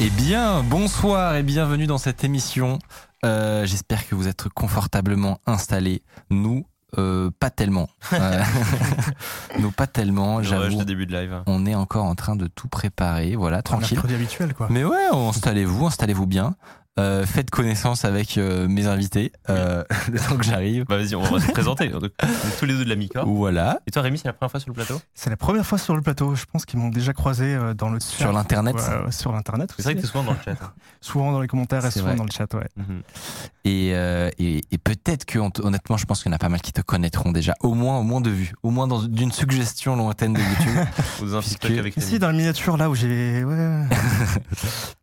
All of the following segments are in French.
Eh bien, bonsoir et bienvenue dans cette émission. Euh, J'espère que vous êtes confortablement installés. Nous, euh, pas tellement. Euh, nous, pas tellement. J'avoue, de début de live. on est encore en train de tout préparer. Voilà, tranquille. Habituel, quoi. Mais ouais, installez-vous, installez-vous bien. Euh, faites connaissance avec euh, mes invités euh, le temps que j'arrive. Bah vas-y, on va se présenter. On est tous les deux de la Mica. Voilà, Et toi Rémi, c'est la première fois sur le plateau? C'est la première fois sur le plateau. Je pense qu'ils m'ont déjà croisé euh, dans le sur l'internet. Ouais, sur l'internet. C'est vrai que t'es souvent dans le chat. hein. Souvent dans les commentaires et souvent vrai. dans le chat, ouais. Mhm. Et, euh, et, et peut-être que hon- honnêtement, je pense qu'il y en a pas mal qui te connaîtront déjà, au moins, au moins de vue, au moins d'une suggestion lointaine de YouTube, Puisque- avec si, dans la miniature, là où j'ai. Ouais.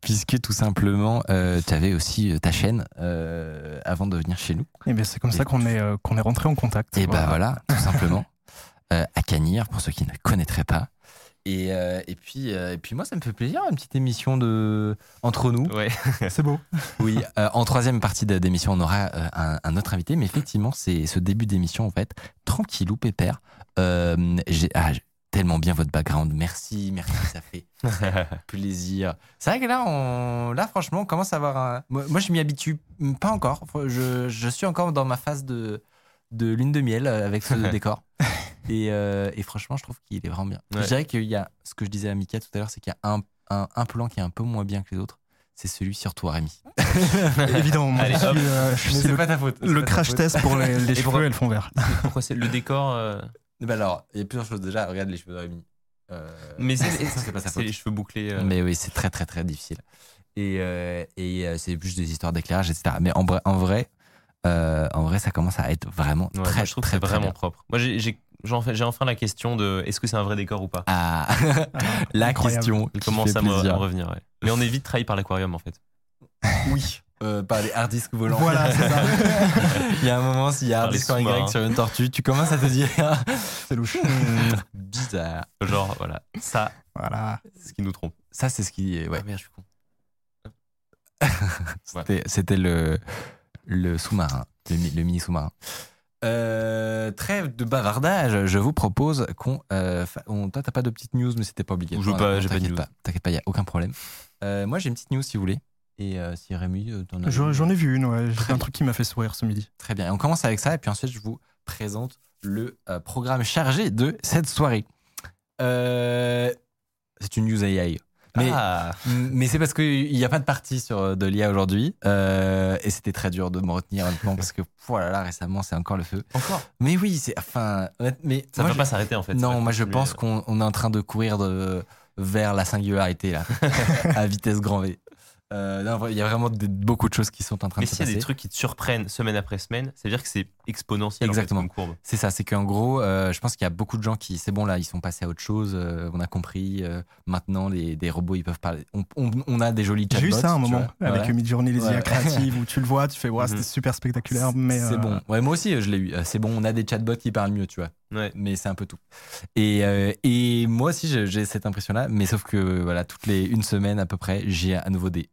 puisque tout simplement, euh, tu avais aussi euh, ta chaîne euh, avant de venir chez nous. Et bien, c'est comme Et- ça qu'on est, euh, qu'on est rentré en contact. Et bah voilà, tout simplement, euh, à Canir pour ceux qui ne connaîtraient pas. Et, euh, et puis, euh, et puis moi, ça me fait plaisir une petite émission de entre nous. Ouais. C'est beau. Oui, euh, en troisième partie de- d'émission, on aura euh, un, un autre invité, mais effectivement, c'est ce début d'émission, en fait, tranquillou, pépère. Euh, j'ai ah, j'ai tellement bien votre background. Merci, merci, ça fait plaisir. C'est vrai que là, on, là, franchement, on commence à avoir un. Moi, moi, je m'y habitue pas encore. Je, je suis encore dans ma phase de, de lune de miel euh, avec ce décor. Et, euh, et franchement, je trouve qu'il est vraiment bien. Ouais. Je dirais qu'il y a ce que je disais à Mika tout à l'heure, c'est qu'il y a un, un, un plan qui est un peu moins bien que les autres. C'est celui sur toi, Rémi. Évidemment, moi, Allez, je suis, hop. euh, je suis le, ta faute. le crash test pour les, les cheveux pourquoi- et le fond vert. Pourquoi c'est le décor euh, Bah alors, il y a plusieurs choses. Déjà, regarde les cheveux de Rémi. Euh, Mais c'est les cheveux bouclés. euh. Mais oui, c'est très très très difficile. Et, euh, et euh, c'est juste des histoires d'éclairage, etc. Mais en vrai, en vrai, euh, en vrai, ça commence à être vraiment Ouais, très moi, je trouve très que c'est très vraiment bien. propre. Moi, j'ai- j'ai j'en fais- j'ai enfin la question de est-ce que c'est un vrai décor ou pas? Ah, la Incroyable. question Il qui commence fait à me, revenir. ouais. Mais on est vite trahi par l'aquarium en fait. Oui. Euh, par les hard disks volants. Voilà, c'est ça. Il y a un moment, s'il y a hard disk en. Y sur une tortue, tu commences à te dire C'est louche. Hmm, bizarre. Genre, voilà. Ça, Voilà. c'est ce qui nous trompe. Ça, c'est ce qui est. Ouais. Ah, merde, je suis con. C'était, c'était le, le sous-marin, le, mi- le mini sous-marin. Euh, trêve de bavardage, je vous propose qu'on. euh, fa- on- toi, t'as pas de petite news, mais c'était pas obligatoire. Je veux pas- j'ai pas de t'inquiète news. pas, T'inquiète pas, il y a aucun problème. Euh, moi, j'ai une petite news si vous voulez. Et euh, si Rémi, euh, t'en as. J'en ai vu une, ouais. J'ai fait un truc qui m'a fait sourire ce midi. Très bien. Et on commence avec ça, et puis ensuite, je vous présente le euh, programme chargé de cette soirée. Euh, c'est une news AI. Mais, Ah, mais c'est parce qu'il n'y a pas de partie sur de l'IA aujourd'hui. euh, et c'était très dur de me retenir honnêtement parce que voilà, là, récemment, c'est encore le feu. encore? Mais oui, c'est. Enfin, mais. Ça va je- pas s'arrêter en fait. Non, moi, je pense qu'on on est en train de courir de, vers la singularité, là, à vitesse grand V. Euh, non, il y a vraiment des- beaucoup de choses qui sont en train Mais de se s'il y a passer. des trucs qui te surprennent semaine après semaine, ça veut dire que c'est exponentiel en fait, Exactement. comme courbe. C'est ça, c'est qu'en gros, euh, je pense qu'il y a beaucoup de gens qui, c'est bon là, ils sont passés à autre chose, euh, on a compris, euh, maintenant les, des robots ils peuvent parler, on, on- on a des jolis chatbots. J'ai eu ça un moment vois, avec voilà. Midjourney, les Ouais. IA créatives, où tu le vois, tu fais, ouais, Mhm. c'était super spectaculaire, mais. C'est euh, bon. Ouais, moi aussi je l'ai eu, c'est bon, on a des chatbots qui parlent mieux, tu vois, Ouais. mais c'est un peu tout. Et, euh, et moi aussi j'ai- j'ai cette impression-là, mais sauf que voilà, toutes les une semaine à peu près, j'ai à nouveau des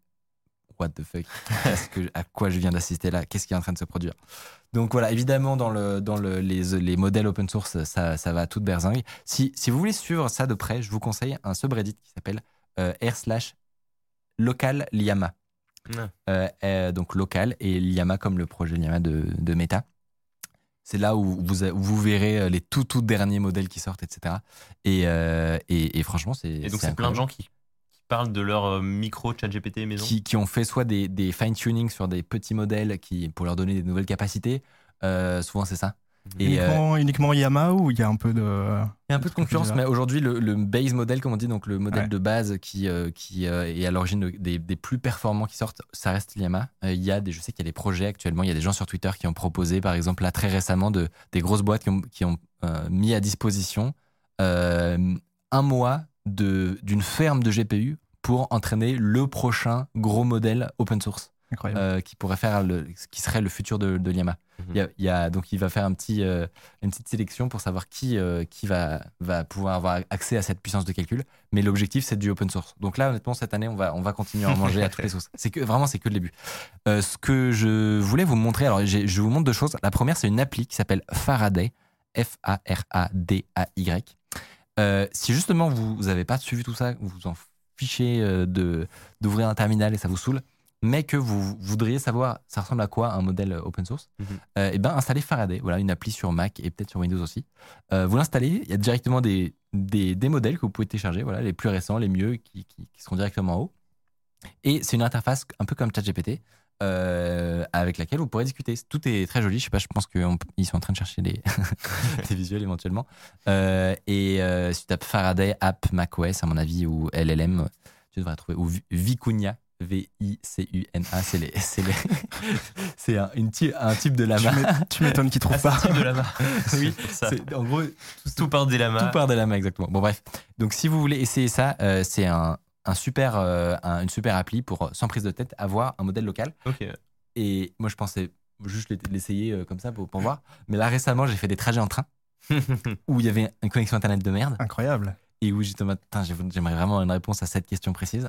what the fuck, Qu'est-ce que, à quoi je viens d'assister là, qu'est-ce qui est en train de se produire. Donc voilà, évidemment, dans, le, dans le, les, les modèles open source, ça, ça va à toute berzingue. Si, si vous voulez suivre ça de près, je vous conseille un subreddit qui s'appelle euh, r slash local Liama. Ouais. Euh, euh, donc local et Liama comme le projet Liama de, de Meta. C'est là où vous, a- où vous verrez euh, les tout tout derniers modèles qui sortent, etc. Et, et, et franchement, c'est. Et donc c'est plein de gens qui parlent de leur euh, micro chat GPT maison. qui, qui ont fait soit des, des fine-tuning sur des petits modèles qui, pour leur donner des nouvelles capacités. Euh, souvent, c'est ça. Et, euh, uniquement, uniquement Yamaha ou il y a un peu de. Il y a un peu de concurrence, mais aujourd'hui, le, le base model, comme on dit, donc le modèle Ouais. de base qui, euh, qui euh, est à l'origine de- des, des plus performants qui sortent, ça reste Yamaha. Euh, il y a des, je sais qu'il y a des projets actuellement, il y a des gens sur Twitter qui ont proposé, par exemple, là très récemment, de, des grosses boîtes qui ont, qui ont euh, mis à disposition euh, un mois de- d'une ferme de GPU pour entraîner le prochain gros modèle open source euh, qui pourrait faire le, qui serait le futur de, de Llama. Mhm. Il y a, il y a- donc il va faire un petit, euh, une petite sélection pour savoir qui, euh, qui va, va pouvoir avoir accès à cette puissance de calcul. Mais l'objectif c'est du open source. Donc là honnêtement cette année on va, on va continuer à en manger à toutes les sauces. C'est que vraiment c'est que le début. Euh, ce que je voulais vous montrer, alors je vous montre deux choses. La première c'est une appli qui s'appelle Faraday, F-A-R-A-D-A-Y. Si justement vous n'avez pas suivi tout ça, vous vous en fichez euh, de d'ouvrir un terminal et ça vous saoule, mais que vous voudriez savoir ça ressemble à quoi un modèle open source, Mhm. euh, et ben installez Faraday, voilà une appli sur Mac et peut-être sur Windows aussi. Euh, vous l'installez, il y a directement des, des, des modèles que vous pouvez télécharger, voilà les plus récents, les mieux, qui, qui, qui seront directement en haut. Et c'est une interface un peu comme ChatGPT. Euh, avec laquelle vous pourrez discuter. Tout est très joli. Je sais pas, je pense qu'ils sont en train de chercher des, des visuels éventuellement. Euh, et euh, si tu tapes Faraday App macOS, à mon avis, ou LLM, tu devrais trouver. Ou Vi- Vicuña, V-I-C-U-N-A, c'est les, c'est les, c'est un, une ty- un type de lama. tu m'étonnes qu'ils Ah, trouvent c'est pas. un type de lama. oui, ça. en gros, Tout part des lamas. tout part des lamas, exactement. Bon, bref. Donc, si vous voulez essayer ça, c'est un, un super, euh, un- une super appli pour, sans prise de tête, avoir un modèle local. Et moi, je pensais juste l'e- l'essayer euh, comme ça pour, pour voir. Mais là, récemment, j'ai fait des trajets en train où il y avait une connexion internet de merde Incroyable. et où j'étais j'aimerais vraiment une réponse à cette question précise.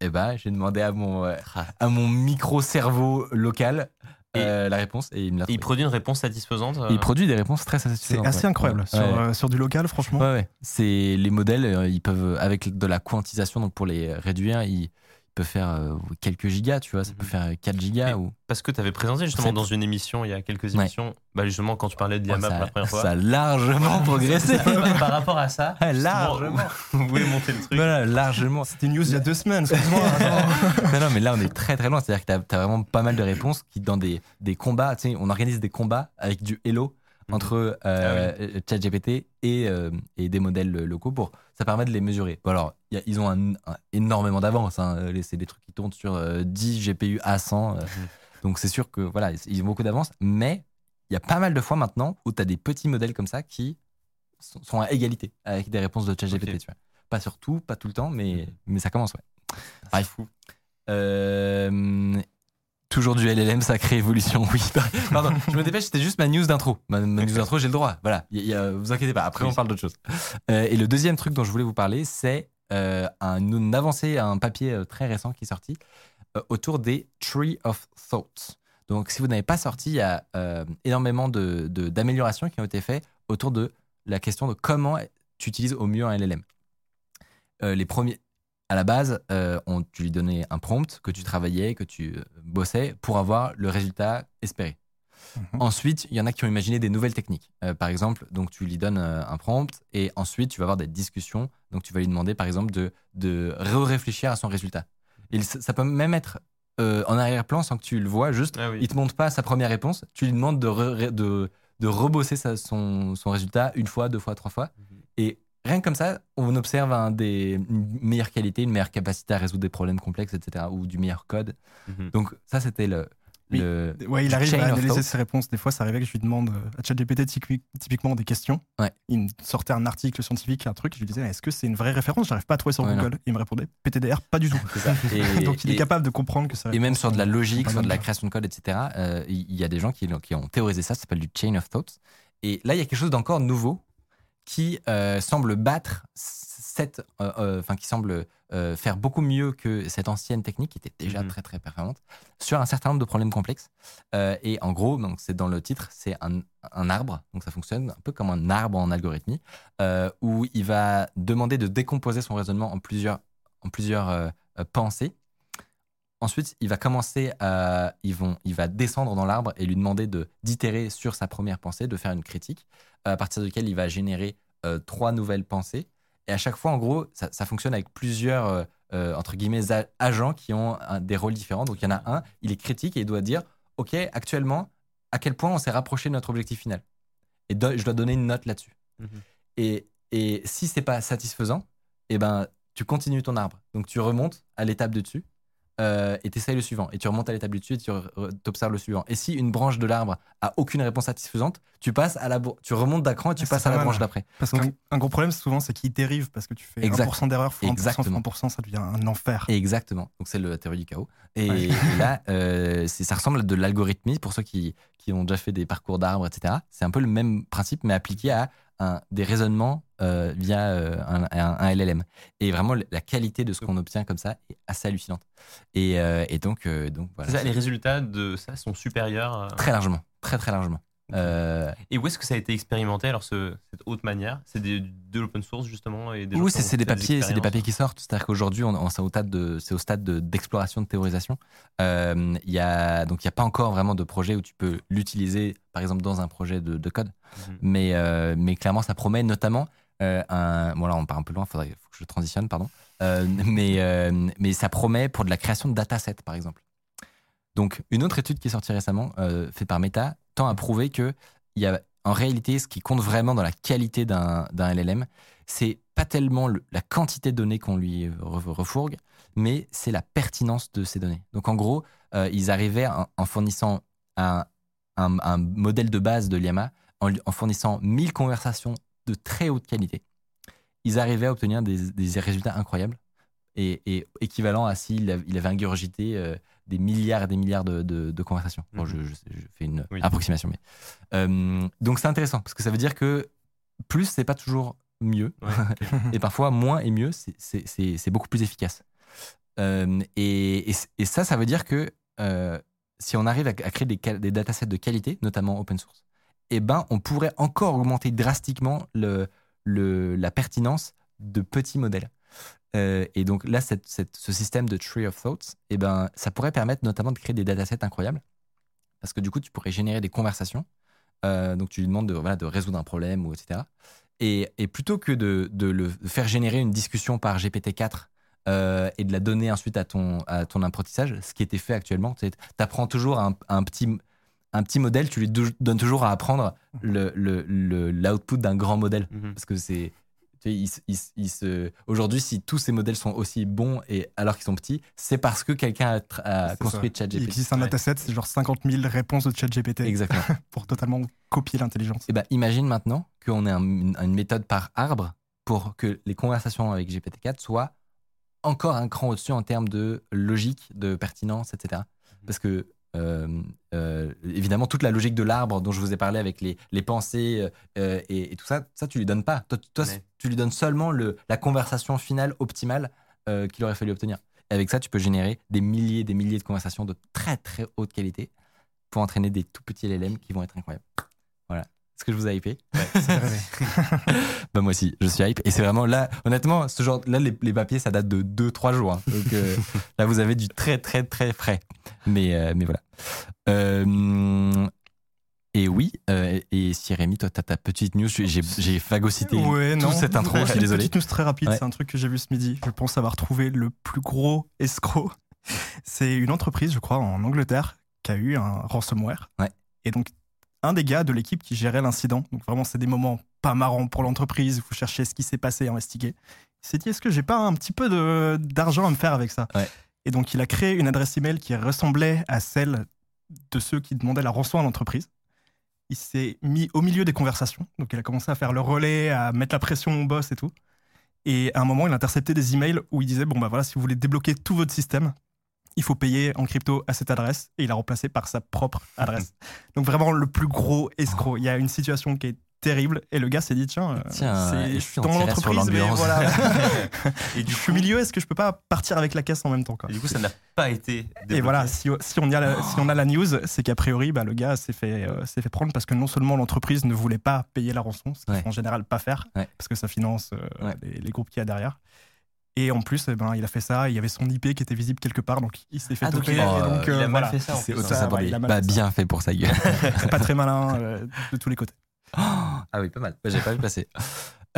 Et bah, j'ai demandé à mon, euh, à mon micro-cerveau local euh, la réponse et il me l'a il produit une réponse satisfaisante. euh, il produit des réponses très C'est satisfaisantes. assez ouais. incroyable. Ouais. Sur, Ouais. euh, sur du local, franchement. Ouais, ouais. C'est les modèles, euh, ils peuvent avec de la quantisation, donc pour les réduire, ils, peuvent faire euh, quelques gigas, tu vois, ça peut Mhm. faire 4 gigas ou Parce que tu avais présenté justement dans une émission, il y a quelques Ouais. émissions, bah justement quand tu parlais de Yamaha ça, pour la première fois. ça a largement progressé. par rapport à ça, Largement. Vous pouvez monter le truc. Voilà, largement. C'était une news il y a deux semaines, excuse-moi. attends. non, non, mais là, on est très très loin. C'est-à-dire que tu as, vraiment pas mal de réponses qui, dans des, des combats, tu sais, on organise des combats avec du Hello. Entre euh, ChatGPT et, euh, et des modèles locaux pour ça permet de les mesurer. Bon, alors, il y a- ils ont un, un- énormément d'avance. hein. Les- C'est des trucs qui tournent sur euh, 10 GPU A100. euh, Mhm. donc, c'est sûr que voilà, ils ont beaucoup d'avance. Mais il y a pas mal de fois maintenant où tu as des petits modèles comme ça qui sont, sont à égalité avec des réponses de ChatGPT. Ok. Tu vois. Pas sur tout, pas tout le temps, mais, Mhm. mais ça commence, ouais. C'est fou. Euh, toujours du LLM, sacrée évolution, oui. Pardon, je me dépêche, c'était juste ma news d'intro. Ma, news d'intro, j'ai le droit. Voilà, Il y vous inquiétez pas, après on parle d'autre chose. Euh, et le deuxième truc dont je voulais vous parler, c'est euh, un, une avancée, un papier euh, très récent qui est sorti autour des Tree of Thoughts. Donc, si vous n'avez pas sorti, il y a énormément de- de- d'améliorations qui ont été faites autour de la question de comment tu utilises au mieux un LLM. Les premiers, à la base, euh, on, tu lui donnais un prompt que tu travaillais, que tu euh, bossais pour avoir le résultat espéré. Mhm. Ensuite, il y en a qui ont imaginé des nouvelles techniques. Euh, par exemple, donc tu lui donnes euh, un prompt et ensuite tu vas avoir des discussions. Donc tu vas lui demander, par exemple, de, de réfléchir à son résultat. Et ça, peut même être en arrière-plan sans que tu le vois. Juste, Ah oui. il te montre pas sa première réponse. Tu lui demandes de, re- de, de rebosser sa- son, son résultat une fois, deux fois, trois fois. Mhm. Et rien que comme ça, on observe un des, une meilleure qualité, une meilleure capacité à résoudre des problèmes complexes, etc. Ou du meilleur code. Mhm. Donc ça, c'était le... Oui. le Ouais, il arrive à analyser ses réponses. Des fois, ça arrivait que je lui demande euh, à ChatGPT typi- typiquement des questions. Ouais. Il me sortait un article scientifique, un truc. Je lui disais, est-ce que c'est une vraie référence? J'arrive pas à trouver sur Ouais, Google. Il me répondait, PTDR, pas du tout. Et- Donc il est capable de comprendre que ça. Et même sur de la logique, sur de la création de code, etc., euh, il y a des gens qui, qui ont théorisé ça, ça s'appelle du chain of thoughts. Et là, il y a quelque chose d'encore nouveau qui euh, semble battre cette, euh, euh, enfin qui semble faire beaucoup mieux que cette ancienne technique qui était déjà Mhm. très très performante sur un certain nombre de problèmes complexes. Euh, et en gros, donc c'est dans le titre, c'est un, un arbre, donc ça fonctionne un peu comme un arbre en algorithmie, euh, où il va demander de décomposer son raisonnement en plusieurs, en plusieurs euh, pensées. Ensuite, il va commencer à, ils vont, il va descendre dans l'arbre et lui demander de d'itérer sur sa première pensée, de faire une critique, à partir de laquelle il va générer euh, trois nouvelles pensées. Et à chaque fois, en gros, ça, ça fonctionne avec plusieurs euh, euh, entre guillemets agents qui ont un- des rôles différents. Donc il y en a un, il est critique et il doit dire, ok, actuellement, à quel point on s'est rapproché de notre objectif final? Et do- je dois donner une note là-dessus. Mhm. Et, et si c'est pas satisfaisant, eh ben tu continues ton arbre. Donc tu remontes à l'étape de dessus euh, et t'essayes le suivant. Et tu remontes à l'étape du dessus et tu observes le suivant. Et si une branche de l'arbre a aucune réponse satisfaisante, tu passes à la tu remontes d'un cran et tu Ah, passes à la branche d'après. Parce qu'un un gros problème, souvent, c'est qu'il dérive parce que tu fais Exact. 1% d'erreur, fois 1%, Exactement. fois 1%, ça devient un enfer. Exactement. Donc c'est le- la théorie du chaos. Et, Ouais. et là, euh, c'est- ça ressemble à de l'algorithmie pour ceux qui, qui ont déjà fait des parcours d'arbres, etc. C'est un peu le même principe, mais appliqué à un- des raisonnements euh, via euh, un, un- un LLM. Et vraiment, la qualité de ce qu'on obtient comme ça est assez hallucinante. Et, euh, et donc, donc voilà. Ça, les résultats de ça sont supérieurs. Très largement. Très, très largement. Euh, Et où est-ce que ça a été expérimenté alors ce- cette haute manière? C'est de l'open source justement et des gens oui, c'est des papiers, c'est des papiers qui sortent. C'est-à-dire qu'aujourd'hui, on, on- c'est au stade de, c'est au stade de- d'exploration, de, théorisation. Euh, Il y a donc il y a pas encore vraiment de projet où tu peux l'utiliser, par exemple dans un projet de, de code. Mhm. Mais euh, mais clairement, ça promet notamment euh. Bon là, on part un peu loin. Faudrait faut que je transitionne, pardon. Euh, mais euh, mais ça promet pour de la création de datasets, par exemple. Donc une autre étude qui est sortie récemment, euh, faite par Meta, tend à prouver que il y a en réalité ce qui compte vraiment dans la qualité d'un LLM, c'est pas tellement le- la quantité de données qu'on lui re- refourgue, mais c'est la pertinence de ces données. Donc en gros, ils arrivaient en, fournissant un, un- modèle de base de Llama, en, en fournissant 1000 conversations de très haute qualité, ils arrivaient à obtenir des, des résultats incroyables et, et équivalents à s'il av- il avait ingurgité euh, des milliards et des milliards de, de- de conversations. Bon, Mhm. je, je- je fais une Oui. approximation, mais euh, donc c'est intéressant parce que ça veut dire que plus c'est pas toujours mieux Ouais, et parfois moins et mieux c'est- beaucoup plus efficace. Euh, et, et- et ça, ça veut dire que si on arrive à, à créer des, des datasets de qualité, notamment open source, eh ben, on pourrait encore augmenter drastiquement le, le- la pertinence de petits modèles. Euh, et donc là, cette- ce système de tree of thoughts, eh ben, ça pourrait permettre notamment de créer des datasets incroyables. Parce que du coup, tu pourrais générer des conversations. Euh, donc tu lui demandes de, voilà, de résoudre un problème, ou etc. Et, et plutôt que de, de le faire générer une discussion par GPT-4 euh, et de la donner ensuite à ton, à ton apprentissage, ce qui était fait actuellement, tu apprends toujours un petit, un petit modèle, tu lui donnes toujours à apprendre l'output le, le, l'output d'un grand modèle. Mhm. Parce que c'est. tu sais, il se- il il Aujourd'hui, si tous ces modèles sont aussi bons et alors qu'ils sont petits, c'est parce que quelqu'un a, construit Il ChatGPT. existe un Ouais. dataset, c'est genre 50 000 réponses de ChatGPT Exactement. pour totalement copier l'intelligence. Et ben, imagine maintenant qu'on ait un- une, une méthode par arbre pour que les conversations avec GPT-4 soient encore un cran au-dessus en termes de logique, de pertinence, etc. Parce que, évidemment, toute la logique de l'arbre dont je vous ai parlé avec les, les pensées euh, et, et tout ça, ça, tu lui donnes pas. Toi, toi, Ouais. tu lui donnes seulement le, la conversation finale optimale euh, qu'il aurait fallu obtenir. Et avec ça, tu peux générer des milliers des milliers de conversations de très très haute qualité pour entraîner des tout petits LLM qui vont être incroyables. Est-ce que je vous ai hypé Ça fait rêver. bah moi aussi, je suis hype. Et c'est vraiment là, honnêtement, ce genre, là, les, les papiers, ça date de 2-3 jours. hein. Donc euh, là, vous avez du très, très, très frais. Mais, euh, mais voilà. Euh, et oui, euh, et si Rémi, toi, t'as ta petite news, j'ai phagocyté Ouais, toute non. cette intro, je suis Une désolé. Petite news très rapide, Ouais. c'est un truc que j'ai vu ce midi. Je pense avoir trouvé le plus gros escroc. C'est une entreprise, je crois, en Angleterre, qui a eu un ransomware. Ouais. Et donc, un des gars de l'équipe qui gérait l'incident, donc vraiment, c'est des moments pas marrants pour l'entreprise, il faut chercher ce qui s'est passé, investiguer. Il s'est dit, est-ce que j'ai pas un petit peu d'argent à me faire avec ça Ouais. Et donc, il a créé une adresse email qui ressemblait à celle de ceux qui demandaient la rançon à l'entreprise. Il s'est mis au milieu des conversations. Donc, il a commencé à faire le relais, à mettre la pression au boss et tout. Et à un moment, il a intercepté des emails où il disait Bon, bah voilà, si vous voulez débloquer tout votre système, il faut payer en crypto à cette adresse. Et il a remplacé par sa propre adresse. Donc, vraiment le plus gros escroc. Il y a une situation qui est terrible. Et le gars s'est dit Tiens, euh, Tiens, c'est- et je suis dans l'entreprise, mais voilà. Et du je suis milieu, est-ce que je peux pas partir avec la caisse en même temps quoi Et du coup, ça n'a pas été. et débloqué. voilà, si, si on, y a la, si on a la news, c'est qu'a priori, bah, le gars s'est fait, euh, s'est fait prendre parce que non seulement l'entreprise ne voulait pas payer la rançon, ce qu'il Ouais. en général pas faire, Ouais. parce que ça finance euh, Ouais. les, les groupes qu'il y a derrière. Et en plus, eh ben, il a fait ça, il y avait son IP qui était visible quelque part, donc il s'est fait Ah, donc toper. il a- et donc, il a euh, mal voilà. fait ça en C'est ça, ouais, il a mal Bah, fait ça. bien fait pour sa gueule. C'est pas très malin euh, de tous les côtés. Ah oui, pas mal. Bah, J'ai pas vu passer.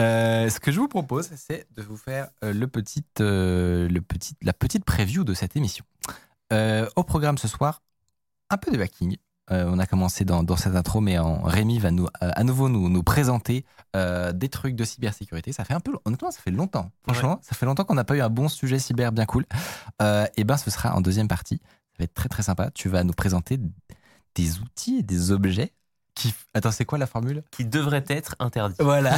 Euh, ce que je vous propose, c'est de vous faire euh, le petit, euh, le petit, la petite preview de cette émission. Euh, au programme ce soir, un peu de hacking, euh, on a commencé dans, dans cette intro, mais en, Rémi va nous, euh, à nouveau nous, nous présenter euh, des trucs de cybersécurité. Ça fait un peu, honnêtement, ça fait longtemps. Franchement, ça fait longtemps qu'on n'a pas eu un bon sujet cyber bien cool. Et ben, ce sera en deuxième partie. Ça va être très très sympa. Tu vas nous présenter des outils et des objets qui. Attends, c'est quoi la formule? Qui devrait être interdit. Voilà.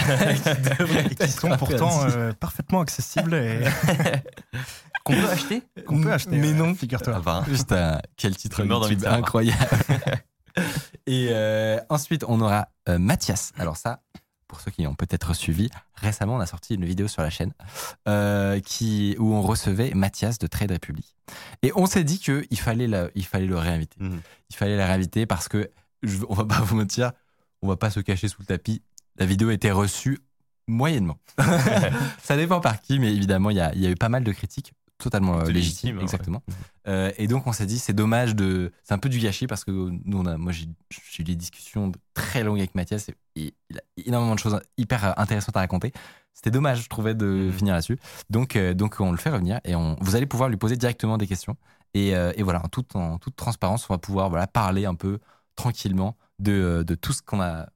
Et qui sont pourtant parfaitement accessibles et Qu'on peut acheter qu'on peut acheter. Mais non. Figure-toi. Ah bah, juste un- quel titre YouTube incroyable. Et euh, ensuite, on aura euh, Mathias. Alors ça, pour ceux qui ont peut-être suivi, récemment, on a sorti une vidéo sur la chaîne euh, qui, où on recevait Mathias de Trade Republic. Et on s'est dit qu'il fallait, la- il fallait le réinviter. Mhm. Il fallait le réinviter parce que, je, on va pas vous mentir, on va pas se cacher sous le tapis. La vidéo a été reçue moyennement. ça dépend par qui, mais évidemment, il y a, il y a eu pas mal de critiques totalement euh, légitime, exactement. ouais. Euh, et donc on s'est dit c'est dommage de c'est un peu du gâchis parce que nous on a moi j'ai eu des discussions très longues avec Mathias et il a énormément de choses hyper euh, intéressantes à raconter. C'était dommage je trouvais de Mhm. finir là-dessus. Donc euh, donc on le fait revenir et on vous allez pouvoir lui poser directement des questions et, euh, et voilà en toute en toute transparence on va pouvoir voilà parler un peu tranquillement de de tout ce qu'on a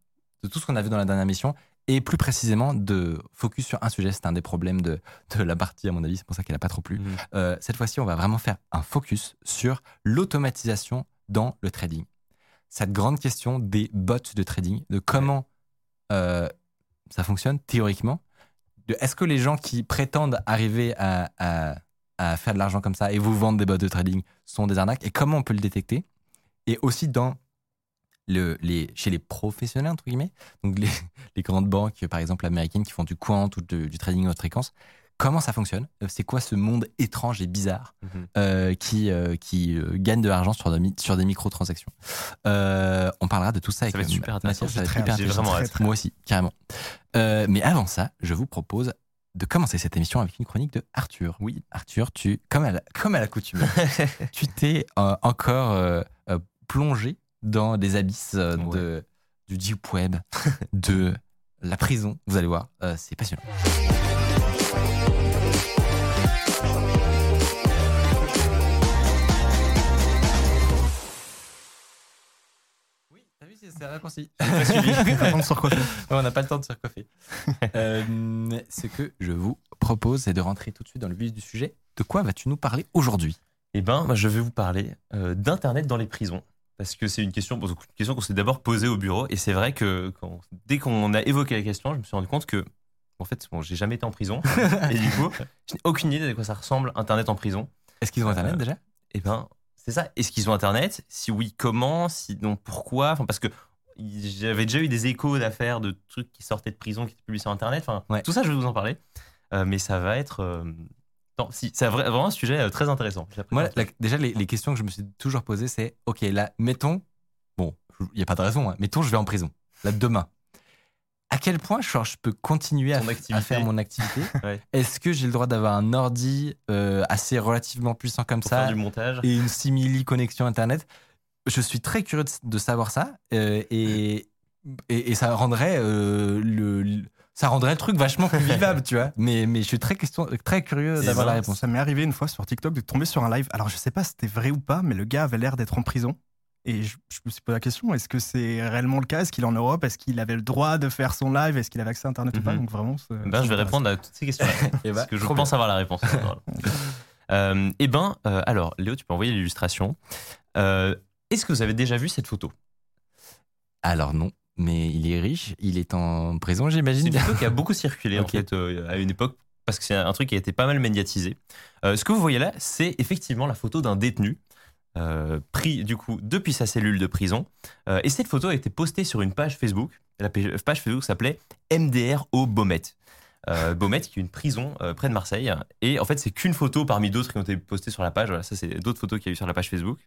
de tout ce qu'on a vu dans la dernière mission et plus précisément de focus sur un sujet. C'est un des problèmes de, de la partie, à mon avis, c'est pour ça qu'elle n'a pas trop plu. Mhm. Euh, cette fois-ci, on va vraiment faire un focus sur l'automatisation dans le trading. Cette grande question des bots de trading, de comment euh, ça fonctionne théoriquement, de est-ce que les gens qui prétendent arriver à, à- à faire de l'argent comme ça et vous vendre des bots de trading sont des arnaques et comment on peut le détecter? Et aussi dans le, les, chez les professionnels entre guillemets donc les, les grandes banques par exemple américaines qui font du quant ou de- du trading haute fréquence comment ça fonctionne? Euh, c'est quoi ce monde étrange et bizarre Mhm. euh, qui, euh, qui euh, gagne de l'argent sur, de sur des microtransactions? On parlera de tout ça avec Ça va être super intéressant. Ça va être hyper intéressant. vraiment. Moi aussi, carrément. Mais avant ça, je vous propose de commencer cette émission avec une chronique de Arthur. Oui, Arthur, tu, comme à la- comme à l'accoutumée, tu t'es encore plongé dans des abysses euh, de, du deep web, de la prison. Vous allez voir, euh, c'est passionnant. Oui, t'as vu, c'est raccourci. Ouais, on n'a pas le temps de se recoiffer. Euh, ce que je vous propose, c'est de rentrer tout de suite dans le vif du sujet. De quoi vas-tu nous parler aujourd'hui? Eh ben, je vais vous parler euh, d'Internet dans les prisons. Parce que c'est une question, une question qu'on s'est d'abord posée au bureau. Et c'est vrai que quand- dès qu'on a évoqué la question, je me suis rendu compte que, en fait, bon, j'ai jamais été en prison. et du coup, je n'ai aucune idée de quoi ça ressemble, Internet en prison. Est-ce qu'ils ont Euh, Internet déjà? Eh ben, c'est ça. Est-ce qu'ils ont Internet? Si oui, comment? Sinon, pourquoi? Enfin, Parce que j'avais déjà eu des échos d'affaires de trucs qui sortaient de prison, qui étaient publiés sur Internet. Enfin, Ouais. tout ça, je vais vous en parler. Euh, mais ça va être. euh, Non, si, c'est vra- vraiment un sujet euh, très intéressant. Moi, la- déjà, les, les questions que je me suis toujours posées, c'est OK, là, mettons, bon, il n'y a pas de raison, hein, mettons, je vais en prison, là, demain. À quel point genre, je peux continuer à, faire mon activité Ouais. Est-ce que j'ai le droit d'avoir un ordi euh, assez relativement puissant comme pour ça faire du montage. et une simili connexion internet? Je suis très curieux de, de savoir ça euh, et, et, et ça rendrait euh, le, le- ça rendrait le truc vachement plus vivable, tu vois. Mais, mais je suis très, question, très curieux d'avoir ben, la réponse. Ça m'est arrivé une fois sur TikTok de tomber sur un live. Alors, je sais pas si c'était vrai ou pas, mais le gars avait l'air d'être en prison. Et je, je me suis posé la question est-ce que c'est réellement le cas? Est-ce qu'il est en Europe? Est-ce qu'il avait le droit de faire son live? Est-ce qu'il avait accès à Internet ou pas? Mhm. Donc, vraiment. c'est- Ben, je vais répondre à toutes ces questions-là. Et bah, parce que je pense avoir la réponse. euh, eh ben, euh, alors, Léo, tu peux envoyer l'illustration. Euh, Est-ce que vous avez déjà vu cette photo? Alors non, mais il est riche, il est en prison, C'est j'imagine. une photo qui a beaucoup circulé en fait euh, à une époque parce que c'est un truc qui a été pas mal médiatisé. Euh, ce que vous voyez là, c'est effectivement la photo d'un détenu euh, pris du coup depuis sa cellule de prison. Et cette photo a été postée sur une page Facebook. La page Facebook s'appelait MDR au Beaumet. Beaumet, qui est une prison près de Marseille. Et en fait, c'est qu'une photo parmi d'autres qui ont été postées sur la page. Voilà, ça, c'est d'autres photos qu'il y a eu sur la page Facebook.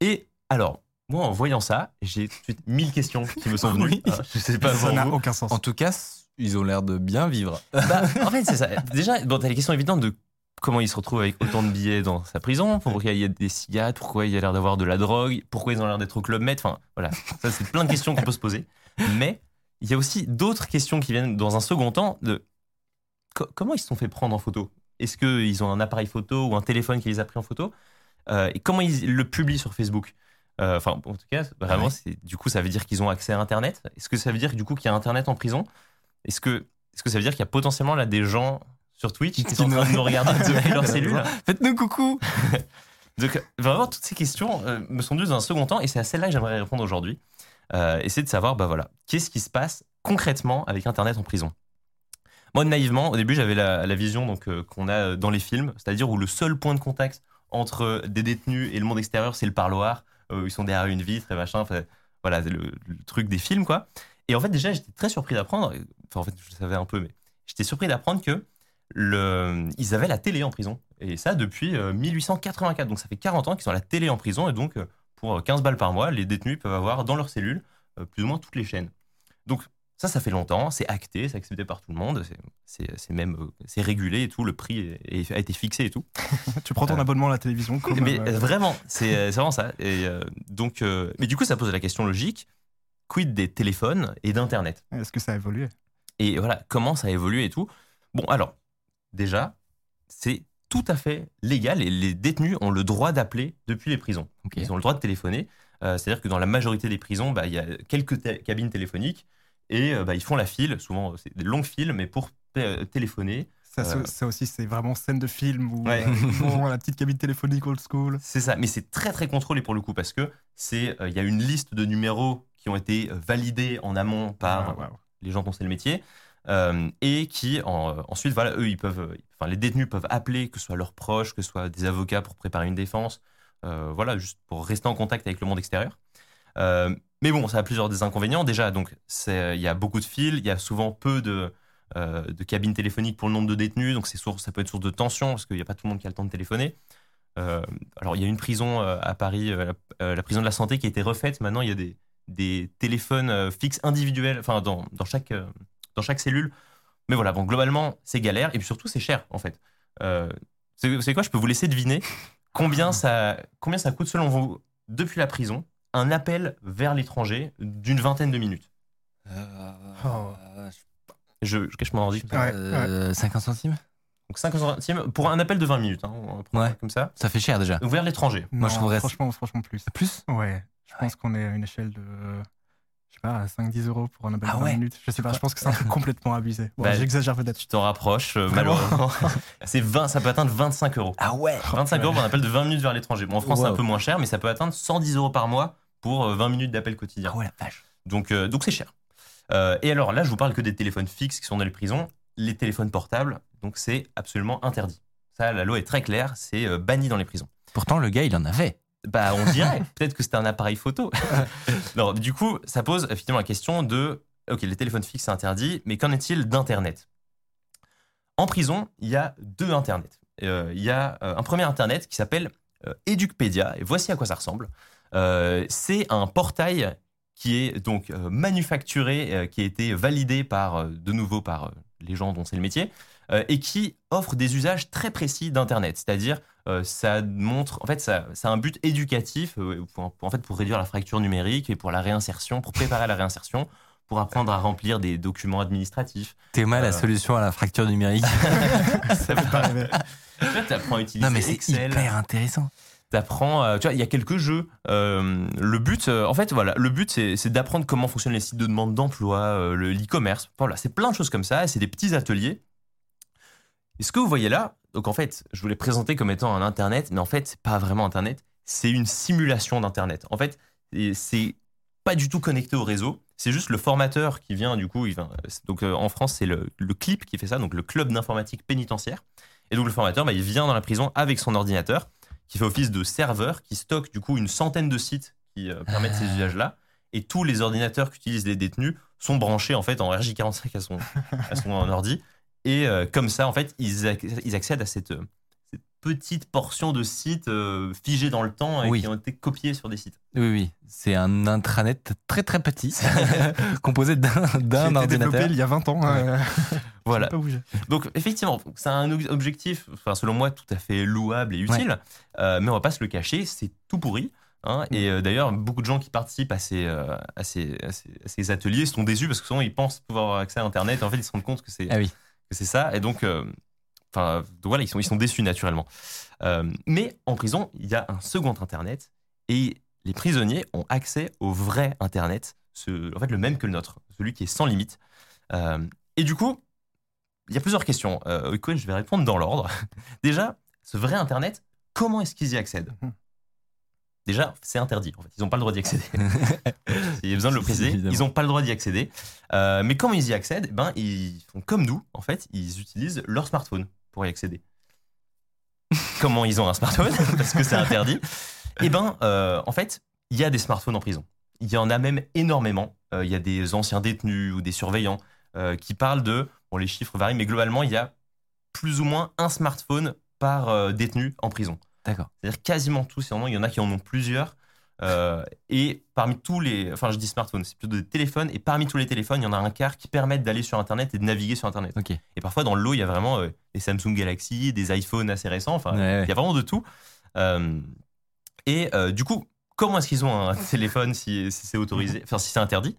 Et alors, moi, en voyant ça, j'ai tout de suite mille questions qui me sont venues. Oui. Euh, je sais pas Ça n'a aucun sens. En tout cas, ils ont l'air de bien vivre. Bah, en fait, c'est ça. Déjà, bon, t'as les questions évidentes de comment il se retrouve avec autant de billets dans sa prison, pourquoi il y a des cigarettes, pourquoi il y a l'air d'avoir de la drogue, pourquoi ils ont l'air d'être au club Med. Enfin, voilà. Ça, c'est plein de questions qu'on peut se poser. Mais il y a aussi d'autres questions qui viennent dans un second temps de co- comment ils se sont fait prendre en photo? Est-ce qu'ils ont un appareil photo ou un téléphone qui les a pris en photo? Euh, Et comment ils le publient sur Facebook? Enfin, en tout cas, vraiment, du coup, ça veut dire qu'ils ont accès à Internet. Est-ce que ça veut dire du coup qu'il y a Internet en prison? Est-ce que, est-ce que ça veut dire qu'il y a potentiellement là des gens sur Twitch qui sont en train de nous regarder depuis leur cellule? Faites-nous coucou Donc, vraiment, toutes ces questions euh, me sont dues dans un second temps, et c'est à celle-là que j'aimerais répondre aujourd'hui. Euh, essayer de savoir, bah voilà, qu'est-ce qui se passe concrètement avec Internet en prison? Moi, naïvement, au début, j'avais la, la vision donc euh, qu'on a dans les films, c'est-à-dire où le seul point de contact entre des détenus et le monde extérieur, c'est le parloir. Euh, ils sont derrière une vitre et machin. voilà, le, truc des films, quoi. Et en fait, déjà, j'étais très surpris d'apprendre. Enfin, en fait, je le savais un peu, mais j'étais surpris d'apprendre que le, ils avaient la télé en prison. Et ça depuis euh, 1884. Donc ça fait 40 ans qu'ils ont la télé en prison. Et donc, euh, pour 15 balles par mois, les détenus peuvent avoir dans leur cellule euh, plus ou moins toutes les chaînes. Donc ça, ça fait longtemps. C'est acté, c'est accepté par tout le monde. c'est- même euh, c'est régulé et tout. Le prix est- a été fixé et tout. tu prends ton Euh, abonnement à la télévision comme. mais euh, vraiment, c'est vraiment ça. Et, euh, donc, mais du coup, ça pose la question logique quid des téléphones et d'Internet? Est-ce que ça a évolué? Et voilà, comment ça a évolué et tout. Bon, alors, déjà, c'est tout à fait légal et les détenus ont le droit d'appeler depuis les prisons. Ils ont le droit de téléphoner. C'est-à-dire que dans la majorité des prisons, bah, il y a quelques cabines téléphoniques et euh, bah, ils font la file. Souvent, c'est des longues files, mais pour euh, téléphoner. ça, Euh. ça aussi, c'est vraiment scène de film où Ouais. euh, la petite cabine téléphonique old school. C'est ça, mais c'est très très contrôlé pour le coup parce que c'est euh, il y a une liste de numéros qui ont été euh, validés en amont par Ah, waouh. les gens dont c'est le métier, euh, et qui en- ensuite, voilà, eux, ils peuvent, euh, enfin, les détenus peuvent appeler, que ce soit leurs proches, que ce soit des avocats pour préparer une défense, euh, voilà, juste pour rester en contact avec le monde extérieur. Euh, mais bon, ça a plusieurs des inconvénients. Déjà, donc, c'est- il y a beaucoup de fils, il y a souvent peu de, euh, cabines téléphoniques pour le nombre de détenus, donc c'est ça peut être source de tension parce qu'il n'y a pas tout le monde qui a le temps de téléphoner. Euh, alors, il y a une prison euh, à Paris, euh, la, euh, prison de la santé, qui a été refaite. Maintenant, il y a des, téléphones euh, fixes individuels, enfin, dans, chaque, euh, cellule. Mais voilà, bon, globalement, c'est galère et puis surtout, c'est cher, en fait. Euh, c'est quoi? Je peux vous laisser deviner combien ça coûte, selon vous, depuis la prison, un appel vers l'étranger d'une vingtaine de minutes. Oh. Je, je cache mon ordi. Ouais, Euh, 50 centimes? Donc 50 centimes pour un appel de 20 minutes, hein, Ouais. ça comme ça. Ça fait cher déjà. Vers l'étranger. Moi, je trouverais- Franchement, franchement plus. Plus? Ouais, je pense qu'on est à une échelle de. Je sais pas, à 5-10 euros pour un appel Ah de 20 ouais. minutes. Je sais pas, je pense que c'est un truc complètement abusé. Bon, Bah, J'exagère peut-être. Tu t'en rapproches, euh, malheureusement. c'est 20, ça peut atteindre 25 euros. Ah ouais 25 euros pour un appel de 20 minutes vers l'étranger. Bon, en France, c'est un peu moins cher, mais ça peut atteindre 110 euros par mois pour euh, 20 minutes d'appel quotidien. Ah ouais, la vache. Donc, euh, donc c'est cher. Euh, et alors là, je vous parle que des téléphones fixes qui sont dans les prisons. Les téléphones portables, donc c'est absolument interdit. Ça, la loi est très claire, c'est euh, banni dans les prisons. Pourtant, le gars, il en avait. Bah, on dirait. Peut-être que c'était un appareil photo. non, du coup, ça pose effectivement la question de ok, les téléphones fixes, c'est interdit, mais qu'en est-il d'Internet? En prison, il y a deux Internet. Euh, il y a euh, un premier Internet qui s'appelle euh, Educpedia, et voici à quoi ça ressemble. Euh, c'est un portail qui est donc euh, manufacturé, euh, qui a été validé par, de nouveau par les gens dont c'est le métier, et qui offre des usages très précis d'Internet. C'est-à-dire, ça montre, en fait, ça, ça a un but éducatif, pour, en fait, pour réduire la fracture numérique et pour la réinsertion, pour préparer la réinsertion, pour apprendre à remplir des documents administratifs. Théma, la Euh. solution à la fracture numérique. Ça peut pas rêver. Tu apprends à utiliser non, mais c'est hyper intéressant. T'apprends, euh, tu vois, il y a quelques jeux. Euh, le but, euh, en fait, voilà, le but, c'est d'apprendre comment fonctionnent les sites de demande d'emploi, le- l'e-commerce. Voilà, c'est plein de choses comme ça. C'est des petits ateliers. Et ce que vous voyez là, donc en fait, je vous l'ai présenté comme étant un Internet, mais en fait, pas vraiment Internet. C'est une simulation d'Internet. En fait, c'est pas du tout connecté au réseau. C'est juste le formateur qui vient, du coup, il vient, donc en France, c'est le, le CLIP qui fait ça, donc le Club d'informatique pénitentiaire. Et donc le formateur, bah, il vient dans la prison avec son ordinateur qui fait office de serveur, qui stocke du coup une centaine de sites qui euh, permettent ces Ah. usages-là. Et tous les ordinateurs qu'utilisent les détenus sont branchés en fait en RJ45 à son, à son ordi. Et euh, comme ça, en fait, ils, ils accèdent à cette, euh, cette petite portion de sites euh, figés dans le temps et Oui. qui ont été copiés sur des sites. Oui, oui. C'est un intranet très très petit, composé d'un été développé ordinateur. il y a 20 ans. euh, Voilà. pas. Donc effectivement, c'est un ob- objectif, enfin, selon moi, tout à fait louable et utile, Euh, mais on va pas se le cacher, c'est tout pourri. hein. Et euh, d'ailleurs, beaucoup de gens qui participent à ces, euh, à ces, à ces- à ces ateliers sont déçus parce que souvent ils pensent pouvoir avoir accès à Internet. Et en fait, ils se rendent compte que c'est Ah oui. que c'est ça. Et donc, euh, enfin, donc voilà, ils sont, ils sont déçus naturellement. Euh, mais en prison, il y a un second Internet. Et les prisonniers ont accès au vrai Internet, ce- en fait le même que le nôtre, celui qui est sans limite. Euh, et du coup, il y a plusieurs questions. Euh, auxquelles je vais répondre dans l'ordre. Déjà, ce vrai Internet, comment est-ce qu'ils y accèdent? Mhm. Déjà, c'est interdit. En fait, ils n'ont pas le droit d'y accéder. Il y a besoin de le préciser. Ils n'ont pas le droit d'y accéder. Euh, mais comment ils y accèdent? Ben, ils font comme nous. En fait, ils utilisent leur smartphone pour y accéder. comment ils ont un smartphone Parce que c'est interdit. Eh ben, euh, en fait, il y a des smartphones en prison. Il y en a même énormément. Euh, Il y a des anciens détenus ou des surveillants euh, qui parlent de. Bon, les chiffres varient, mais globalement, il y a plus ou moins un smartphone par détenu en prison. D'accord. C'est-à-dire quasiment tous, il y en a qui en ont plusieurs. Euh, et parmi tous les, enfin je dis smartphones, c'est plutôt des téléphones. Et parmi tous les téléphones, il y en a un quart qui permettent d'aller sur Internet et de naviguer sur Internet. Et parfois dans le lot, il y a vraiment euh, des Samsung Galaxy, des iPhones assez récents. Enfin, Ouais, ouais. il y a vraiment de tout. Euh, et du coup, comment est-ce qu'ils ont un téléphone si, si c'est autorisé, enfin si c'est interdit?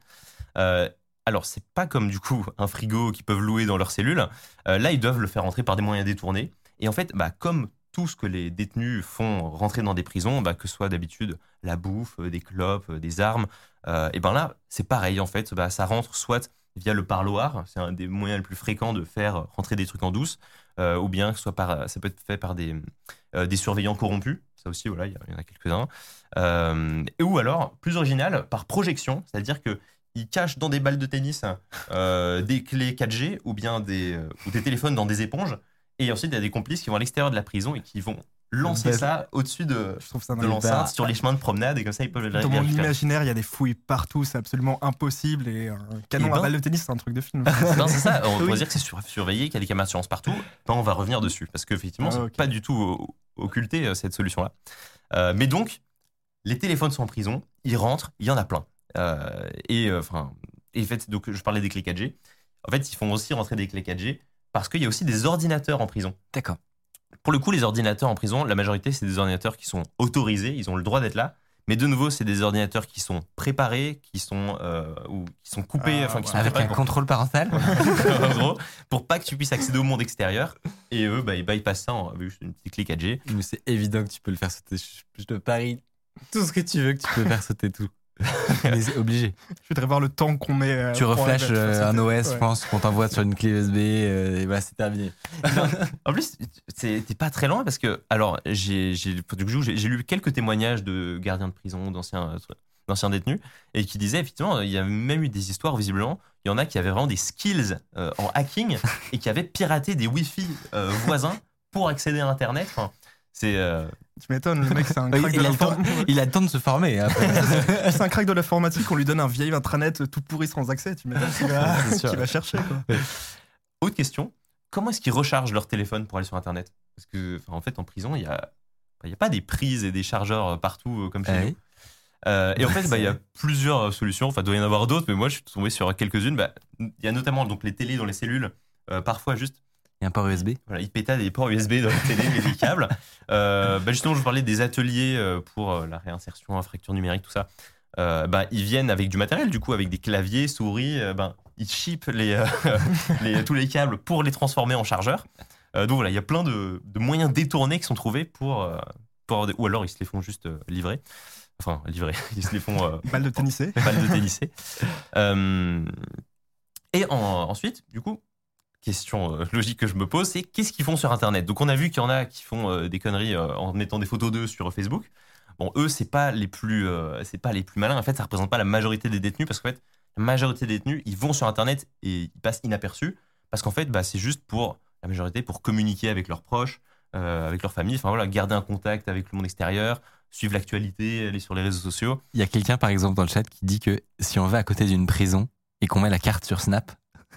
Alors c'est pas comme du coup un frigo qu'ils peuvent louer dans leur cellule. Là, ils doivent le faire rentrer par des moyens détournés. Et en fait, bah, comme tout ce que les détenus font rentrer dans des prisons, bah, que ce soit d'habitude la bouffe, euh, des clopes, euh, des armes, euh, et ben là, c'est pareil en fait. Bah, ça rentre soit via le parloir, c'est un des moyens les plus fréquents de faire rentrer des trucs en douce, ou bien que soit ça peut être fait par des, surveillants corrompus. Ça aussi, voilà, il y, en a quelques-uns. Et ou alors, plus original, par projection, c'est-à-dire que ils cachent dans des balles de tennis des clés 4G ou bien ou des téléphones dans des éponges. Et ensuite, il y a des complices qui vont à l'extérieur de la prison et qui vont lancer Ben, ça au-dessus de, de l'enceinte sur les chemins de promenade et comme ça, ils peuvent le Dans mon imaginaire, il y a des fouilles partout, c'est absolument impossible. Et un canon Eh à ben. balle de tennis, c'est un truc de film. Non, c'est ça. On Oui. pourrait dire que c'est sur- surveillé, qu'il y a des caméras de surveillance partout. Ben, on va revenir dessus parce qu'effectivement, Ah, c'est ok. pas du tout euh, occulté euh, cette solution-là. Euh, mais donc, les téléphones sont en prison, ils rentrent, il y en a plein. Euh, et euh, enfin, et en fait, donc je parlais des clés 4G. En fait, ils font aussi rentrer des clés 4G parce qu'il y a aussi des ordinateurs en prison. D'accord. Pour le coup, les ordinateurs en prison, la majorité, c'est des ordinateurs qui sont autorisés, ils ont le droit d'être là. Mais de nouveau, c'est des ordinateurs qui sont préparés, qui sont, euh, ou qui sont coupés, Ah, enfin, qui sont Avec un pour- contrôle parental en gros, pour pas que tu puisses accéder au monde extérieur. Et eux, bah, ils bypassent ça en- avec juste une petite clé 4G. Mais c'est évident que tu peux le faire sauter. Je, je te parie tout ce que tu veux que tu peux faire sauter tout. Mais c'est obligé. Je voudrais voir le temps qu'on met. euh, Tu reflashes euh, un OS, je pense, qu'on t'envoie sur une clé USB, euh, et voilà, c'est terminé. En plus, t'es pas très loin parce que, alors, j'ai j'ai- du coup, j'ai j'ai lu quelques témoignages de gardiens de prison, d'anciens d'anciens détenus, et qui disaient effectivement, il y a même eu des histoires, visiblement, il y en a qui avaient vraiment des skills euh, en hacking et qui avaient piraté des Wi-Fi euh, voisins pour accéder à Internet. Enfin, c'est. euh, Tu m'étonnes, le mec, c'est un crack de il, a temps, l'informatique. il a le temps de se former. hein. C'est un crack de l'informatique, on lui donne un vieil intranet tout pourri sans accès. Tu m'étonnes qu'il va, chercher. Quoi. Autre question, comment est-ce qu'ils rechargent leur téléphone pour aller sur Internet? Parce que, en fait, en prison, il y a, il y a pas des prises et des chargeurs partout euh, comme chez Ouais. nous. Euh, et en fait, bah, il y a plusieurs solutions. Enfin, il doit y en avoir d'autres, mais moi, je suis tombé sur quelques-unes. Bah, Il y a notamment donc les télés dans les cellules. Euh, parfois, juste, Il y a un port USB. voilà, ils pétaient des ports USB dans les télés, mais des câbles. Euh, bah, justement, je vous parlais des ateliers euh, pour euh, la réinsertion, la fracture numérique, tout ça. Euh, bah, ils viennent avec du matériel, du coup, avec des claviers, souris. euh, ben, ils chipent les, euh, les- tous les câbles pour les transformer en chargeurs. Euh, donc voilà, il y a plein de, de moyens détournés qui sont trouvés pour, pour avoir des- ou alors ils se les font juste euh, livrer. Enfin, livrer. Ils se les font euh, Balle de tennissé. balle de tennisser. Euh, et en- ensuite, du coup, question euh, logique que je me pose, c'est qu'est-ce qu'ils font sur Internet? Donc on a vu qu'il y en a qui font euh, des conneries euh, en mettant des photos d'eux sur Facebook. Bon, eux, c'est pas les plus, c'est pas les plus malins. En fait, ça représente pas la majorité des détenus parce qu'en fait, la majorité des détenus, ils vont sur Internet et ils passent inaperçus parce qu'en fait, bah, c'est juste pour la majorité pour communiquer avec leurs proches, avec leur famille. Enfin voilà, garder un contact avec le monde extérieur, suivre l'actualité, aller sur les réseaux sociaux. Il y a quelqu'un, par exemple, dans le chat qui dit que si on va à côté d'une prison et qu'on met la carte sur Snap,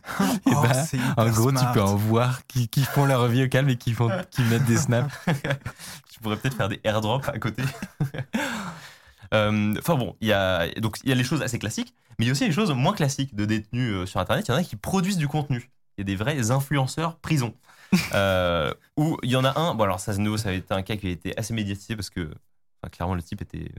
eh Oh, ben, en gros, smart. tu peux en voir qui, qui font leur vie au calme et qui, font, qui mettent des snaps. Tu pourrais peut-être faire des airdrops à côté. Euh, Enfin bon, il y a donc il y a les choses assez classiques, mais il y a aussi les choses moins classiques de détenus euh, sur Internet. Il y en a qui produisent du contenu. Il y a des vrais influenceurs prison. Euh, où il y en a un. Bon alors ça c'est nouveau, ça a été un cas qui a été assez médiatisé parce que enfin, clairement le type était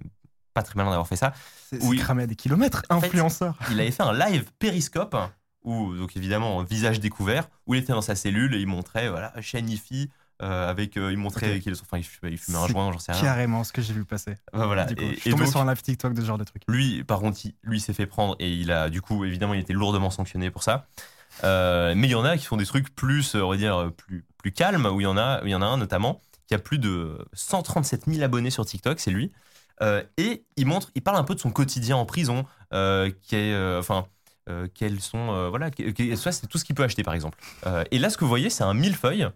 pas très malin d'avoir fait ça. C'est c'est cramé à des kilomètres. En fait, Influenceur. Il avait fait un live périscope où donc évidemment visage découvert où il était dans sa cellule et il montrait voilà chaîne IFI euh, avec euh, il montrait Ok. qu'il enfin il fumait, il fumait un joint, j'en sais rien. Carrément ce que j'ai vu passer. Bah, voilà. Du coup, Et- je suis tombé donc, sur un live TikTok de ce genre de truc. lui, par contre, il- lui s'est fait prendre et il a, du coup, évidemment, il était lourdement sanctionné pour ça. Euh, mais il y en a qui font des trucs plus, euh, on va dire, plus, plus calmes, où il y en a, où il y en a un notamment qui a plus de 137 000 abonnés sur TikTok, c'est lui. Et il montre, il parle un peu de son quotidien en prison, qui est, enfin, euh, quels sont, euh, voilà, que- ça c'est tout ce qu'il peut acheter par exemple. Euh, et là, ce que vous voyez, c'est un millefeuille.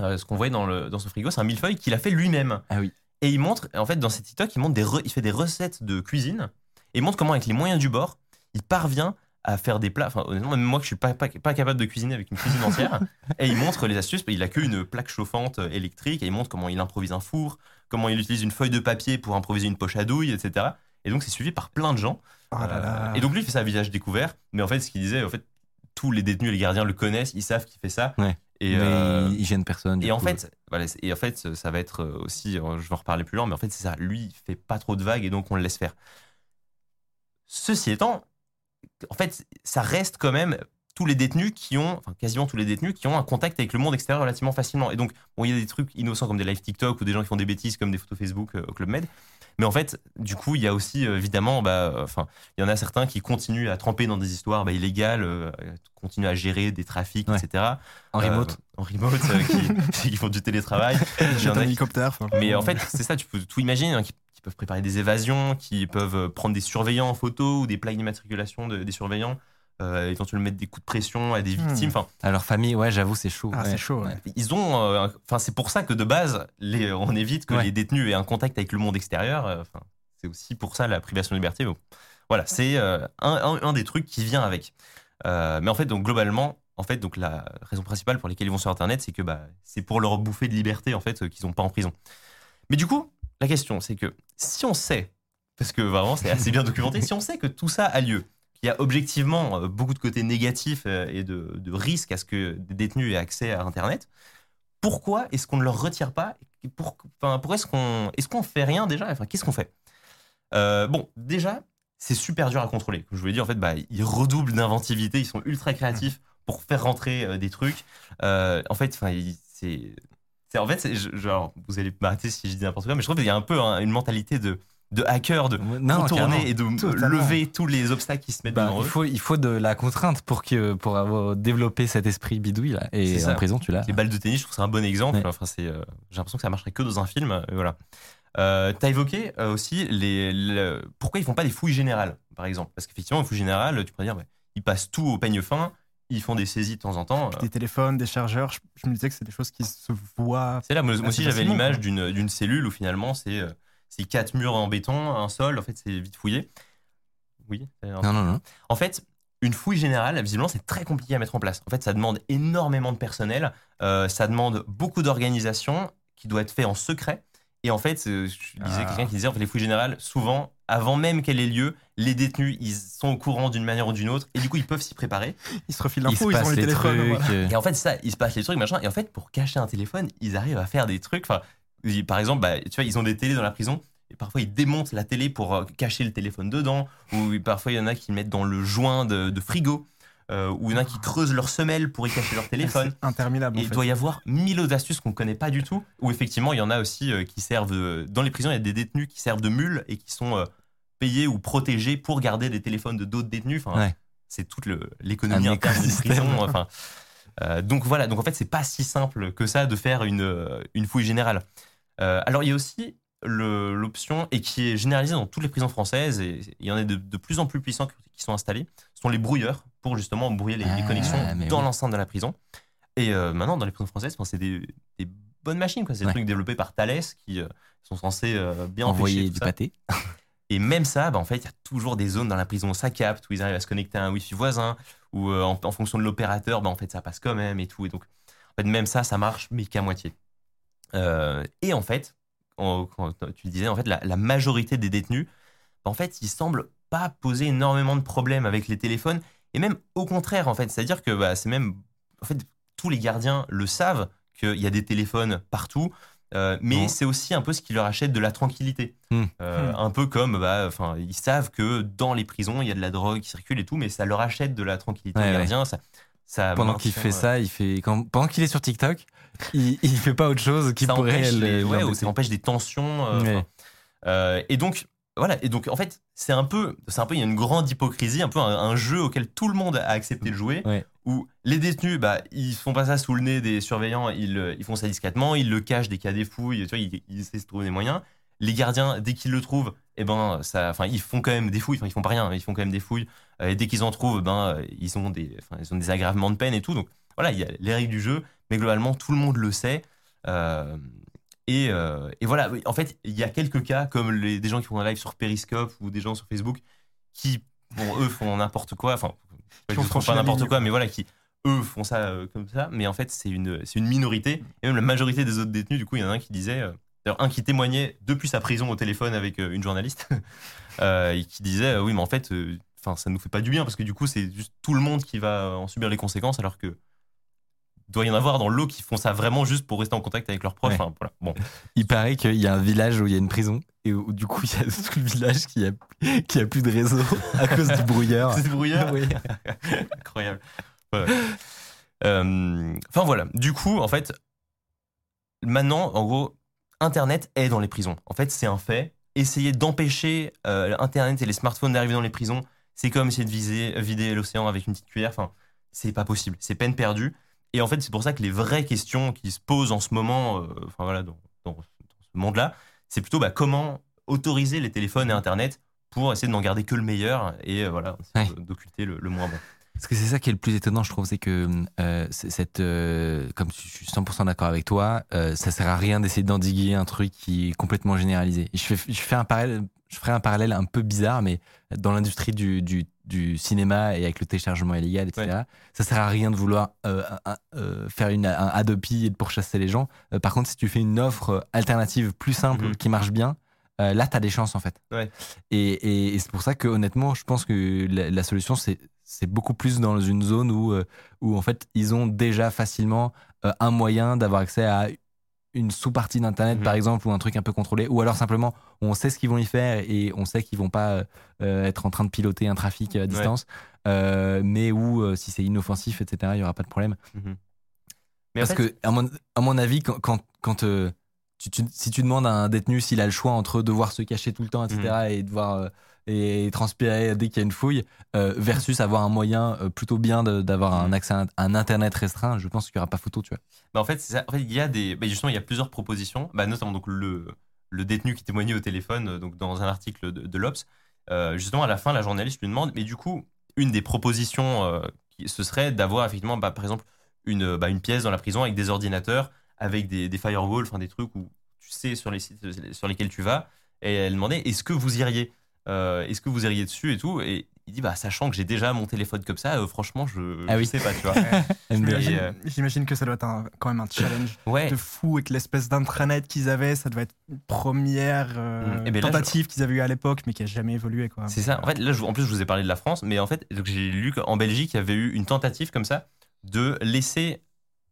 Euh, ce qu'on voyait dans, le, dans ce frigo, c'est un millefeuille qu'il a fait lui-même. Ah oui. Et il montre, en fait, dans ses TikTok, il, montre des re- il fait des recettes de cuisine et il montre comment, avec les moyens du bord, il parvient à faire des plats. Enfin, honnêtement, même moi, que je suis pas, pas, pas capable de cuisiner avec une cuisine entière. et il montre les astuces. Il a qu'une plaque chauffante électrique et il montre comment il improvise un four, comment il utilise une feuille de papier pour improviser une poche à douille, etc. Et donc, c'est suivi par plein de gens. Là là. Euh, et donc, lui, il fait ça à visage découvert. Mais en fait, ce qu'il disait, en fait, tous les détenus et les gardiens le connaissent, ils savent qu'il fait ça. Ouais. Et, mais euh, il gêne personne. et en coup. fait, voilà, et en fait, ça va être euh, aussi, je vais en reparler plus lent, mais en fait, c'est ça. Lui, il fait pas trop de vagues et donc on le laisse faire. Ceci étant, en fait, ça reste quand même tous les détenus qui ont, enfin quasiment tous les détenus qui ont un contact avec le monde extérieur relativement facilement. Et donc, bon, il y a des trucs innocents comme des live TikTok ou des gens qui font des bêtises comme des photos Facebook euh, au Club Med. Mais en fait, du coup, il y a aussi euh, évidemment, bah, enfin, il y en a certains qui continuent à tremper dans des histoires bah, illégales, euh, continuent à gérer des trafics, Ouais. etc. en Euh, remote. en remote, qui, qui font du télétravail. J'ai un qui- hélicoptère. mais en fait, c'est ça, tu peux tout imaginer, hein, qui, qui peuvent préparer des évasions, qui peuvent prendre des surveillants en photo ou des plaques d'immatriculation de- des surveillants, euh, éventuellement mettre des coups de pression à des victimes. Enfin, À leur famille, ouais, j'avoue, c'est chaud. Ah, ouais. c'est chaud. ouais. ils ont. euh, Enfin, c'est pour ça que de base, les, on évite que Ouais. les détenus aient un contact avec le monde extérieur. euh, Enfin, c'est aussi pour ça la privation de liberté. Bon, voilà, c'est euh, un, un- un des trucs qui vient avec. Euh, mais en fait, donc globalement, en fait, donc la raison principale pour laquelle ils vont sur Internet, c'est que bah, c'est pour leur bouffer de liberté en fait euh, qu'ils n'ont pas en prison. Mais du coup, la question, c'est que si on sait, parce que vraiment c'est assez bien documenté, si on sait que tout ça a lieu, qu'il y a objectivement euh, beaucoup de côtés négatifs euh, et de, risques à ce que des détenus aient accès à Internet, pourquoi est-ce qu'on ne leur retire pas pour, enfin, pourquoi est-ce qu'on est-ce fait rien déjà? Enfin, qu'est-ce qu'on fait? Euh, Bon, déjà, c'est super dur à contrôler. Comme je vous l'ai dit, en fait, bah, ils redoublent d'inventivité, ils sont ultra créatifs pour faire rentrer des trucs. En fait, c'est en fait, genre, vous allez m'arrêter si je dis n'importe quoi, mais je trouve qu'il y a un peu hein, une mentalité de, de hacker, de Non, contourner et de Totalement. lever tous les obstacles qui se mettent Bah, devant il, eux. faut, il faut de la contrainte pour, que, pour avoir développé cet esprit bidouille. Là. Et C'est ça. en prison, tu l'as. Les balles de tennis, je trouve que c'est un bon exemple. Ouais. Enfin, c'est, euh, j'ai l'impression que ça marcherait que dans un film. euh, voilà. Euh, T'as évoqué euh, aussi les, le- pourquoi ils font pas des fouilles générales, par exemple? Parce qu'effectivement, une fouille générale, tu pourrais dire, ouais, ils passent tout au peigne fin, ils font des saisies de temps en temps. Des téléphones, des chargeurs, je, je me disais que c'est des choses qui se voient. C'est là, moi, aussi, j'avais l'image d'une, d'une cellule où finalement, c'est, euh, c'est quatre murs en béton, un sol, en fait, c'est vite fouillé. Oui. Non, non, non. En fait, une fouille générale, visiblement, c'est très compliqué à mettre en place. En fait, ça demande énormément de personnel, euh, ça demande beaucoup d'organisation qui doit être fait en secret. Et en fait, euh, je disais Ah. quelqu'un qui disait, en fait, les fouilles générales, souvent, avant même qu'elle ait lieu, les détenus, ils sont au courant d'une manière ou d'une autre, et du coup, ils peuvent s'y préparer. Ils se refilent l'info, ils, ont passe les les téléphones. trucs. voilà. euh, Et en fait, ça, il se passe les trucs, machin. Et en fait, pour cacher un téléphone, ils arrivent à faire des trucs. Enfin, ils- par exemple, bah, tu vois, ils ont des télés dans la prison. Et parfois, ils démontent la télé pour euh, cacher le téléphone dedans. Ou parfois, il y en a qui mettent dans le joint de, de frigo. Euh, ou il y en a qui creusent leur semelle pour y cacher leur téléphone. C'est interminable. Et en il fait. doit y avoir mille autres astuces qu'on ne connaît pas du tout. Ou effectivement, il y en a aussi euh, qui servent. dans les prisons, il y a des détenus qui servent de mules et qui sont payés ou protégés pour garder des téléphones de d'autres détenus. Enfin, Ouais. C'est toute l'économie interne d'une écosystème. prison. Enfin, euh, donc voilà. Donc en fait, c'est pas si simple que ça de faire une, une fouille générale. Euh, alors il y a aussi l'option et qui est généralisée dans toutes les prisons françaises et il y en a de, de plus en plus puissants qui sont installés. Ce sont les brouilleurs pour justement brouiller les, les Ah, connexions dans oui. l'enceinte de la prison. Et euh, maintenant, dans les prisons françaises, c'est des, des bonnes machines. C'est des Ouais. trucs développés par Thales qui euh, sont censés euh, bien envoyer du ça. pâté. Et même ça, bah, en fait, il y a toujours des zones dans la prison où ça capte, où ils arrivent à se connecter à un Wi-Fi voisin, ou en, en fonction de l'opérateur, bah, en fait, ça passe quand même et tout. Et donc, en fait, même ça, ça marche, mais qu'à moitié. Euh, et en fait, en- quand tu disais, en fait, la, la majorité des détenus, en fait, ils semblent pas poser énormément de problèmes avec les téléphones, et même au contraire, en fait, c'est-à-dire que bah, c'est même, en fait, tous les gardiens le savent qu'il y a des téléphones partout. euh, mais c'est aussi un peu ce qui leur achète de la tranquillité. Hmm. Euh, Hmm. Un peu comme, bah, enfin, ils savent que dans les prisons, il y a de la drogue qui circule et tout, mais ça leur achète de la tranquillité Ouais, aux ouais. gardiens. Ça, ça Pendant qu'il fait euh, ça, il fait quand, pendant qu'il est sur TikTok, il, il fait pas autre chose qui ça pourrait empêche, les- ouais, ou ça empêche des tensions. euh, Ouais. euh, et donc, voilà. Et donc, en fait, c'est un peu, c'est un peu, il y a une grande hypocrisie, un peu un, un jeu auquel tout le monde a accepté de jouer, Ouais. où les détenus, bah, ils font pas ça sous le nez des surveillants, ils, ils font ça discrètement, ils le cachent dès qu'il y a des fouilles, tu vois, ils, ils essaient de trouver des moyens. Les gardiens, dès qu'ils le trouvent, eh ben, ça, enfin, ils font quand même des fouilles, enfin, ils font pas rien, mais ils font quand même des fouilles. Euh, et dès qu'ils en trouvent, ben, ils ont des, ils ont des aggravements de peine et tout. Donc, voilà, il y a les règles du jeu, mais globalement, tout le monde le sait. Euh, et, euh, et voilà, en fait, il y a quelques cas, comme les, des gens qui font un live sur Periscope ou des gens sur Facebook, qui, bon, eux, font n'importe quoi. Enfin, qu'ils font pas n'importe quoi, mais voilà, qui, eux, font ça euh, comme ça. Mais en fait, c'est une, une minorité. Et même la majorité des autres détenus, du coup, il y en a un qui disait, euh, d'ailleurs, un qui témoignait depuis sa prison au téléphone avec une journaliste, et qui disait, oui, mais en fait, enfin, ça nous fait pas du bien, parce que du coup, c'est juste tout le monde qui va en subir les conséquences, alors que doit y en avoir dans l'eau qui font ça vraiment juste pour rester en contact avec leurs proches. Ouais. Enfin, voilà. Bon, Il paraît qu'il y a un village où il y a une prison et où, du coup il y a tout le village qui a, qui a plus de réseau à cause du brouillard. c'est brouillard. Oui. Incroyable. Euh, Enfin voilà. Du coup, en fait, maintenant, en gros, Internet est dans les prisons. En fait, c'est un fait. Essayer d'empêcher euh, Internet et les smartphones d'arriver dans les prisons, c'est comme essayer de viser, vider l'océan avec une petite cuillère. Enfin, c'est pas possible. C'est peine perdue. Et en fait, c'est pour ça que les vraies questions qui se posent en ce moment, euh, enfin voilà, dans, dans- dans ce monde-là, c'est plutôt bah, comment autoriser les téléphones et Internet pour essayer de n'en garder que le meilleur et euh, voilà, Ouais. d'occulter le, le moins bon. Parce que c'est ça qui est le plus étonnant, je trouve, c'est que euh, cette, euh, comme je suis 100% d'accord avec toi, ça sert à rien d'essayer d'endiguer un truc qui est complètement généralisé. Et je fais, je fais un parallèle, je ferai un parallèle un peu bizarre, mais dans l'industrie du, du, du cinéma et avec le téléchargement illégal, etc., ça sert à rien de vouloir euh, euh, faire une, un Adopi et de pourchasser les gens. Euh, par contre, si tu fais une offre alternative plus simple Mhm. qui marche bien, là, tu as des chances en fait. Ouais. Et, et- et c'est pour ça que honnêtement, je pense que la, la solution, c'est beaucoup plus dans une zone où, où en fait, ils ont déjà facilement un moyen d'avoir accès à une sous-partie d'Internet, Mhm. par exemple, ou un truc un peu contrôlé, ou alors simplement, on sait ce qu'ils vont y faire et on sait qu'ils vont pas euh, être en train de piloter un trafic à distance, euh, mais où, euh, si c'est inoffensif, etc., il y aura pas de problème. Mais en Parce fait, que, à mon, à mon avis, quand, quand, quand, euh, tu, tu- si tu demandes à un détenu s'il a le choix entre devoir se cacher tout le temps, etc., Mhm. et devoir euh, et transpirer dès qu'il y a une fouille, euh, versus avoir un moyen euh, plutôt bien d'avoir un Mhm. accès à un, internet restreint, je pense qu'il n'y aura pas photo, tu vois. bah, en fait, c'est ça. En fait, il y a des, bah, justement, il y a plusieurs propositions, bah, notamment donc le, le détenu qui témoignait au téléphone, euh, donc dans un article de, de l'Obs. Euh, justement, à la fin, la journaliste lui demande, mais du coup, une des propositions, euh, qui- ce serait d'avoir effectivement, bah, par exemple, une, bah, une pièce dans la prison avec des ordinateurs, avec des, des firewalls, enfin des trucs où tu sais sur les sites sur lesquels tu vas. Et elle demandait, est-ce que vous iriez? Est-ce que vous iriez dessus et tout? Et il dit, bah, sachant que j'ai déjà mon téléphone comme ça, euh, franchement, je, Ah je oui. sais pas, tu vois. J'imagine euh, j'imagine que ça doit être un- quand même un challenge Ouais. de fou avec l'espèce d'intranet qu'ils avaient. Ça devait être une première euh, Mm. Eh ben tentative qu'ils avaient eu à l'époque, mais qui a jamais évolué. quoi. C'est ça. En fait, là, je- en plus, je vous ai parlé de la France, mais en fait, j'ai lu qu'en Belgique, il y avait eu une tentative comme ça de laisser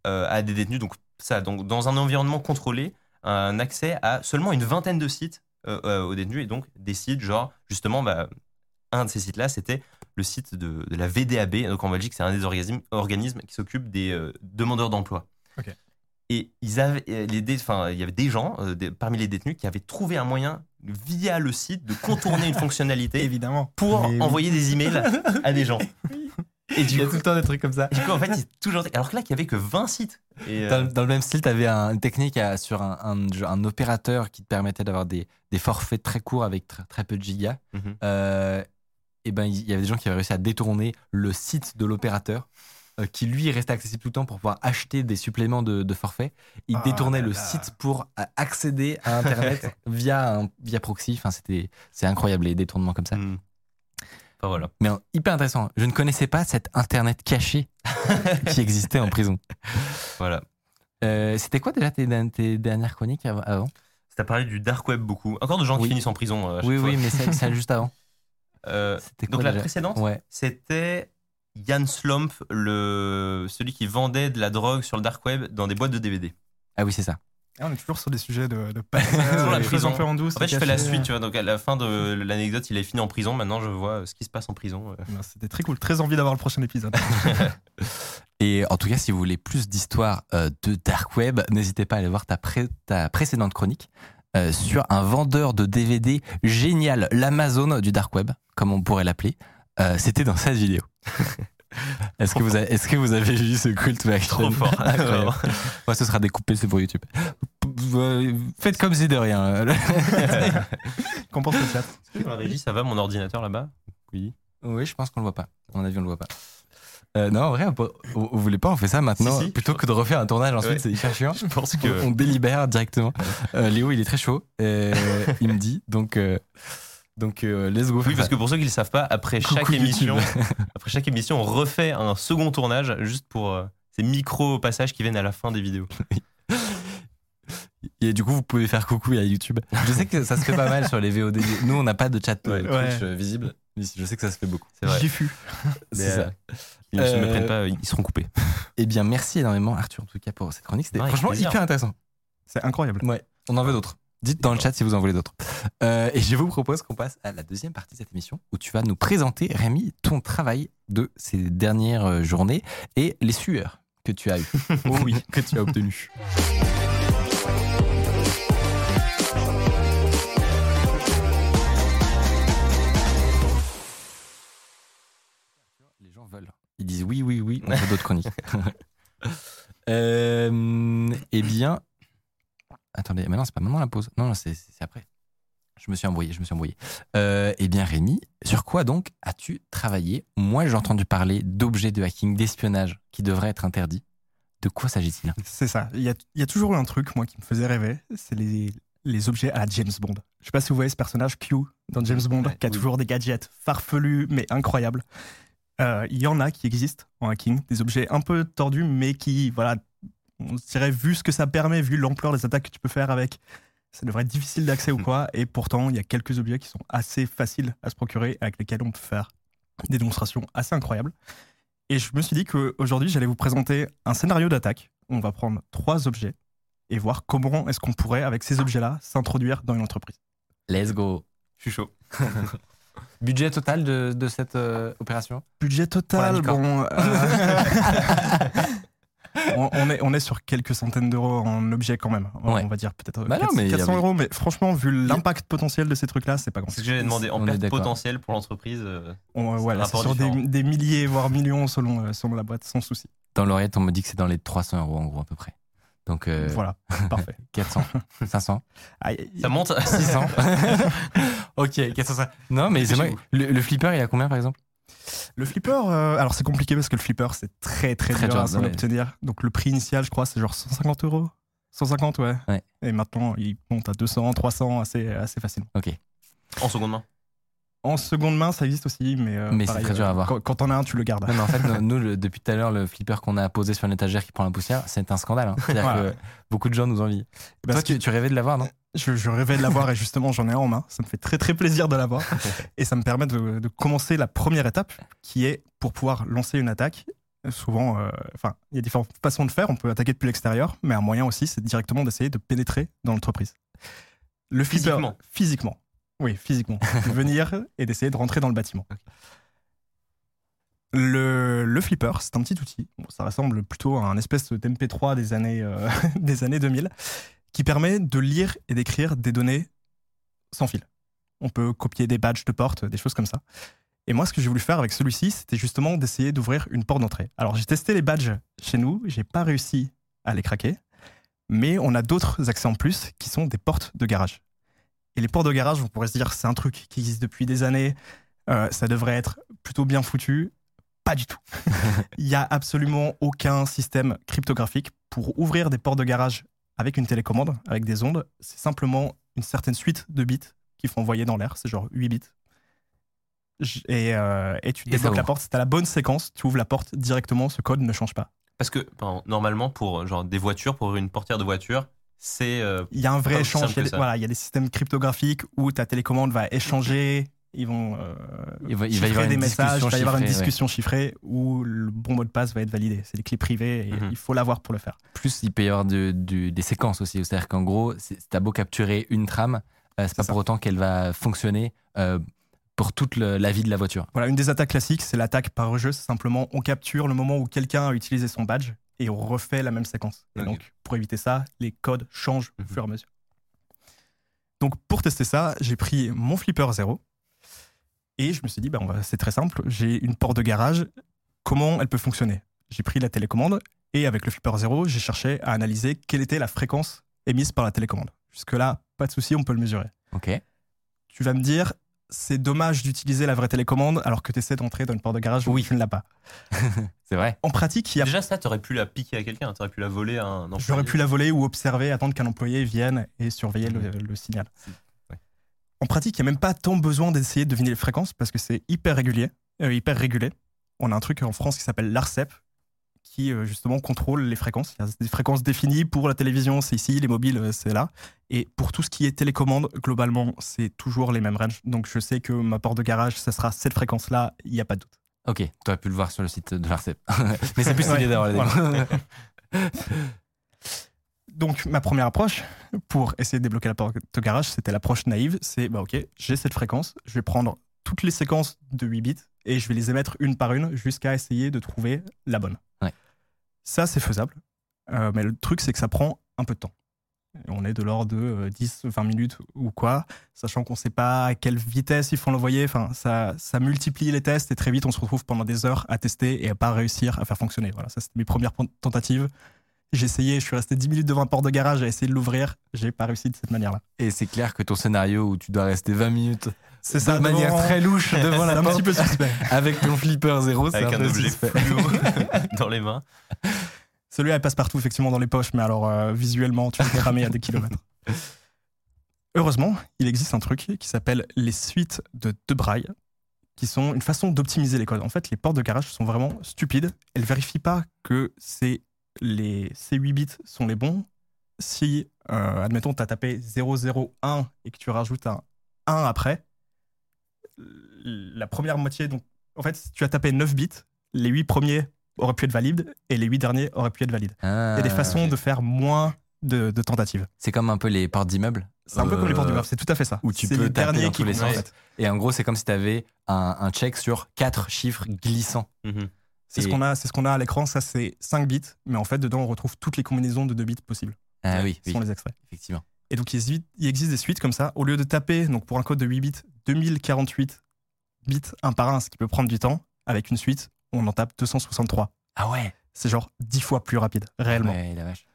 euh, à des détenus, donc ça, donc dans un environnement contrôlé, un accès à seulement une vingtaine de sites euh, euh, aux détenus, et donc des sites genre, justement, bah, un de ces sites-là, c'était le site de, de la VDAB. Donc en Belgique, c'est un des organismes, organismes qui s'occupe des euh, demandeurs d'emploi. Et ils avaient, euh, les enfin, il y avait des gens euh, des- parmi les détenus qui avaient trouvé un moyen via le site de contourner une fonctionnalité Évidemment. pour Mais oui. envoyer des emails à des gens. Et Il du y a coup, tout le temps des trucs comme ça. du coup, en fait, c'est toujours. Alors que là, il y avait que 20 sites. Et, euh, Dans, le- dans le même style, tu avais une technique à- sur un, un- un opérateur qui te permettait d'avoir des, des forfaits très courts avec tr- très peu de gigas. Mhm. Euh, et ben, il y avait des gens qui avaient réussi à détourner le site de l'opérateur. euh, qui lui restait accessible tout le temps pour pouvoir acheter des suppléments de, de forfait. Il Ah détournait là le là. site pour euh, accéder à Internet via, un, via proxy. Enfin, c'était, c'est incroyable les détournements comme ça. hmm. Enfin, voilà. Mais euh, hyper intéressant. Je ne connaissais pas cet Internet caché qui existait en prison. voilà. Euh, c'était quoi déjà tes, tes dernières chroniques av- avant? Tu as parlé du dark web beaucoup. Encore de gens Oui. qui finissent en prison. euh, à chaque Oui, fois. oui, mais celle, celle juste avant. Euh, C'était donc quoi la déjà? précédente, Ouais. c'était Yann Slump, le, celui qui vendait de la drogue sur le dark web dans des boîtes de DVD. Ah oui, c'est ça. Et on est toujours sur des sujets de, de Sur la prison. en douce. En fait, je fais la suite, tu vois. Donc, à la fin de l'anecdote, il est fini en prison. Maintenant, je vois ce qui se passe en prison. euh. Ben, C'était très cool. Très envie d'avoir le prochain épisode. Et en tout cas, si vous voulez plus d'histoires euh, de Dark Web, n'hésitez pas à aller voir ta, pré- ta précédente chronique euh, sur un vendeur de DVD génial, l'Amazon du Dark Web, comme on pourrait l'appeler. Euh, C'était dans cette vidéo. Est-ce que, vous avez, est-ce que vous avez vu ce cult to action? Trop fort. Incroyable. Ouais, ce sera découpé, c'est pour YouTube. Euh, Faites comme si de rien. Qu'en pense le chat? Dans la régie, ça va, mon ordinateur là-bas? Oui. Oui, je pense qu'on le voit pas. À mon avis, on le voit pas. Euh, non, en vrai, on- vous voulez pas, on fait ça maintenant, Si, si. plutôt que de refaire un tournage ensuite, Ouais. c'est hyper chiant. Je pense que. on délibère directement. Euh, Léo, il est très chaud. il me dit, donc, euh, donc euh, let's go. Oui, parce que pour ceux qui ne le savent pas, après Coucou chaque émission, après chaque émission, on refait un second tournage juste pour euh, ces micro passages qui viennent à la fin des vidéos. Et du coup, vous pouvez faire coucou à YouTube. Je sais que ça se fait pas mal sur les VOD. Nous, on n'a pas de chat euh, Ouais. Twitch Ouais. visible. mais Je sais que ça se fait beaucoup. C'est vrai. Diffus. C'est Mais, ça. Ils ne Euh, me prennent pas, ils seront coupés. Eh bien, merci énormément, Arthur, en tout cas, pour cette chronique. C'était Ouais, franchement hyper intéressant. C'est incroyable. Ouais, on en veut d'autres. Dites dans le chat si vous en voulez d'autres. Euh, et je vous propose qu'on passe à la deuxième partie de cette émission où tu vas nous présenter, Rémi, ton travail de ces dernières euh, journées et les sueurs que tu as eues. oh oui, que tu as obtenues. Les gens veulent. Ils disent oui, oui, oui, on fait d'autres chroniques. Euh, eh bien, attendez, mais non, c'est pas maintenant la pause. Non, non, c'est après. Je me suis embrouillé, je me suis embrouillé. Euh, eh bien, Rémi, sur quoi donc as-tu travaillé Moi, j'ai entendu parler d'objets de hacking, d'espionnage qui devraient être interdits. De quoi s'agit-il? C'est ça. Il y, a, il y a toujours eu un truc, moi, qui me faisait rêver. C'est les, les objets à la James Bond. Je sais pas si vous voyez ce personnage Q dans James Bond, Ouais, qui a oui. toujours des gadgets farfelus, mais incroyables. Euh, Il y en a qui existent en hacking, des objets un peu tordus, mais qui, voilà, on se dirait, vu ce que ça permet, vu l'ampleur des attaques que tu peux faire avec, ça devrait être difficile d'accès ou quoi. Et pourtant, il y a quelques objets qui sont assez faciles à se procurer, avec lesquels on peut faire des démonstrations assez incroyables. Et je me suis dit qu'aujourd'hui, j'allais vous présenter un scénario d'attaque. On va prendre trois objets et voir comment est-ce qu'on pourrait, avec ces objets-là, s'introduire dans une entreprise. Let's go. Je suis chaud. Budget total de, de cette euh, opération? Budget total, bon. euh, on, on est, on est sur quelques centaines d'euros en objets quand même. On- Ouais. On va dire peut-être Bah non, 400, mais il y a- 400 euros, mais franchement, vu l'impact potentiel de ces trucs-là, c'est pas grand C'est ce que j'allais demander. En perte potentielle pour l'entreprise. euh, On, c'est sur des, milliers, voire millions selon, euh, selon la boîte, sans souci. Dans l'oreillette, on me dit que c'est dans les 300 euros en gros à peu près. Donc euh, Voilà, parfait. 400, 500, Aïe, aïe, Ça monte 600. ok, 400. Non, mais c'est vrai. Le, le flipper, il a combien par exemple? Le flipper, euh, alors c'est compliqué parce que le flipper c'est très très, Très dur dur, à s'en ouais. obtenir. Donc le prix initial, je crois, c'est genre 150 euros. 150, ouais. Ouais. Et maintenant, il monte à 200, 300 assez, assez facilement. Ok. en seconde main. En seconde main, ça existe aussi, mais. euh, Mais c'est très dur à euh, avoir. Quand, quand t'en as un, tu le gardes. Non, mais en fait, nous, le- depuis tout à l'heure, le flipper qu'on a posé sur une étagère qui prend la poussière, c'est un scandale. hein. C'est-à-dire Voilà. que beaucoup de gens nous envient. Toi, tu rêvais de l'avoir, non? Je, je rêvais de l'avoir et justement, j'en ai un en main. Ça me fait très très plaisir de l'avoir. et ça me permet de, de commencer la première étape qui est pour pouvoir lancer une attaque. Souvent, euh, enfin, il y a différentes façons de faire. On peut attaquer depuis l'extérieur, mais un moyen aussi, c'est directement d'essayer de pénétrer dans l'entreprise. Le flipper, Physiquement. physiquement. Oui, physiquement. De venir et d'essayer de rentrer dans le bâtiment. Le, le flipper, c'est un petit outil. Bon, ça ressemble plutôt à un espèce d'MP3 des années, euh, des années 2000 qui permet de lire et d'écrire des données sans fil. On peut copier des badges de porte, des choses comme ça. Et moi, ce que j'ai voulu faire avec celui-ci, c'était justement d'essayer d'ouvrir une porte d'entrée. Alors, j'ai testé les badges chez nous, j'ai pas réussi à les craquer, mais on a d'autres accès en plus qui sont des portes de garage. Et les portes de garage, on pourrait se dire, c'est un truc qui existe depuis des années, euh, ça devrait être plutôt bien foutu. Pas du tout. Il n'y a absolument aucun système cryptographique pour ouvrir des portes de garage avec une télécommande, avec des ondes. C'est simplement une certaine suite de bits qu'il faut envoyer dans l'air. C'est genre 8 bits. Et, euh, et tu Et débloques la porte. C'est à la bonne séquence. Tu ouvres la porte directement. Ce code ne change pas. Parce que pardon, normalement, pour genre des voitures, pour une portière de voiture, c'est. euh, Il y a un vrai échange. simple Il y a que des, ça. voilà, il y a des systèmes cryptographiques où ta télécommande va échanger ils vont euh, Il va- il va y chiffrer avoir des messages, il va y avoir une discussion chiffrée, où le bon mot de passe va être validé. C'est des clés privées et Mhm. il faut l'avoir pour le faire. Plus, il peut y avoir de- des séquences aussi. C'est-à-dire qu'en gros, c'est- t'as beau capturer une trame, euh, c'est pas ça. pour autant qu'elle va fonctionner euh, pour toute le- la vie de la voiture. Voilà, une des attaques classiques, c'est l'attaque par rejeu. C'est simplement on capture le moment où quelqu'un a utilisé son badge et on refait la même séquence. Et donc, pour éviter ça, les codes changent au Mhm. fur et à mesure. Donc, pour tester ça, j'ai pris mon flipper 0 et je me suis dit, bah, c'est très simple. J'ai une porte de garage. Comment elle peut fonctionner? J'ai pris la télécommande et avec le flipper 0, j'ai cherché à analyser quelle était la fréquence émise par la télécommande. Jusque-là, pas de souci, on peut le mesurer. Ok. Tu vas me dire, c'est dommage d'utiliser la vraie télécommande alors que tu essaies d'entrer dans une porte de garage où Oui. tu ne l'as pas. C'est vrai. En pratique, il y a Déjà, ça, t'aurais pu la piquer à quelqu'un, t'aurais pu la voler à un employé. J'aurais pu la voler ou observer, attendre qu'un employé vienne et surveiller le, le signal. En pratique, il n'y a même pas tant besoin d'essayer de deviner les fréquences parce que c'est hyper régulier, euh, hyper régulé. On a un truc en France qui s'appelle l'ARCEP qui euh, justement contrôle les fréquences. Il y a des fréquences définies pour la télévision, c'est ici, les mobiles, euh, c'est là. Et pour tout ce qui est télécommande, globalement, c'est toujours les mêmes ranges. Donc je sais que ma porte de garage, ça sera cette fréquence-là, il n'y a pas de doute. Ok, tu aurais pu le voir sur le site de l'ARCEP. Mais c'est plus Ouais, d'avoir les. Donc ma première approche pour essayer de débloquer la porte de garage, c'était l'approche naïve. C'est bah ok, j'ai cette fréquence, je vais prendre toutes les séquences de 8 bits et je vais les émettre une par une jusqu'à essayer de trouver la bonne. Ouais. Ça c'est faisable, Euh, mais le truc c'est que ça prend un peu de temps. On est de l'ordre de 10-20 minutes ou quoi, sachant qu'on ne sait pas à quelle vitesse il faut l'envoyer. Enfin, ça, ça multiplie les tests et très vite on se retrouve pendant des heures à tester et à pas réussir à faire fonctionner. Voilà, ça c'était mes premières tentatives. J'ai essayé, je suis resté 10 minutes devant un porte de garage à essayer de l'ouvrir. J'ai pas réussi de cette manière-là. Et c'est clair que ton scénario où tu dois rester 20 minutes C'est de manière très louche devant C'est la un porte petit peu suspect. avec ton flipper zéro, c'est Avec un un peu objet suspect. dans les mains. Celui-là, elle passe partout, effectivement, dans les poches, mais alors euh, visuellement, tu peux te cramer à des kilomètres. Heureusement, il existe un truc qui s'appelle les suites de De Braille, qui sont une façon d'optimiser les codes. En fait, les portes de garage sont vraiment stupides. Elles vérifient pas que c'est les, ces 8 bits sont les bons. Si, euh, admettons, tu as tapé 001 et que tu rajoutes un 1 après, la première moitié, donc, en fait, si tu as tapé 9 bits, les 8 premiers auraient pu être valides et les 8 derniers auraient pu être valides. Il y a des Ah, façons de faire moins de, de tentatives. C'est comme un peu les portes d'immeubles. C'est un peu comme les portes Euh, Murph, c'est tout à fait ça. où tu C'est peux les taper derniers dans qui tous les sens. en fait. Et en gros, c'est comme si tu avais un, un check sur quatre chiffres glissants. Mhm. C'est ce qu'on a, c'est ce qu'on a à l'écran, ça c'est 5 bits, mais en fait dedans on retrouve toutes les combinaisons de 2 bits possibles. Ah oui, Ce oui, sont les extraits. effectivement. Et donc il existe, il existe des suites comme ça, au lieu de taper donc pour un code de 8 bits 2048 bits un par un, ce qui peut prendre du temps, avec une suite, on en tape 263. Ah ouais C'est genre 10 fois plus rapide, réellement. Ouais, la vache.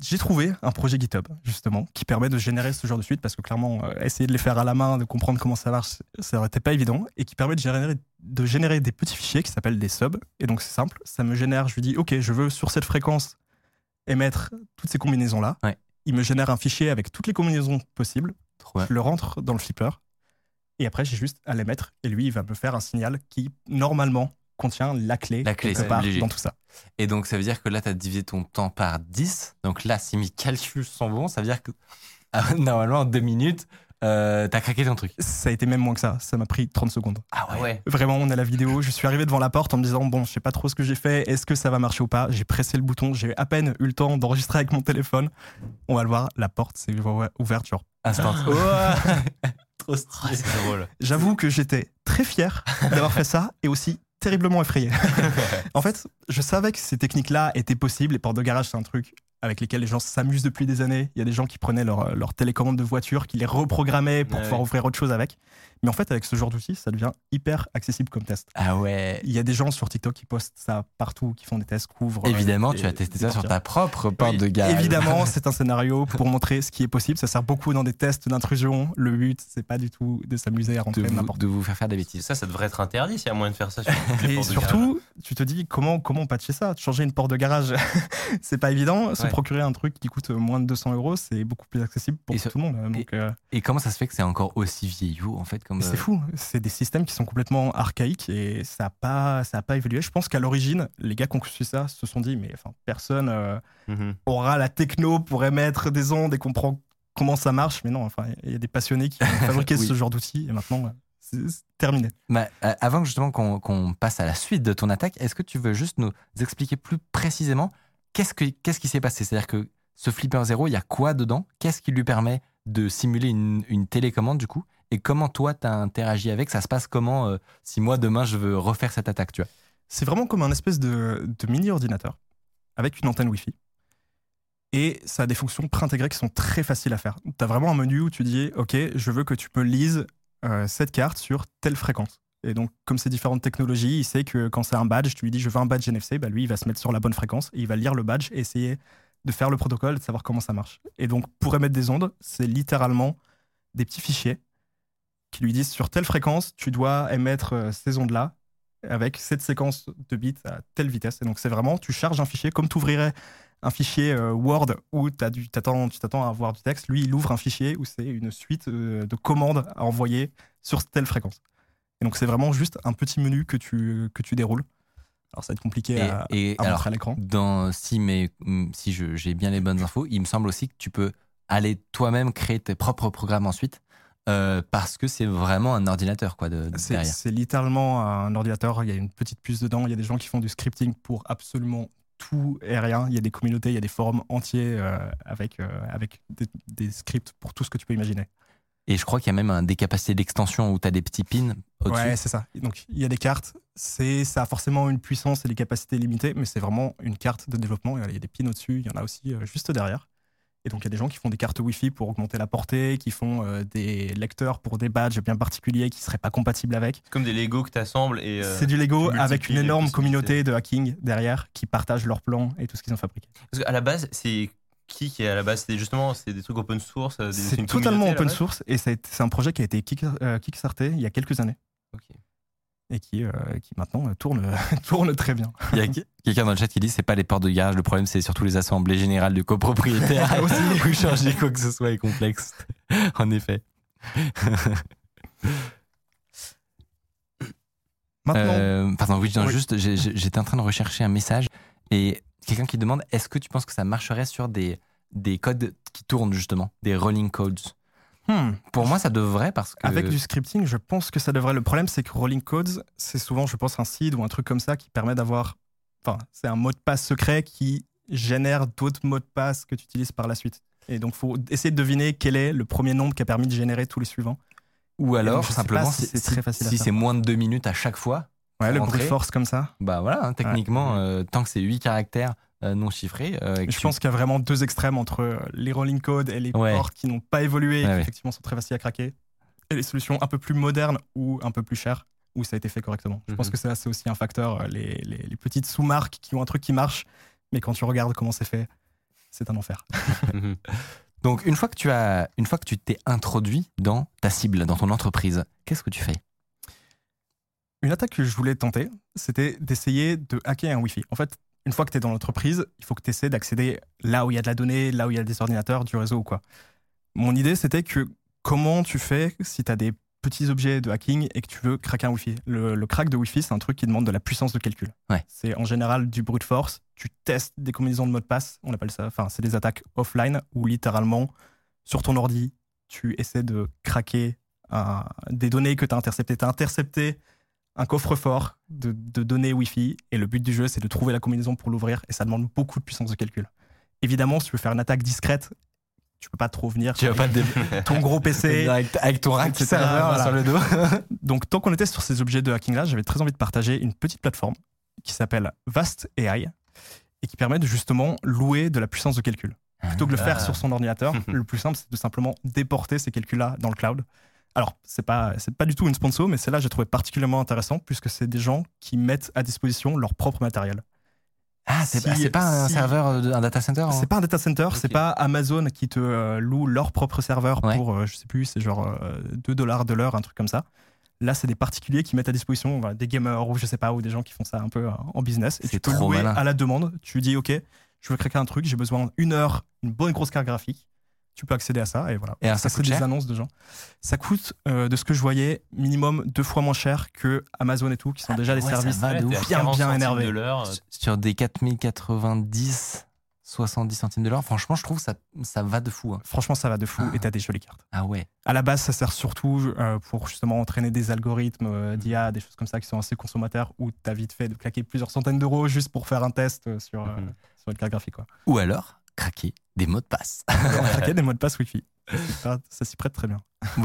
J'ai trouvé un projet GitHub, justement, qui permet de générer ce genre de suite, parce que clairement, euh, essayer de les faire à la main, de comprendre comment ça marche, ça n'aurait été pas évident, et qui permet de générer, de générer des petits fichiers qui s'appellent des subs. Et donc, c'est simple, ça me génère, je lui dis, OK, je veux sur cette fréquence émettre toutes ces combinaisons-là. Ouais. Il me génère un fichier avec toutes les combinaisons possibles, je le rentre dans le flipper, et après, j'ai juste à les mettre, et lui, il va me faire un signal qui, normalement, contient la clé, La clé, quelque part dans tout ça. Et donc, ça veut dire que là, tu as divisé ton temps par 10. Donc là, si mes calculs sont bons, ça veut dire que ah, normalement, en deux minutes, euh, tu as craqué ton truc. Ça a été même moins que ça, ça m'a pris 30 secondes. Ah ouais. Vraiment, on a la vidéo. Je suis arrivé devant la porte en me disant Bon, je sais pas trop ce que j'ai fait. Est-ce que ça va marcher ou pas? J'ai pressé le bouton. J'ai à peine eu le temps d'enregistrer avec mon téléphone. On va le voir. La porte s'est ouverte. Genre. Instant. Trop stylé. C'est drôle. J'avoue que j'étais très fier d'avoir fait ça et aussi terriblement effrayé. en fait, je savais que ces techniques-là étaient possibles. Les portes de garage, c'est un truc avec lesquels les gens s'amusent depuis des années. Il y a des gens qui prenaient leur, leur télécommande de voiture, qui les reprogrammaient pour Ouais, pouvoir ouais. ouvrir autre chose avec. Mais en fait, avec ce genre d'outil, ça devient hyper accessible comme test. Ah ouais. Il y a des gens sur TikTok qui postent ça partout, qui font des tests, couvrent. Évidemment, euh, tu as testé ça sur ta propre porte Oui, de garage. Évidemment, c'est un scénario pour montrer ce qui est possible. Ça sert beaucoup dans des tests d'intrusion. Le but, c'est pas du tout de s'amuser à rentrer n'importe de vous faire faire des bêtises. Ça, ça devrait être interdit s'il y a moyen de faire ça sur Et surtout, tu te dis comment comment patcher ça? Changer une porte de garage, c'est pas évident. Se procurer un truc qui coûte moins de 200 euros, c'est beaucoup plus accessible pour Et tout le monde. Donc, euh, Et comment ça se fait que c'est encore aussi vieillot, en fait comme c'est euh, fou. C'est des systèmes qui sont complètement archaïques et ça n'a pas ça a pas évolué. Je pense qu'à l'origine, les gars qui ont conçu ça se sont dit mais enfin personne euh, Mhm. aura la techno pour émettre des ondes et comprend comment ça marche, mais non, enfin, il y a des passionnés qui ont fabriqué Oui. ce genre d'outils et maintenant, c'est c'est terminé. Bah, euh, avant justement qu'on qu'on passe à la suite de ton attaque, est-ce que tu veux juste nous expliquer plus précisément qu'est-ce, que, qu'est-ce qui s'est passé? C'est-à-dire que ce Flipper Zero, il y a quoi dedans? Qu'est-ce qui lui permet de simuler une, télécommande du coup Et comment toi, tu as interagi avec? Ça se passe comment euh, si moi, demain, je veux refaire cette attaque tu vois? C'est vraiment comme un espèce de, de mini-ordinateur avec une antenne Wi-Fi. Et ça a des fonctions préintégrées qui sont très faciles à faire. Tu as vraiment un menu où tu dis Ok, je veux que tu me lises euh, cette carte sur telle fréquence. Et donc, comme c'est différentes technologies, il sait que quand c'est un badge, tu lui dis Je veux un badge NFC, bah lui, il va se mettre sur la bonne fréquence et il va lire le badge et essayer de faire le protocole, de savoir comment ça marche. Et donc, pour émettre des ondes, c'est littéralement des petits fichiers qui lui disent sur telle fréquence, tu dois émettre euh, ces ondes-là avec cette séquence de bits à telle vitesse. Et donc, c'est vraiment, tu charges un fichier comme tu ouvrirais un fichier euh, Word où t'as du- t'attends- tu t'attends à avoir du texte. Lui, il ouvre un fichier où c'est une suite euh, de commandes à envoyer sur telle fréquence. Et donc, c'est vraiment juste un petit menu que tu, que tu déroules. Alors, ça va être compliqué Et, à, et à alors, montrer à l'écran. dans, si, mais, mm, si je- j'ai bien les bonnes infos, il me semble aussi que tu peux aller toi-même créer tes propres programmes ensuite. euh, parce que c'est vraiment un ordinateur quoi de, de C'est derrière. c'est littéralement un ordinateur, il y a une petite puce dedans, il y a des gens qui font du scripting pour absolument tout et rien. Il y a des communautés, il y a des forums entiers euh, avec, euh, avec des, des scripts pour tout ce que tu peux imaginer. Et je crois qu'il y a même un, des capacités d'extension où tu as des petits pins au-dessus. Ouais, c'est ça. Donc il y a des cartes, c'est ça a forcément une puissance et des capacités limitées, mais c'est vraiment une carte de développement. Il y a des pins au-dessus, il y en a aussi euh, juste derrière. Et donc il y a des gens qui font des cartes Wi-Fi pour augmenter la portée, qui font euh, des lecteurs pour des badges bien particuliers qui seraient pas compatibles avec. C'est comme des Lego que tu assembles et. euh, c'est du Lego avec une énorme communauté de hacking derrière qui partagent leurs plans et tout ce qu'ils ont fabriqué. Parce qu'à la base, c'est qui qui est à la base C'est justement c'est des trucs open source. euh, C'est totalement open source et c'est un projet qui a été kick, euh, kickstarté il y a quelques années Ok. et qui, euh, qui maintenant euh, tourne, tourne très bien. Il y a quelqu'un dans le chat qui dit c'est pas les portes de garage, le problème c'est surtout les assemblées générales de copropriétaires. Aussi. où changer quoi que ce soit est complexe. en effet. Maintenant, Euh, pardon, oui, non, Oui. juste, j'étais en train de rechercher un message et quelqu'un qui demande est-ce que tu penses que ça marcherait sur des, des codes qui tournent justement, des rolling codes? Hmm, Pour moi, ça devrait parce que. avec du scripting, je pense que ça devrait. Le problème, c'est que Rolling Codes, c'est souvent, je pense, un seed ou un truc comme ça qui permet d'avoir. Enfin, c'est un mot de passe secret qui génère d'autres mots de passe que tu utilises par la suite. Et donc, faut essayer de deviner quel est le premier nombre qui a permis de générer tous les suivants. Ou alors, simplement, si c'est moins de deux minutes à chaque fois, Ouais, le Rentrer. brute force comme ça. bah voilà, hein, techniquement, euh, tant que c'est huit caractères euh, non chiffrés. euh, Je tu- pense qu'il y a vraiment deux extrêmes entre les rolling codes et les Ouais. ports qui n'ont pas évolué et qui effectivement sont très faciles à craquer. Et les solutions un peu plus modernes ou un peu plus chères où ça a été fait correctement. Je pense Mhm. que ça, c'est aussi un facteur. Les, les- les petites sous-marques qui ont un truc qui marche, mais quand tu regardes comment c'est fait, c'est un enfer. Donc, une fois que tu as, une fois que tu t'es introduit dans ta cible, dans ton entreprise, qu'est-ce que tu fais? Une attaque que je voulais tenter, c'était d'essayer de hacker un Wi-Fi. En fait, une fois que tu es dans l'entreprise, il faut que tu essaies d'accéder là où il y a de la donnée, là où il y a des ordinateurs, du réseau ou quoi. Mon idée, c'était que comment tu fais si tu as des petits objets de hacking et que tu veux craquer un Wi-Fi? Le, le crack de Wi-Fi, c'est un truc qui demande de la puissance de calcul. Ouais. C'est en général du brute force. Tu testes des combinaisons de mots de passe, on appelle ça. Enfin, c'est des attaques offline où littéralement, sur ton ordi, tu essaies de craquer un- des données que tu as interceptées. Tu as intercepté un coffre-fort de, de données Wi-Fi et le but du jeu, c'est de trouver la combinaison pour l'ouvrir et ça demande beaucoup de puissance de calcul. Évidemment, si tu veux faire une attaque discrète, tu peux pas trop venir Tu vas pas ton gros PC. avec, avec ton rack serveur voilà. sur le dos. Donc, tant qu'on était sur ces objets de hacking-là, j'avais très envie de partager une petite plateforme qui s'appelle Vast AI et qui permet de justement louer de la puissance de calcul. Plutôt que de le faire Ah. sur son ordinateur, le plus simple, c'est de simplement déporter ces calculs-là dans le cloud. Alors, c'est pas, c'est pas du tout une sponsor, mais celle-là, j'ai trouvé particulièrement intéressant puisque c'est des gens qui mettent à disposition leur propre matériel. Ah, c'est Si- pas, un si- serveur, de- un data center hein C'est pas un data center, c'est pas Amazon qui te euh, loue leur propre serveur Ouais. pour, euh, je sais plus, c'est genre euh, 2 dollars de l'heure, un truc comme ça. Là, c'est des particuliers qui mettent à disposition voilà, des gamers ou je sais pas, ou des gens qui font ça un peu euh, en business. Et tu peux louer malin. à la demande. Tu dis, OK, je veux craquer un truc, j'ai besoin d'une heure, une bonne grosse carte graphique. Tu peux accéder à ça et voilà. Et alors, ça c'est coûte des cher? annonces de gens. Ça coûte, euh, de ce que je voyais, minimum deux fois moins cher que Amazon et tout, qui sont déjà des ouais, services va de ouf. bien 40 bien énervés. de l'heure. Sur des 4090, 70 centimes de l'heure. Franchement, je trouve ça, ça va de fou. hein. Franchement, ça va de fou Ah. et t'as des jolies cartes. Ah ouais. À la base, ça sert surtout euh, pour justement entraîner des algorithmes euh, d'IA, des choses comme ça qui sont assez consommateurs où t'as vite fait de claquer plusieurs centaines d'euros juste pour faire un test euh, sur, euh, Mhm. sur une carte graphique. Quoi. Ou alors, craquer des mots de passe. On craquait des mots de passe Wi-Fi. Ça, s'y prête très bien.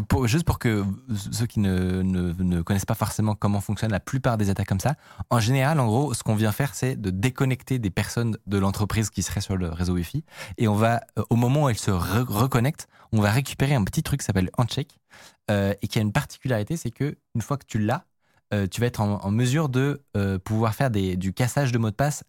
Pour- juste pour que ceux qui ne, ne- ne connaissent pas forcément comment fonctionne la plupart des attaques comme ça, en général, en gros, ce qu'on vient faire, c'est de déconnecter des personnes de l'entreprise qui seraient sur le réseau Wi-Fi. Et on va, euh, au moment où elles se re- reconnectent, on va récupérer un petit truc qui s'appelle Handshake euh, et qui a une particularité, c'est que une fois que tu l'as, euh, tu vas être en, en mesure de euh, pouvoir faire des, du cassage de mots de passe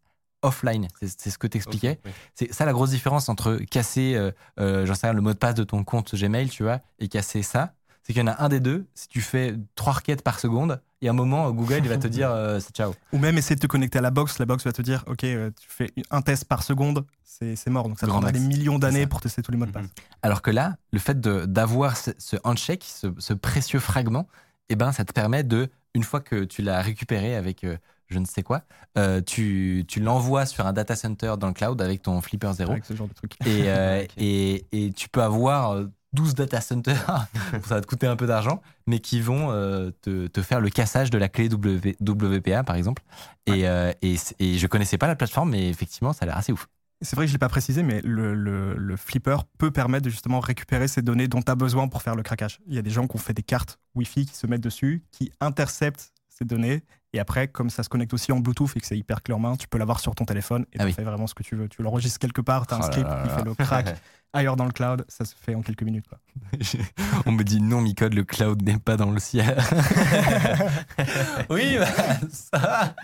offline. C'est ce que t'expliquais. Ok, oui. C'est ça la grosse différence entre casser, euh, euh, j'en sais rien, le mot de passe de ton compte Gmail, tu vois, et casser ça. C'est qu'il y en a un des deux. Si tu fais trois requêtes par seconde, et à un moment, Google, il va te dire euh, c'est ciao. Ou même essayer de te connecter à la box. La box va te dire Ok, euh, tu fais un test par seconde, c'est mort. Donc ça prendra des millions d'années pour tester tous les mots de passe. Mhm. Alors que là, le fait d'avoir ce, ce handshake, ce, ce précieux fragment, eh ben, ça te permet de, une fois que tu l'as récupéré avec je ne sais quoi, euh, tu, tu l'envoies sur un data center dans le cloud avec ton Flipper 0. Avec ce genre de truc. Et, euh, et, et tu peux avoir euh, 12 data centers, ça va te coûter un peu d'argent, mais qui vont euh, te, te faire le cassage de la clé w, WPA, par exemple. Et, euh, et, et je connaissais pas la plateforme, mais effectivement, ça a l'air assez ouf. C'est vrai que je ne l'ai pas précisé, mais le, le- le flipper peut permettre de justement récupérer ces données dont tu as besoin pour faire le craquage. Il y a des gens qui ont fait des cartes Wi-Fi qui se mettent dessus, qui interceptent ces données. Et après, comme ça se connecte aussi en Bluetooth et que c'est hyper clé en main, tu peux l'avoir sur ton téléphone et Ah tu oui. fais vraiment ce que tu veux. Tu l'enregistres quelque part, tu as un Oh là script qui fait le crack ailleurs dans le cloud, ça se fait en quelques minutes. quoi. On me dit non, Micode, le cloud n'est pas dans le ciel. oui, bah, ça va.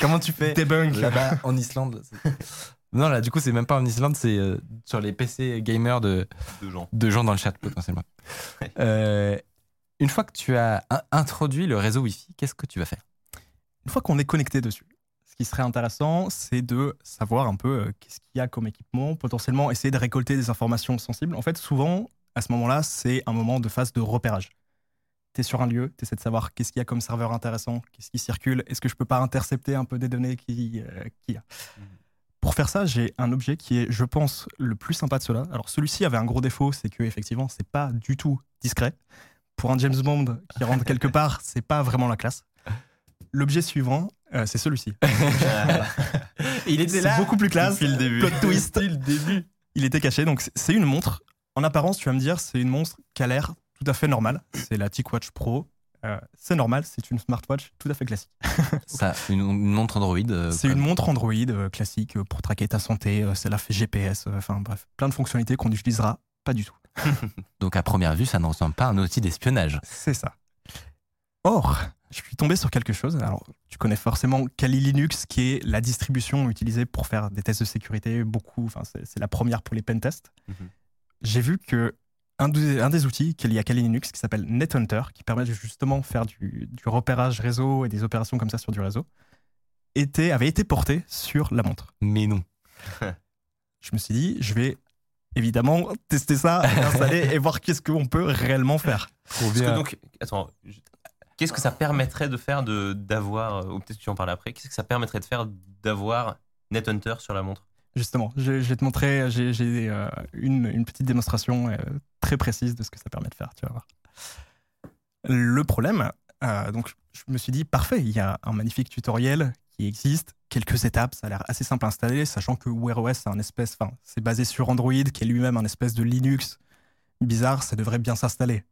Comment tu fais? Debunk Là-bas, en Islande. Non, là, du coup, c'est même pas en Islande, c'est euh, sur les PC gamers de, Deux gens. de gens dans le chat potentiellement. Euh, une fois que tu as in- introduit le réseau Wi-Fi, qu'est-ce que tu vas faire? Une fois qu'on est connecté dessus, ce qui serait intéressant, c'est de savoir un peu euh, qu'est-ce qu'il y a comme équipement, potentiellement essayer de récolter des informations sensibles. En fait, souvent, à ce moment-là, c'est un moment de phase de repérage. Tu es sur un lieu, tu essaies de savoir qu'est-ce qu'il y a comme serveur intéressant, qu'est-ce qui circule, est-ce que je peux pas intercepter un peu des données euh, qu'il y a? Pour faire ça, j'ai un objet qui est, je pense, le plus sympa de cela. Alors, celui-ci avait un gros défaut, c'est que effectivement, c'est pas du tout discret. Pour un James Bond qui rentre quelque part, c'est pas vraiment la classe. L'objet suivant, euh, c'est celui-ci. Il était C'est beaucoup plus classe. Depuis le début. Plot twist. Il était caché. Donc, c'est- une montre. En apparence, tu vas me dire, c'est une montre qui a l'air tout à fait normale. C'est la TicWatch Pro. Euh, c'est normal, c'est une smartwatch tout à fait classique. Ça, une, une montre Android. euh, c'est une montre Android classique pour traquer ta santé. c'est la fait GPS. Enfin, bref, plein de fonctionnalités qu'on n'utilisera pas du tout. Donc à première vue, ça ne ressemble pas à un outil d'espionnage. C'est ça. Or, je suis tombé sur quelque chose. Alors, tu connais forcément Kali Linux, qui est la distribution utilisée pour faire des tests de sécurité. Beaucoup, enfin, c'est la première pour les pentests. Mhm. J'ai vu que un des, un des outils qu'il y a Kali Linux, qui s'appelle NetHunter, qui permet de justement faire du, du repérage réseau et des opérations comme ça sur du réseau, était, avait été porté sur la montre. Mais non. Je me suis dit, je vais évidemment tester ça, l'installer et voir qu'est-ce qu'on peut réellement faire. Trop Parce que donc, attends, je- qu'est-ce que ça permettrait de faire de d'avoir, euh, ou peut-être que tu en parles après, qu'est-ce que ça permettrait de faire d'avoir NetHunter sur la montre? Justement, je, je vais te montrer, j'ai j'ai, euh, une, une petite démonstration euh, très précise de ce que ça permet de faire, tu vas voir. Le problème, euh, donc je me suis dit, parfait, il y a un magnifique tutoriel qui existe, quelques étapes, ça a l'air assez simple à installer, sachant que Wear OS, c'est un espèce, enfin, c'est basé sur Android, qui est lui-même un espèce de Linux bizarre, ça devrait bien s'installer.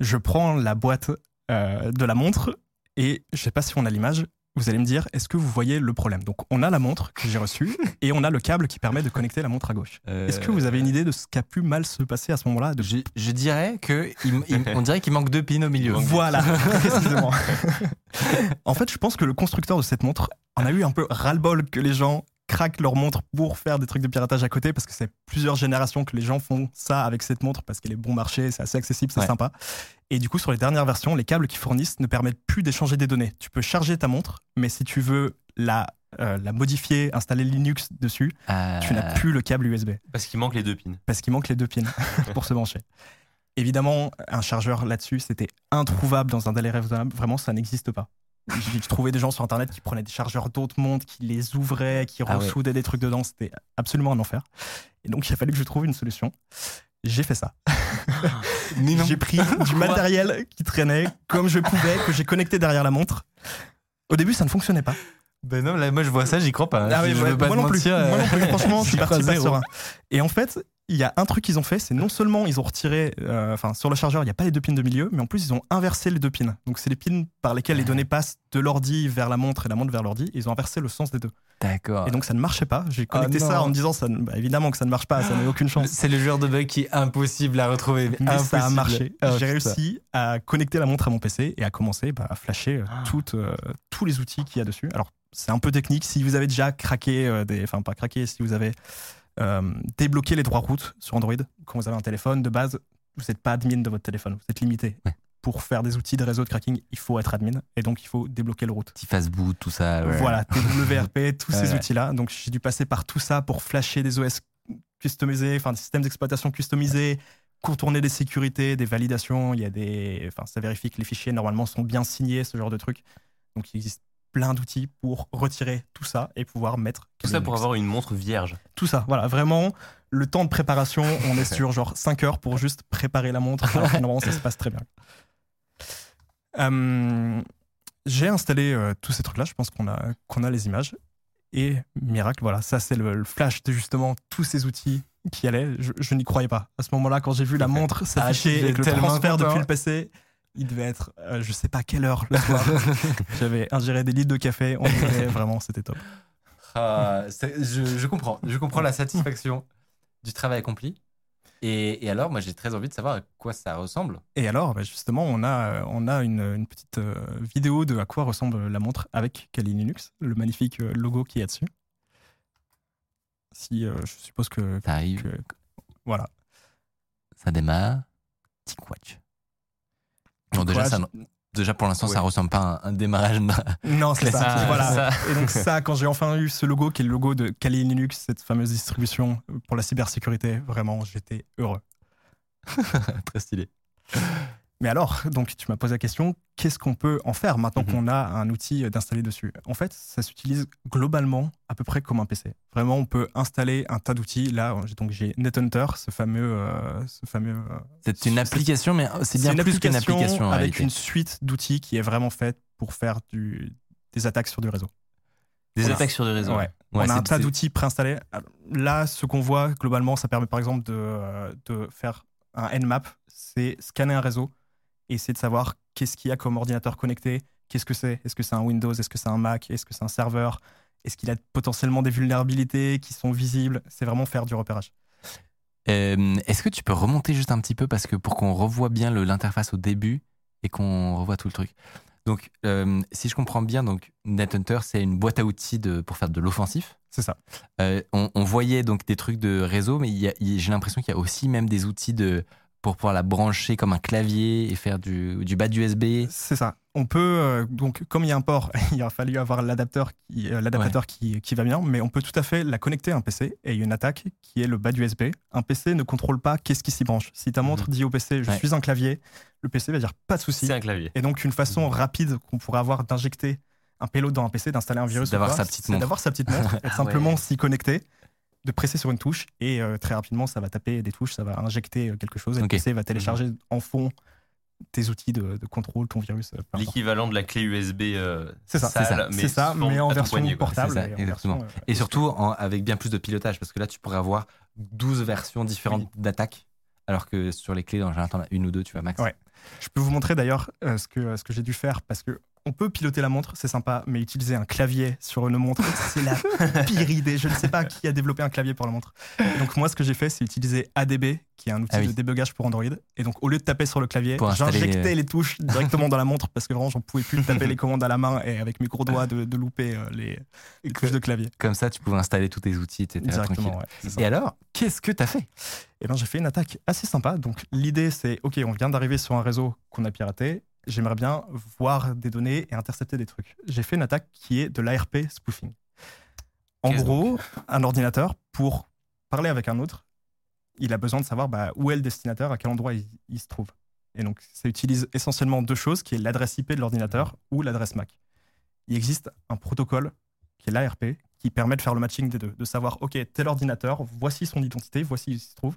Je prends la boîte euh, de la montre et je sais pas si on a l'image, vous allez me dire, est-ce que vous voyez le problème? Donc, on a la montre que j'ai reçue et on a le câble qui permet de connecter la montre à gauche. Est-ce que vous avez une idée de ce qui a pu mal se passer à ce moment-là? De- je, je dirais que il- il- on dirait qu'il manque deux pins au milieu. Voilà, précisément. en fait, je pense que le constructeur de cette montre en a eu un peu ras-le-bol que les gens craquent leur montre pour faire des trucs de piratage à côté parce que c'est plusieurs générations que les gens font ça avec cette montre parce qu'elle est bon marché, c'est assez accessible, c'est Ouais. sympa. Et du coup, sur les dernières versions, les câbles qu'ils fournissent ne permettent plus d'échanger des données. Tu peux charger ta montre, mais si tu veux la, euh, la modifier, installer Linux dessus, Euh, tu n'as plus le câble USB Parce qu'il manque les deux pins. parce qu'il manque les deux pins pour se brancher. Évidemment, un chargeur là-dessus, c'était introuvable dans un délai raisonnable. Vraiment, ça n'existe pas. J'ai trouvé des gens sur internet qui prenaient des chargeurs d'autres montres, qui les ouvraient, qui Ah ouais. ressoudaient des trucs dedans. C'était absolument un enfer. Et donc, il a fallu que je trouve une solution. J'ai fait ça. J'ai pris du matériel qui traînait comme je pouvais, que j'ai connecté derrière la montre. Au début, ça ne fonctionnait pas. Ben non, là, moi je vois ça, j'y crois pas. Ah oui, je ouais, veux pas moi non plus. mentir, Moi non plus. euh, Franchement, je suis parti pas serein. Et en fait, il y a un truc qu'ils ont fait, c'est non seulement ils ont retiré, euh, enfin sur le chargeur, il n'y a pas les deux pins de milieu, mais en plus ils ont inversé les deux pins. Donc c'est les pins par lesquels les données passent de l'ordi vers la montre et la montre vers l'ordi. Ils ont inversé le sens des deux. D'accord. Et donc ça ne marchait pas. J'ai Ah connecté ça en me disant, ça, ne- bah, évidemment que ça ne marche pas, ça n'a aucune chance. C'est le genre de bug qui est impossible à retrouver. Mais ça a marché. Oh, J'ai réussi à connecter la montre à mon PC et à commencer bah, à flasher euh, Ah. toutes, euh, tous les outils qu'il y a dessus. Alors, c'est un peu technique. Si vous avez déjà craqué, euh, des, enfin pas craqué, si vous avez euh, débloqué les droits routes sur Android, quand vous avez un téléphone, de base, vous n'êtes pas admin de votre téléphone. Vous êtes limité. Ouais. Pour faire des outils de réseau de cracking, il faut être admin et donc il faut débloquer le route. Petit fastboot, tout ça. ouais. Voilà, TWRP, tous ces outils-là. Donc j'ai dû passer par tout ça pour flasher des OS customisés, enfin des systèmes d'exploitation customisés, contourner des sécurités, des validations. Il y a des, enfin ça vérifie que les fichiers normalement sont bien signés, ce genre de trucs. Donc il existe plein d'outils pour retirer tout ça et pouvoir mettre Tout ça pour avoir une montre vierge. tout ça. Voilà, vraiment le temps de préparation, on est sur genre 5 heures pour juste préparer la montre. Normalement ça se passe très bien. Euh, j'ai installé euh, tous ces trucs-là, je pense qu'on a, qu'on a les images. Et miracle, voilà, ça c'est le, le flash de justement tous ces outils qui allaient. Je, je n'y croyais pas. À ce moment-là, quand j'ai vu la montre s'afficher j'étais avec le transfert depuis le PC, il devait être, euh, je sais pas quelle heure le soir. J'avais ingéré des litres de café, on était vraiment, c'était top. Ah, je, je comprends. Je comprends la satisfaction du travail accompli. Et, et alors, moi, j'ai très envie de savoir à quoi ça ressemble. Et alors, bah, justement, on a, on a une, une petite euh, vidéo de à quoi ressemble la montre avec Kali Linux, le magnifique euh, logo qui est dessus. Si euh, je suppose que, Ça arrive, que- voilà. ça démarre. Tic watch. Bon, déjà, Watch. ça, déjà, pour l'instant, Ouais. ça ressemble pas à un, un démarrage. Non, c'est ça. Classique. voilà. Ça. Et donc ça, quand j'ai enfin eu ce logo, qui est le logo de Kali Linux, cette fameuse distribution pour la cybersécurité, vraiment, j'étais heureux. très stylé. Mais alors, donc tu m'as posé la question, qu'est-ce qu'on peut en faire maintenant Mhm. qu'on a un outil d'installer dessus? En fait, ça s'utilise globalement à peu près comme un PC. Vraiment, on peut installer un tas d'outils. Là, j'ai- donc j'ai NetHunter, ce fameux, euh, ce fameux. euh, C'est une application, mais c'est bien plus qu'une application avec réalité. une suite d'outils qui est vraiment faite pour faire du, des attaques sur du réseau. Des Voilà. attaques sur des réseaux. Ouais. Ouais, on a un tas d'outils préinstallés. Là, ce qu'on voit globalement, ça permet par exemple de, euh, de faire un Nmap, c'est scanner un réseau et essayer de savoir qu'est-ce qu'il y a comme ordinateur connecté, qu'est-ce que c'est, est-ce que c'est un Windows, est-ce que c'est un Mac, est-ce que c'est un serveur, est-ce qu'il a potentiellement des vulnérabilités qui sont visibles? C'est vraiment faire du repérage. Euh, Est-ce que tu peux remonter juste un petit peu parce que pour qu'on revoie bien l'interface au début et qu'on revoie tout le truc. Donc, euh, si je comprends bien, donc NetHunter c'est une boîte à outils de, pour faire de l'offensif. C'est ça. Euh, on, on voyait donc des trucs de réseau, mais j'ai l'impression qu'il y a aussi même des outils de pour pouvoir la brancher comme un clavier et faire du, du bas d'USB. C'est ça. On peut, euh, donc, comme il y a un port, il a fallu avoir qui, euh, l'adaptateur qui, qui va bien, mais on peut tout à fait la connecter à un PC et il y a une attaque qui est le bas d'USB. Un PC ne contrôle pas qu'est-ce qui s'y branche. Si ta montre dit au PC, je Ouais. suis un clavier, le PC va dire pas de souci. C'est un clavier. Et donc, une façon rapide qu'on pourrait avoir d'injecter un payload dans un PC, d'installer un virus, d'avoir sa petite montre. d'avoir sa petite montre, et simplement ouais. s'y connecter, de presser sur une touche, et euh, très rapidement, ça va taper des touches, ça va injecter euh, quelque chose, et Ok. le PC va télécharger en fond tes outils de, de contrôle, ton virus. euh. L'équivalent de la clé USB. euh, C'est ça, sale, c'est ça, mais ça, en version poignet, portable. Ça, et en exactement. version, euh, Et surtout en- avec bien plus de pilotage, parce que là, tu pourrais avoir 12 versions différentes Oui. d'attaques, alors que sur les clés, dans général, t'en as une ou deux, tu vas max. Ouais. Je peux vous montrer d'ailleurs euh, ce que, ce que j'ai dû faire parce que on peut piloter la montre, c'est sympa, mais utiliser un clavier sur une montre, c'est la pire idée. Je ne sais pas qui a développé un clavier pour la montre. Et donc moi, ce que j'ai fait, c'est utiliser ADB, qui est un outil Ah oui. de débugage pour Android. Et donc au lieu de taper sur le clavier, j'injectais les- les touches directement dans la montre parce que vraiment, j'en pouvais plus de taper les commandes à la main et avec mes gros doigts de, de louper euh, les, les touches de clavier. Comme ça, tu pouvais installer tous tes outils, tranquille. ouais, c'est ça. Et alors, qu'est-ce que tu as fait? Et ben j'ai fait une attaque assez sympa. Donc l'idée c'est ok, on vient d'arriver sur un réseau qu'on a piraté. J'aimerais bien voir des données et intercepter des trucs. J'ai fait une attaque qui est de l'ARP spoofing. En gros, un ordinateur pour parler avec un autre, il a besoin de savoir bah, où est le destinataire, à quel endroit il, il se trouve. Et donc ça utilise essentiellement deux choses, qui est l'adresse IP de l'ordinateur ou l'adresse MAC. il existe un protocole qui est l'ARP qui permet de faire le matching des deux, de savoir, OK, tel ordinateur, voici son identité, voici où il se trouve.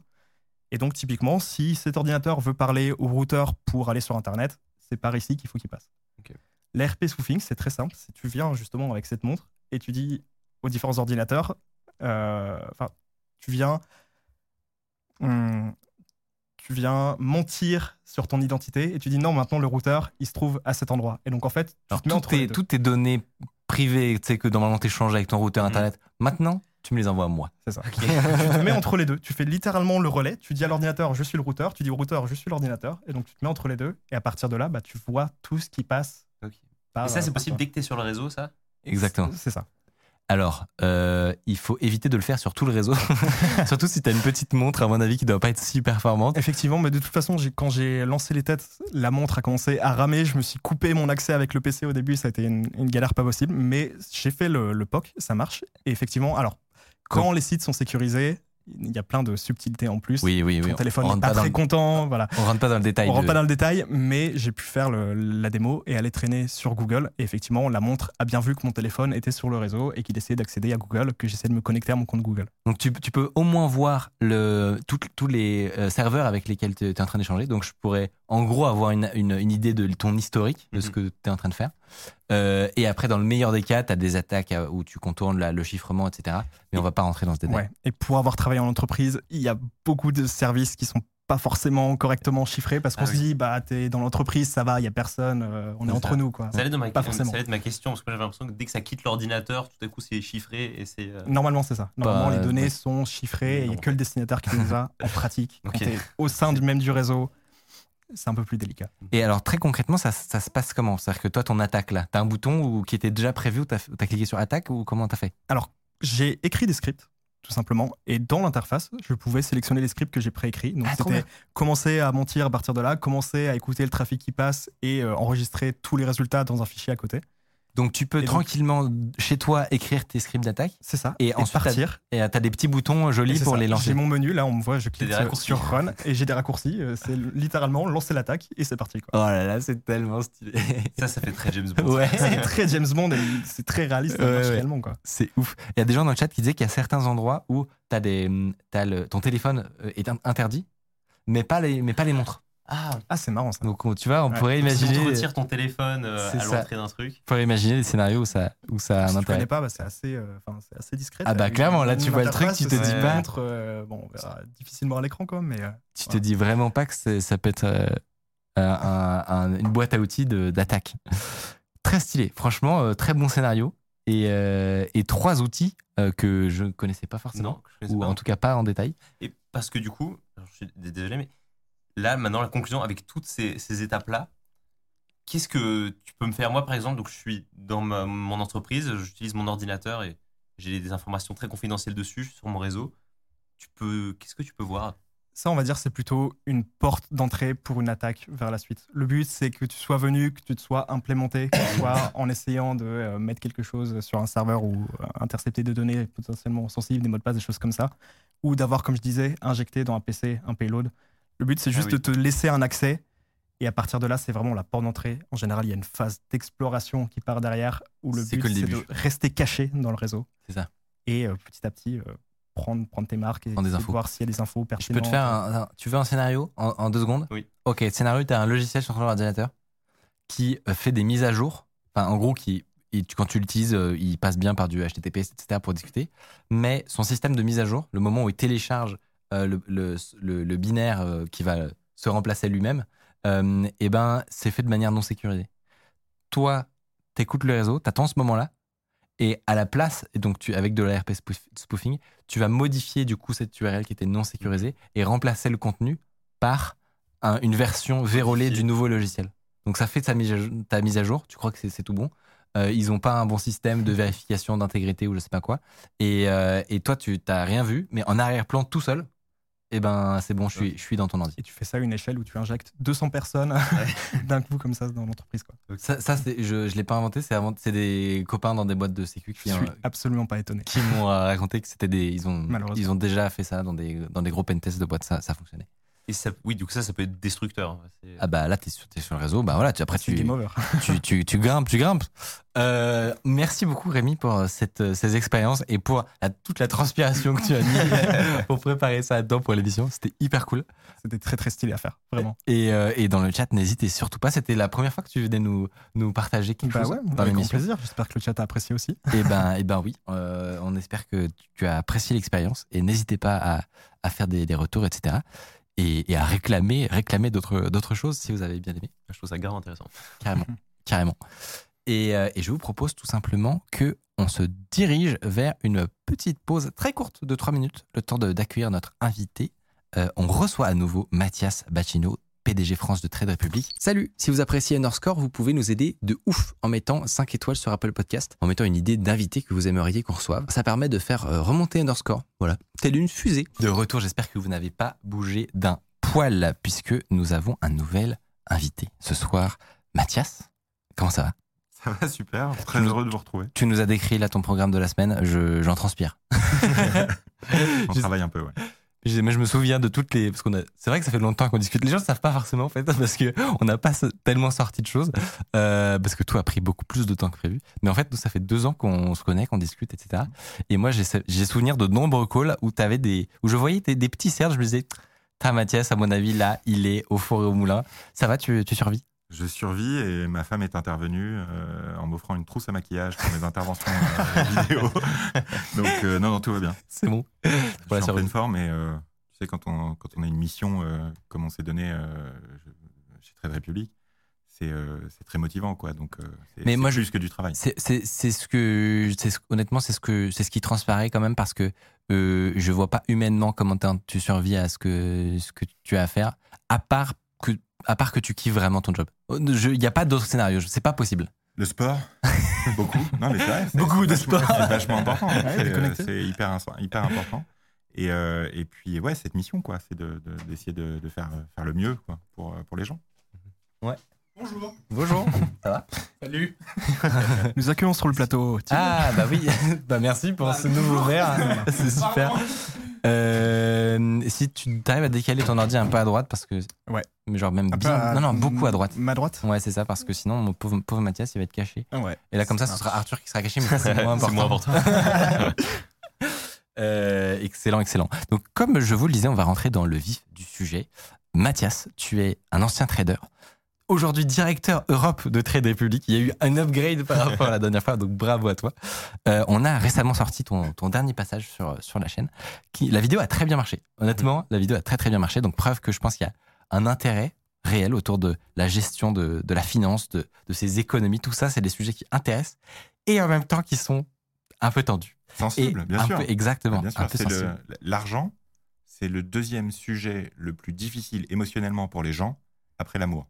Et donc, typiquement, si cet ordinateur veut parler au routeur pour aller sur Internet, c'est par ici qu'il faut qu'il passe. Ok. L'ARP spoofing, c'est très simple. Tu viens justement avec cette montre et tu dis aux différents ordinateurs, euh, enfin, tu viens, hum, tu viens mentir sur ton identité et tu dis non, maintenant le routeur, il se trouve à cet endroit. Et donc en fait, tu Alors, te mets toutes tes, deux. toutes tes données privées, tu sais, que normalement tu échanges avec ton routeur Mhm. internet, maintenant, tu me les envoies à moi. C'est ça. tu te mets entre les deux. Tu fais littéralement le relais. Tu dis à l'ordinateur, je suis le routeur. Tu dis au routeur, je suis l'ordinateur. Et donc tu te mets entre les deux. Et à partir de là, bah, tu vois tout ce qui passe. Ok. par- Et ça, c'est possible dès que tu es sur le réseau, ça? Exactement. C'est ça. Alors, euh, il faut éviter de le faire sur tout le réseau. Surtout si tu as une petite montre, à mon avis, qui doit pas être si performante. Effectivement, mais de toute façon, quand j'ai lancé les têtes, la montre a commencé à ramer. Je me suis coupé mon accès avec le PC au début. Ça a été une, une galère pas possible. Mais j'ai fait le, le POC, ça marche. Et effectivement, alors, quand les sites sont sécurisés, il y a plein de subtilités en plus. Oui, oui, oui. Ton téléphone on n'est pas, très le- content. Voilà. On rentre pas dans le détail. On rentre de- pas dans le détail, mais j'ai pu faire le- la démo et aller traîner sur Google. Et effectivement, la montre a bien vu que mon téléphone était sur le réseau et qu'il essayait d'accéder à Google, que j'essaie de me connecter à mon compte Google. Donc tu, tu peux au moins voir le, tous les euh, serveurs avec lesquels tu es en train d'échanger. Donc je pourrais en gros avoir une, une- une idée de ton historique, de ce Mhm. que tu es en train de faire. Euh, et après, dans le meilleur des cas, tu as des attaques où tu contournes la- le chiffrement, etc. Mais on va pas rentrer dans ce détail. Ouais. Et pour avoir travaillé en entreprise, il y a beaucoup de services qui sont pas forcément correctement chiffrés parce qu'on Ah se oui. dit, bah, t'es dans l'entreprise, ça va, il y a personne, euh, on est, entre ça. nous, quoi. Ça allait de ma, Pas ça forcément. allait de ma question, parce que j'avais l'impression que dès que ça quitte l'ordinateur, tout à coup, c'est chiffré et c'est. euh, Normalement, c'est ça. Normalement, Bah, les données ouais. sont chiffrées et il n'y a que le destinataire qui les a en pratique. Quand Ok. t'es au sein du même du réseau, c'est un peu plus délicat. Et alors, très concrètement, ça, ça se passe comment? C'est-à-dire que toi, ton attaque là, tu as un bouton où- qui était déjà prévu où tu as, cliqué sur attaque ou comment tu as fait j'ai écrit des scripts, tout simplement, et dans l'interface, je pouvais sélectionner les scripts que j'ai préécrits. Donc Ah, c'était commencer à mentir à partir de là, commencer à écouter le trafic qui passe et euh, enregistrer tous les résultats dans un fichier à côté. Donc tu peux Et donc- tranquillement chez toi écrire tes scripts d'attaque C'est ça. Et ensuite, partir. et tu as des petits boutons Et jolis pour ça. les lancer. J'ai mon menu, là, on me voit, je clique des sur, Run et j'ai des raccourcis. euh, C'est littéralement lancer l'attaque et c'est parti. Quoi. Oh là là, c'est tellement stylé. Ça, ça fait très James Bond. Ouais. C'est très James Bond et c'est très réaliste, Ouais, ouais. réellement. Quoi. C'est ouf. Il y a des gens dans le chat qui disaient qu'il y a certains endroits où as des, t'as le, ton téléphone euh, est in- interdit, mais pas les, mais pas les montres. Ah, Ah, c'est marrant ça. Donc on- tu vois, on Ouais. pourrait donc si on te imaginer, retire ton téléphone euh, à l'entrée d'un truc. on pourrait imaginer des scénarios où ça, où ça a un si tu intérêt. connais pas, bah, c'est assez, euh, enfin, c'est assez discret. Ah bah, une- clairement, là, tu vois le truc, tu te dis pas- montre, euh, bon, on verra difficilement à l'écran quand même, mais euh, Tu te dis vraiment pas que ça peut être euh, un- un- une boîte à outils d'attaque. Très stylé, franchement, euh, très bon scénario. Et, euh, et trois outils euh, que je ne connaissais pas forcément, Non, ou pas. en tout cas pas en détail. Et parce que du coup, je suis désolé, mais là, maintenant, la conclusion, avec toutes ces, ces étapes-là, qu'est-ce que tu peux me faire? Moi, par exemple, donc, je suis dans ma- mon entreprise, j'utilise mon ordinateur et j'ai des informations très confidentielles dessus, sur mon réseau. Tu peux, qu'est-ce que tu peux voir? Ça, on va dire, c'est plutôt une porte d'entrée pour une attaque vers la suite. Le but, c'est que tu sois venu, que tu te sois implémenté, que tu sois en essayant de euh, mettre quelque chose sur un serveur ou euh, intercepter des données potentiellement sensibles, des mots de passe, des choses comme ça, ou d'avoir, comme je disais, injecté dans un PC un payload. Le but, c'est juste Ah oui. de te laisser un accès. Et à partir de là, c'est vraiment la porte d'entrée. En général, il y a une phase d'exploration qui part derrière, où le but, c'est de rester caché dans le réseau. C'est ça. Et euh, petit à petit, euh, prendre, prendre tes marques et des voir s'il y a des infos Je pertinentes. peux te faire un, un- Tu veux un scénario en, en deux secondes? Oui. Ok, scénario, tu as un logiciel sur ton ordinateur qui euh, fait des mises à jour. Enfin, en gros, qui, il- quand tu l'utilises, il passe bien par du HTTPS, etc. pour discuter. Mais son système de mise à jour, le moment où il télécharge euh, le, le- binaire euh, qui va se remplacer lui-même, euh, eh ben, c'est fait de manière non sécurisée. Toi, t'écoutes le réseau, t'attends ce moment-là, et à la place, et donc tu, avec de l'ARP spoof- spoofing, tu vas modifier du coup cette URL qui était non sécurisée et remplacer le contenu par un- une version vérolée du nouveau logiciel. Donc ça fait ta mise à, jour- tu crois que c'est tout bon. Euh, ils n'ont pas un bon système de vérification d'intégrité ou je sais pas quoi. Et, euh, et toi, tu n'as rien vu, mais en arrière-plan tout seul, eh ben c'est bon, je suis, je suis dans ton ordi. Et tu fais ça à une échelle où tu injectes 200 personnes d'un coup comme ça dans l'entreprise. quoi. Ça, ça, c'est- je ne l'ai pas inventé, c'est c'est des copains dans des boîtes de sécu qui, Je suis euh, absolument pas étonné. qui m'ont raconté que c'était des ils ont ils ont déjà fait ça dans des dans des gros pentests de boîtes ça ça fonctionnait Et ça, oui, donc ça, ça peut être destructeur. C'est- Ah bah là, t'es sur, t'es sur le réseau, bah voilà, tu, après tu, game over. tu, tu, tu grimpes, tu grimpes. Euh, merci beaucoup Rémi pour euh, cette, euh, ces expériences et pour la- toute la transpiration que tu as mis pour préparer ça dedans pour l'émission. C'était hyper cool. C'était très très stylé à faire, vraiment. Et, euh, et dans le chat, n'hésitez surtout pas. C'était la première fois que tu venais nous, nous partager quelque Bah chose ouais, dans l'émission. plaisir. J'espère que le chat a apprécié aussi. Et ben, et ben oui, euh, on espère que tu as apprécié l'expérience et n'hésitez pas à, à faire des, des retours, etc. Et, et à réclamer, réclamer d'autres, d'autres choses si vous avez bien aimé. Je trouve ça grave intéressant. Carrément, carrément. Et, euh, et je vous propose tout simplement que on se dirige vers une petite pause très courte de 3 minutes, le temps de- d'accueillir notre invité. Euh, on reçoit à nouveau Mathias Bacchino, PDG France de Trade Republic. Salut Si vous appréciez Underscore, vous pouvez nous aider de ouf en mettant 5 étoiles sur Apple Podcast, en mettant une idée d'invité que vous aimeriez qu'on reçoive. Ça permet de faire euh, remonter Underscore, voilà, telle une fusée. De retour, j'espère que vous n'avez pas bougé d'un poil, puisque nous avons un nouvel invité. Ce soir, Mathias, comment ça va? Ça va super, très nous- heureux de vous retrouver. Tu nous as décrit là ton programme de la semaine, je- j'en transpire. On Je- travaille un peu, ouais. Mais je me souviens de toutes les. Parce qu'on a. C'est vrai que ça fait longtemps qu'on discute. Les gens ne savent pas forcément en fait, parce que on n'a pas tellement sorti de choses, euh, parce que tout a pris beaucoup plus de temps que prévu. Mais en fait, nous, ça fait deux ans qu'on se connaît, qu'on discute, etc. Et moi, j'ai souvenir de nombreux calls où t'avais des, où je voyais des, petits cerfs. Je me disais, Mathias, à mon avis, là, il est au four et au moulin. Ça va, tu, tu survis? Je survis et ma femme est intervenue euh, en m'offrant une trousse à maquillage pour mes interventions euh, vidéo. Donc, euh, non, non, tout va bien. C'est bon. Je Pour la suis en pleine forme et tu sais, quand on, quand on a une mission comme on s'est donné chez Trade Republic, c'est très motivant, quoi. Donc, c'est moi, je- plus que du travail. C'est ce que ce- honnêtement c'est ce que c'est ce qui transparaît quand même parce que je vois pas humainement comment tu survis à ce que ce que tu as à faire à part à part que tu kiffes vraiment ton job. Il n'y a pas d'autre scénario, c'est pas possible. Le sport, beaucoup. Non, mais c'est vrai. c'est- Beaucoup de sport. C'est vachement important. Ouais, C'est, euh, c'est hyper, hyper important. Et, euh, et puis, ouais, cette mission, quoi, c'est de- de- d'essayer de, de faire, faire le mieux quoi, pour, euh, pour les gens. Bonjour. Ça va Salut. Nous accueillons sur le plateau. Thibaut. Ah bah oui, bah merci pour ce nouveau verre, c'est super. Euh, si tu arrives à décaler ton ordi un peu à droite parce que Ouais. mais genre même bien, à- non non beaucoup à droite. Ma droite Ouais c'est ça parce que sinon mon pauvre, pauvre Mathias il va être caché. Ouais. Et là, comme ça, ce sera Arthur qui sera caché, mais c'est moins important. Moins important. Euh, excellent, excellent. Donc, comme je vous le disais, on va rentrer dans le vif du sujet. Mathias, tu es un ancien trader. Aujourd'hui, directeur Europe de Trade Republic. Il y a eu un upgrade par rapport à la dernière fois, donc bravo à toi. Euh, on a récemment sorti ton, ton dernier passage sur, sur la chaîne. Qui, la vidéo a très bien marché. Honnêtement, la vidéo a très très bien marché. Donc, preuve que je pense qu'il y a un intérêt réel autour de la gestion de, de la finance, de, de ses économies. Tout ça, c'est des sujets qui intéressent et en même temps qui sont un peu tendus. Et Sensible, bien sûr. exactement. Bien un sûr, sensible. l'argent, c'est le deuxième sujet le plus difficile émotionnellement pour les gens après l'amour.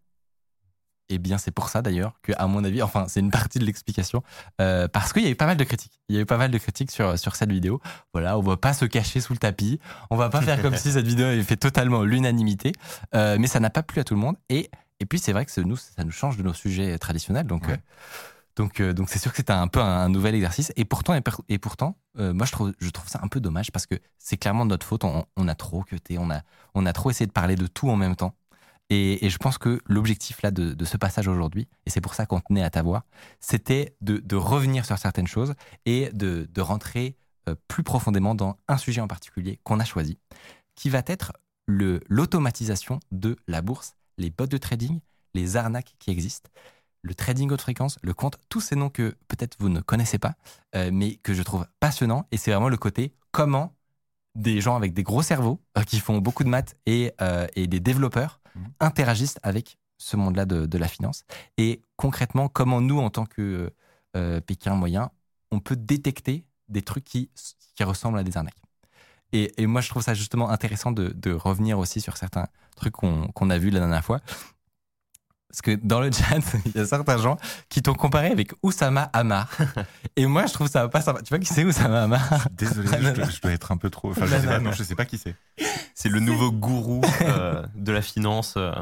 Eh bien, c'est pour ça d'ailleurs que, à mon avis, enfin, c'est une partie de l'explication, euh, parce qu'il y a eu pas mal de critiques. Il y a eu pas mal de critiques sur, sur cette vidéo. Voilà, on va pas se cacher sous le tapis. On va pas faire comme si cette vidéo avait fait totalement l'unanimité. Euh, mais ça n'a pas plu à tout le monde. Et, et puis, c'est vrai que nous, ça nous change de nos sujets traditionnels. Donc, Ouais. euh, donc, euh, donc c'est sûr que c'est un peu un, un nouvel exercice. Et pourtant, et, per- et pourtant, euh, moi, je trouve, je trouve ça un peu dommage parce que c'est clairement de notre faute. On, on a trop cuté, on a, on a trop essayé de parler de tout en même temps. Et, je pense que l'objectif là de, ce passage aujourd'hui, et c'est pour ça qu'on tenait à t'avoir, c'était de, revenir sur certaines choses et de, rentrer euh, plus profondément dans un sujet en particulier qu'on a choisi, qui va être l'automatisation de la bourse, les bots de trading, les arnaques qui existent, le trading haute fréquence, le compte, tous ces noms que peut-être vous ne connaissez pas, euh, mais que je trouve passionnants. Et c'est vraiment le côté comment des gens avec des gros cerveaux euh, qui font beaucoup de maths et des développeurs Interagissent avec ce monde-là de, la finance. Et concrètement, comment nous, en tant que euh, Pékin moyen, on peut détecter des trucs qui, ressemblent à des arnaques. Et, moi, je trouve ça justement intéressant de, revenir aussi sur certains trucs qu'on qu'on a vus la dernière fois. Parce que dans le chat, il y a certains gens qui t'ont comparé avec Oussama Hamar. Et moi, je trouve ça pas sympa. Tu vois qui c'est Oussama Hamar? Désolé, Ah, je, dois, non. je dois être un peu trop. Enfin, je sais pas, non, je sais pas qui c'est. C'est le nouveau gourou euh, de la finance euh,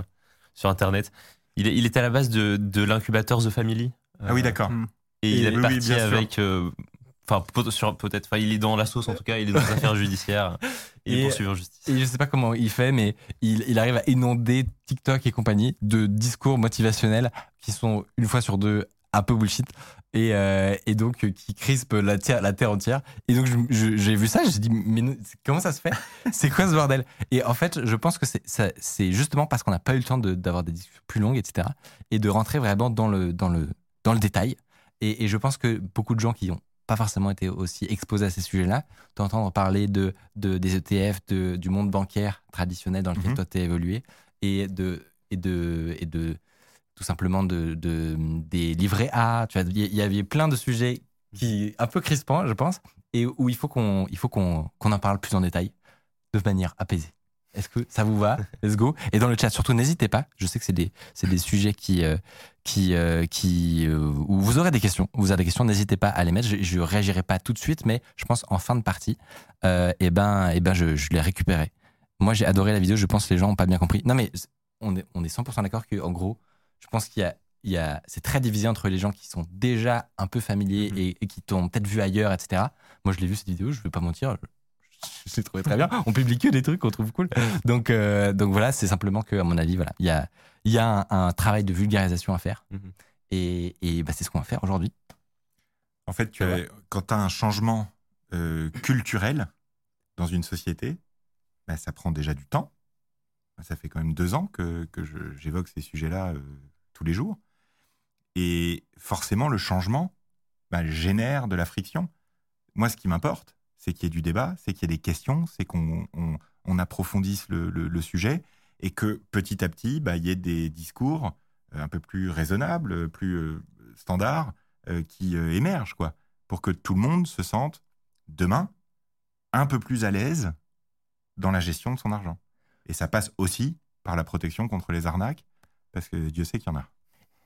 sur Internet. Il, est- il à la base de, de l'incubateur The Family. Ah oui, Euh, d'accord. Hmm. Et il est Oui, parti avec euh, Enfin, peut-être. Enfin, il est dans la sauce en tout cas. Il est dans les affaires judiciaires. Il est Et- poursuivi en justice. Et je sais pas comment il fait, mais il, il arrive à inonder TikTok et compagnie de discours motivationnels qui sont une fois sur deux un peu bullshit et, euh, et donc euh, qui crispent la terre, la terre entière. Et donc j'ai vu ça, j'ai dit mais comment ça se fait? C'est quoi ce bordel? Et en fait, je pense que c'est justement parce qu'on n'a pas eu le temps de- d'avoir des discussions plus longues, etc. Et de rentrer vraiment dans le dans le dans le détail. Et, et je pense que beaucoup de gens qui ont pas forcément été aussi exposés à ces sujets-là, d'entendre parler de, de des ETF, de, du monde bancaire traditionnel dans lequel Mhm. toi t'es évolué, et de et de et de tout simplement de, de des livrets A. Tu vois, il y- il y avait plein de sujets qui un peu crispants, je pense, et où il faut qu'on il faut qu'on qu'on en parle plus en détail, de manière apaisée. Est-ce que ça vous va? Let's go. Et dans le chat, surtout, n'hésitez pas. Je sais que c'est des, des sujets qui, euh, qui, euh, qui, euh, où vous aurez des questions. Vous avez des questions, n'hésitez pas à les mettre. Je, je réagirai pas tout de suite, mais je pense en fin de partie, et ben, et ben, je, je les récupérerai. Moi, j'ai adoré la vidéo. Je pense que les gens ont pas bien compris. Non, mais on est, on est 100% d'accord que, en gros, je pense qu'il y a, il y a, c'est très divisé entre les gens qui sont déjà un peu familiers Mhm. et, et qui t'ont peut-être vu ailleurs, etc. Moi, je l'ai vu cette vidéo. Je vais pas mentir. Je, je l'ai trouvé très bien. On publie que des trucs qu'on trouve cool. Donc, euh, donc voilà, c'est simplement que, à mon avis, voilà, il y a, y a un, un travail de vulgarisation à faire. Mhm. Et, et bah, c'est ce qu'on va faire aujourd'hui. En fait, tu as- quand tu as un changement euh, culturel dans une société, bah, ça prend déjà du temps. Ça fait quand même deux ans que, j'évoque ces sujets-là euh, tous les jours. Et forcément, le changement bah, génère de la friction. Moi, ce qui m'importe, c'est qu'il y ait du débat, c'est qu'il y ait des questions, c'est qu'on on- on approfondisse le, le- sujet et que petit à petit, bah, il y ait des discours euh, un peu plus raisonnables, plus euh, standards, euh, qui émergent, quoi, pour que tout le monde se sente demain un peu plus à l'aise dans la gestion de son argent. Et ça passe aussi par la protection contre les arnaques, parce que Dieu sait qu'il y en a.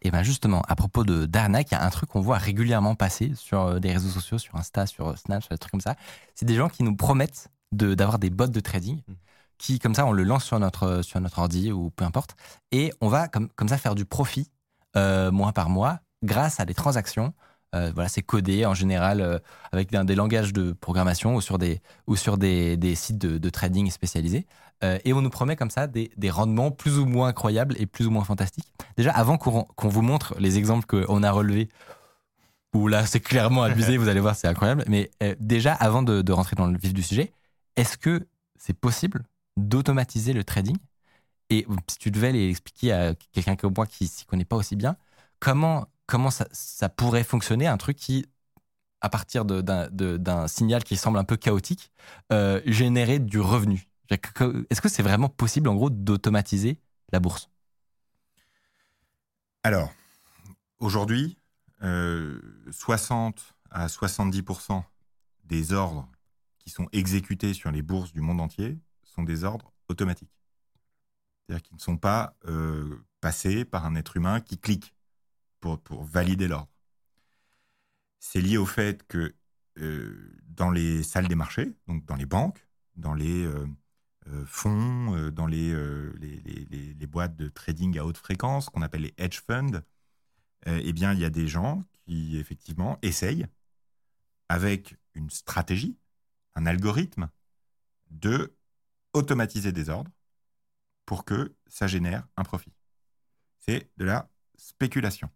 Et bien justement, à propos de d'arnaque, il y a un truc qu'on voit régulièrement passer sur euh, des réseaux sociaux, sur Insta, sur Snap, sur des trucs comme ça. C'est des gens qui nous promettent de- d'avoir des bots de trading, Mm. qui comme ça, on le lance sur notre, sur notre ordi ou peu importe, et on va comme, comme ça faire du profit euh, mois par mois grâce à des transactions. Euh, voilà, c'est codé en général euh, avec des, des langages de programmation ou sur des, ou sur des, des sites de, de trading spécialisés. Euh, et on nous promet comme ça des, des rendements plus ou moins incroyables et plus ou moins fantastiques. Déjà, avant qu'on vous montre les exemples qu'on a relevés, où là c'est clairement abusé, vous allez voir, c'est incroyable. Mais euh, déjà, avant de, de rentrer dans le vif du sujet, est-ce que c'est possible d'automatiser le trading? Et si tu devais l'expliquer à quelqu'un comme moi qui s'y connaît pas aussi bien, comment, comment ça, ça pourrait fonctionner un truc qui, à partir d'un signal qui semble un peu chaotique, euh, générer du revenu? Est-ce que c'est vraiment possible, en gros, d'automatiser la bourse? Alors, aujourd'hui, euh, 60 à 70% des ordres qui sont exécutés sur les bourses du monde entier sont des ordres automatiques. C'est-à-dire qu'ils ne sont pas euh, passés par un être humain qui clique pour, valider l'ordre. C'est lié au fait que euh, dans les salles des marchés, donc dans les banques, dans les euh, euh, fonds, euh, dans les, euh, les, les- les- les boîtes de trading à haute fréquence, qu'on appelle les hedge funds, euh, eh bien, il y a des gens qui, effectivement, essayent, avec une stratégie, un algorithme, de automatiser des ordres pour que ça génère un profit. C'est de la spéculation.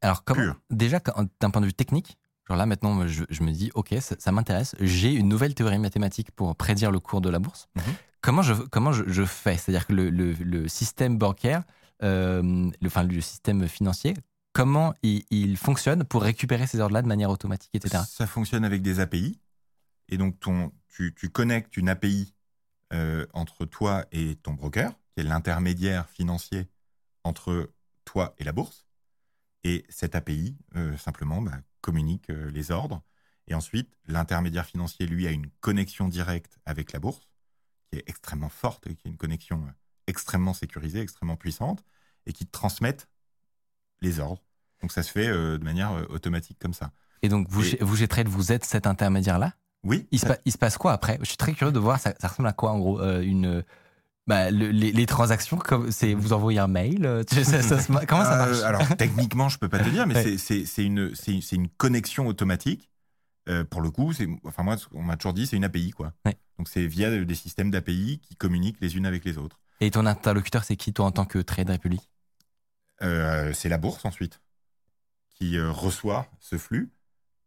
Alors, comment, déjà, d'un point de vue technique, genre là maintenant, je, je me dis, ok, ça, ça m'intéresse, j'ai une nouvelle théorie mathématique pour prédire le cours de la bourse. Mhm. Comment, je, comment je, je fais? C'est-à-dire que le, le- le système bancaire, euh, le, enfin, le système financier, comment il, il fonctionne pour récupérer ces ordres-là de manière automatique, etc. Ça fonctionne avec des API. Et donc, ton, tu, tu connectes une API euh, entre toi et ton broker, qui est l'intermédiaire financier entre toi et la bourse. Et cette API, euh, simplement, bah, communique euh, les ordres. Et ensuite, l'intermédiaire financier, lui, a une connexion directe avec la bourse, qui est extrêmement forte et qui est une connexion euh, extrêmement sécurisée, extrêmement puissante, et qui transmettent les ordres. Donc, ça se fait euh, de manière euh, automatique comme ça. Et donc, vous, Et- vous vous êtes cet intermédiaire-là? Oui, il se, pa- il se passe quoi après? Je suis très curieux de voir, ça, ça ressemble à quoi en gros euh, une, bah, le- les, les transactions, comme, c'est, vous envoyez un mail euh, tu sais, ça- ça Comment ça Euh, marche alors techniquement, je peux pas te dire, mais Ouais. c'est- une, c'est une connexion automatique euh, pour le coup, c'est, enfin moi, on m'a toujours dit, c'est une API, quoi. Ouais. Donc c'est via des systèmes d'API qui communiquent les unes avec les autres. Et ton interlocuteur, c'est qui, toi, en tant que Trade Republic? Euh, c'est la bourse ensuite qui euh, reçoit ce flux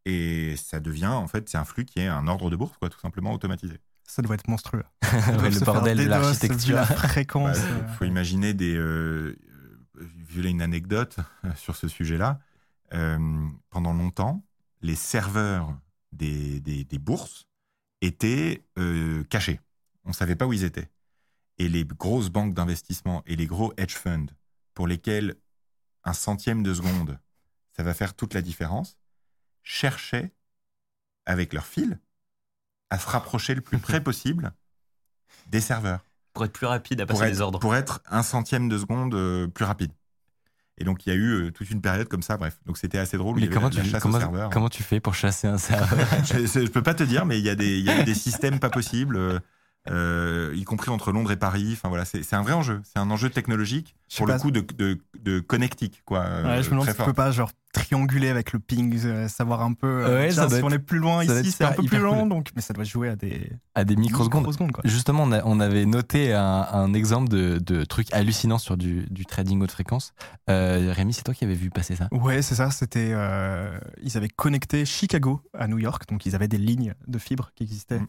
et ça devient, en fait, c'est un flux qui est un ordre de bourse, quoi, tout simplement automatisé. Ça doit être monstrueux. Ouais, Le bordel de l'architecture. la fréquence. Il euh, faut imaginer des. Euh, euh, violer une anecdote sur ce sujet-là. Euh, pendant longtemps, les serveurs des, des- des bourses étaient euh, cachés. On ne savait pas où ils étaient. Et les grosses banques d'investissement et les gros hedge funds, pour lesquels un centième de seconde, ça va faire toute la différence, cherchaient, avec leur fil, à se rapprocher le plus près possible des serveurs Pour être plus rapide à passer être, les ordres. pour être un centième de seconde euh, plus rapide. Et donc il y a eu euh, toute une période comme ça, bref. Donc c'était assez drôle. Mais comment la tu, aux comment, comment tu fais pour chasser un serveur? Je, je- peux pas te dire, mais il y a des, il y a des systèmes pas possibles, euh, y compris entre Londres et Paris. Enfin voilà, c'est un vrai enjeu. C'est un enjeu technologique pour le coup de, de, de connectique, quoi. euh, Ouais, je me demande si tu peux pas genre trianguler avec le ping, euh, savoir un peu. euh, Ouais, ça si on est plus loin ici, c'est un peu plus lent, cool. donc mais ça doit jouer à des à des microsecondes microsecondes quoi. Justement, on, a- on avait noté un, un exemple de, de truc hallucinant sur du, du trading haute fréquence. Euh, Rémi, c'est toi qui avais vu passer ça Ouais, c'est ça. C'était, euh, ils avaient connecté Chicago à New York, donc ils avaient des lignes de fibres qui existaient Mm.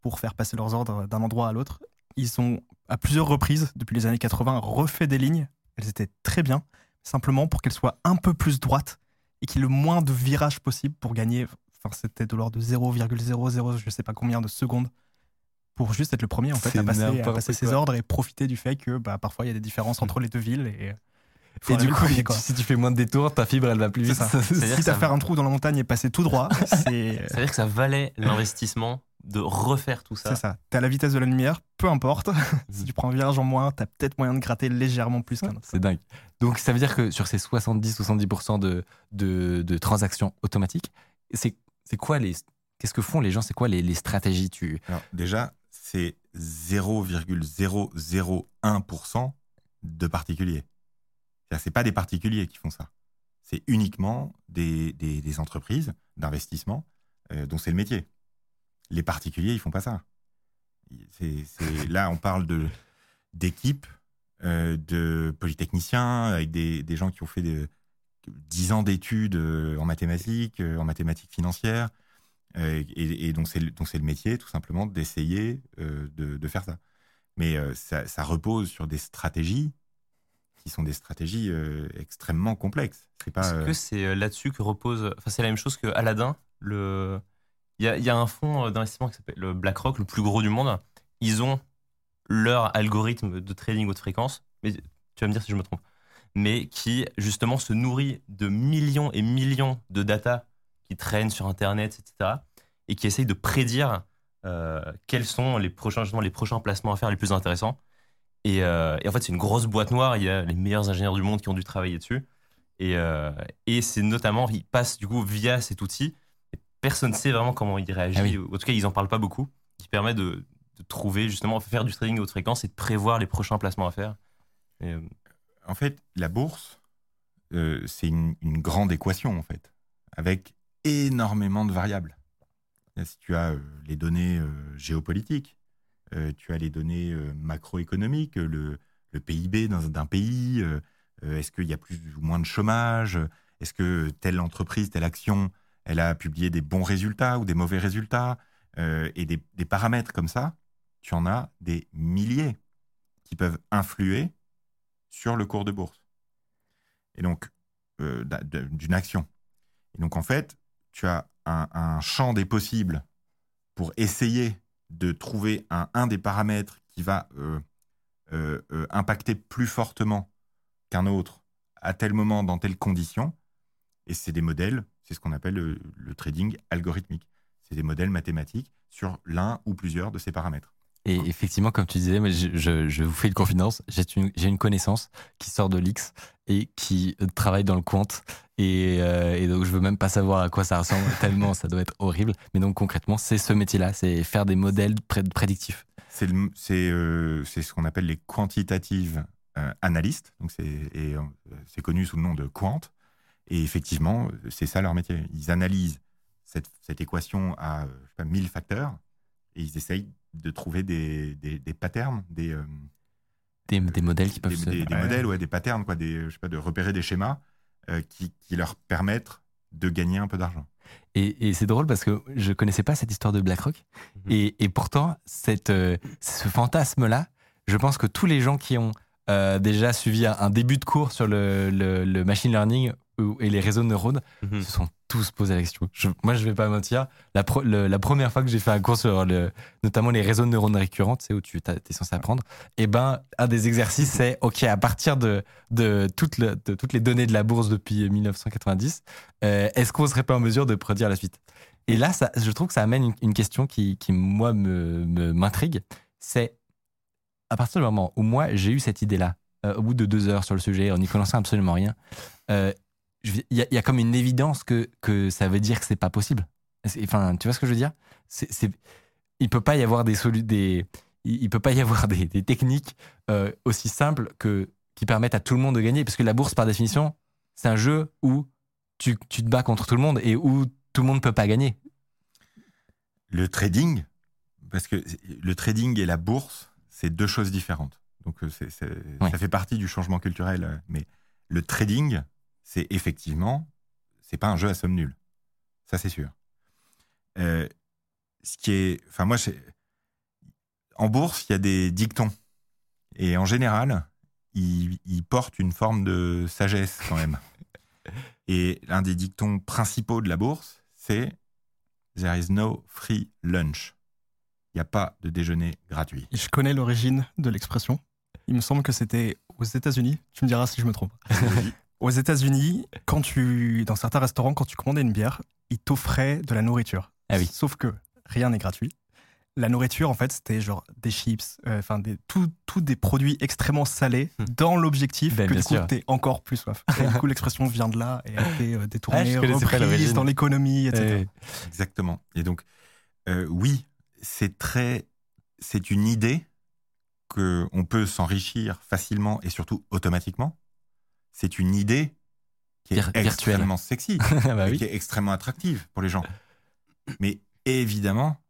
Pour faire passer leurs ordres d'un endroit à l'autre. Ils ont à plusieurs reprises depuis les années 80 refait des lignes. Elles étaient très bien, simplement pour qu'elles soient un peu plus droites et qu'il y ait le moins de virages possible pour gagner. Enfin, c'était de l'ordre de 0,00 je sais pas combien de secondes pour juste être le premier en fait à passer, à n'importe passer ses ordres et profiter du fait que bah, parfois il y a des différences entre les deux villes et faut Et du coup, quoi. si tu fais moins de détours, ta fibre, elle va plus vite. si t'as ça fait va- un trou dans la montagne et passer tout droit, c'est C'est-à-dire que ça valait l'investissement de refaire tout ça. c'est ça. T'es à la vitesse de la lumière, peu importe. si tu prends un virage en moins, t'as peut-être moyen de gratter légèrement plus qu'un autre. C'est dingue. Donc, ça veut dire que sur ces 70-70% de, de, de transactions automatiques, c'est c'est quoi les. Qu'est-ce que font les gens? C'est quoi les, les stratégies? Tu... Alors déjà, c'est 0,001% de particuliers. C'est pas des particuliers qui font ça. C'est uniquement des, des- des entreprises d'investissement euh, dont c'est le métier. Les particuliers, ils font pas ça. Là, on parle de d'équipes, euh, de polytechniciens, avec des, des gens qui ont fait des, 10 ans d'études euh, en mathématiques, euh, en mathématiques financières, euh, et, et dont c'est le, dont c'est le métier, tout simplement, d'essayer euh, de, de faire ça. Mais euh, ça, ça repose sur des stratégies qui sont des stratégies euh, extrêmement complexes. C'est pas. Est-ce euh, que c'est euh, là-dessus que repose. Enfin, c'est la même chose que Aladdin. Le... Il, y a, un fonds euh, d'investissement qui s'appelle le BlackRock, le plus gros du monde. Ils ont leur algorithme de trading haute fréquence, mais tu vas me dire si je me trompe, mais qui justement se nourrit de millions et millions de data qui traînent sur Internet, etc., et qui essaye de prédire euh, quels sont les prochains, les prochains placements à faire les plus intéressants. Et, euh, en fait, c'est une grosse boîte noire. Il y a les meilleurs ingénieurs du monde qui ont dû travailler dessus. Euh, et c'est notamment, ils passent du coup via cet outil. Personne ne sait vraiment comment il réagit. Ah oui. En tout cas, ils en parlent pas beaucoup. Qui permet de, de trouver justement, faire du trading de haute fréquence et de prévoir les prochains placements à faire. Et, euh, en fait, la bourse, euh, c'est une, une grande équation, en fait, avec énormément de variables. Là, Si tu as euh, les données euh, géopolitiques, euh, tu as les données euh, macroéconomiques, euh, le, le PIB d'un pays, euh, euh, est-ce qu'il y a plus ou moins de chômage, est-ce que telle entreprise, telle action, elle a publié des bons résultats ou des mauvais résultats, euh, et des, paramètres comme ça, tu en as des milliers qui peuvent influer sur le cours de bourse. Et donc, euh, d'une action. Et donc, en fait, tu as un, champ des possibles pour essayer de trouver un, des paramètres qui va euh, impacter plus fortement qu'un autre à tel moment, dans telles conditions. Et c'est des modèles, c'est ce qu'on appelle le, le trading algorithmique. C'est des modèles mathématiques sur l'un ou plusieurs de ces paramètres. Et effectivement, comme tu disais, je, je- je vous fais une confidence. J'ai une, connaissance qui sort de l'X et qui travaille dans le quant. Et, euh, et donc, je veux même pas savoir à quoi ça ressemble, tellement ça doit être horrible. Mais donc, concrètement, c'est ce métier-là, c'est faire des modèles pré- prédictifs. C'est euh, c'est ce qu'on appelle les quantitative euh, analystes. Donc c'est connu sous le nom de quant. Et effectivement, c'est ça leur métier. Ils analysent cette, cette équation a euh, je sais pas, 1000 facteurs et ils essayent de trouver des, des, des patterns, des, euh, Des, des modèles qui peuvent se. des- Ouais. modèles, ouais, des patterns, quoi, des, je sais pas, de repérer des schémas euh, qui, qui leur permettent de gagner un peu d'argent. Et, et c'est drôle parce que je connaissais pas cette histoire de BlackRock. Mhm. Et, et pourtant, cette, euh, ce fantasme-là, je pense que tous les gens qui ont euh, déjà suivi un, un début de cours sur le, le- le machine learning et les réseaux de neurones Mhm. se sont tous posé la question. Je- moi, je vais pas mentir. La, pro- le- la première fois que j'ai fait un cours sur le, notamment les réseaux de neurones récurrents, sais, où tu es censé apprendre, et ben, un des exercices, c'est OK, à partir de, de, toutes le- de toutes les données de la bourse depuis 1990, euh, est-ce qu'on serait pas en mesure de prédire la suite? Et là, ça, je trouve que ça amène une, une question qui, qui, moi, me, me- m'intrigue. C'est à partir du moment où moi, j'ai eu cette idée-là, euh, au bout de deux heures sur le sujet, en n'y connaissant absolument rien, euh, il y, a- il y a comme une évidence que, que ça veut dire que c'est pas possible. Enfin, tu vois ce que je veux dire? C'est, c'est- Il peut pas y avoir des solu- des il, peut pas y avoir des, des techniques euh, aussi simples que qui permettent à tout le monde de gagner, parce que la bourse, par définition, c'est un jeu où tu, tu te bats contre tout le monde et où tout le monde peut pas gagner. Le trading, parce que le trading et la bourse, c'est deux choses différentes. Donc euh, c'est- c'est- Ouais. ça fait partie du changement culturel. euh, Mais le trading, c'est effectivement, c'est pas un jeu à somme nulle. Ça, c'est sûr. Euh, ce qui est, enfin moi, j'ai- en bourse, il y a des dictons et en général, ils, ils portent une forme de sagesse quand même. Et l'un des dictons principaux de la bourse, c'est There is no free lunch. Il n'y a pas de déjeuner gratuit. Je connais l'origine de l'expression. Il me semble que c'était aux États-Unis. Tu me diras si je me trompe. Aux États-Unis, quand tu, dans certains restaurants, quand tu commandais une bière, ils t'offraient de la nourriture. Ah oui. Sauf que rien n'est gratuit. La nourriture, en fait, c'était genre des chips, euh, enfin des tout, tout des produits extrêmement salés Hmm. dans l'objectif Ben, que du coup t'es encore plus soif. Et du coup, l'expression vient de là et a été euh, Ah, détournée, reprise l'origine. dans l'économie, etc. Exactement. Et donc, euh, oui, c'est très, c'est une idée que on peut s'enrichir facilement et surtout automatiquement. C'est une idée qui est virtuelle. extrêmement sexy, bah oui. qui est extrêmement attractive pour les gens. Mais évidemment,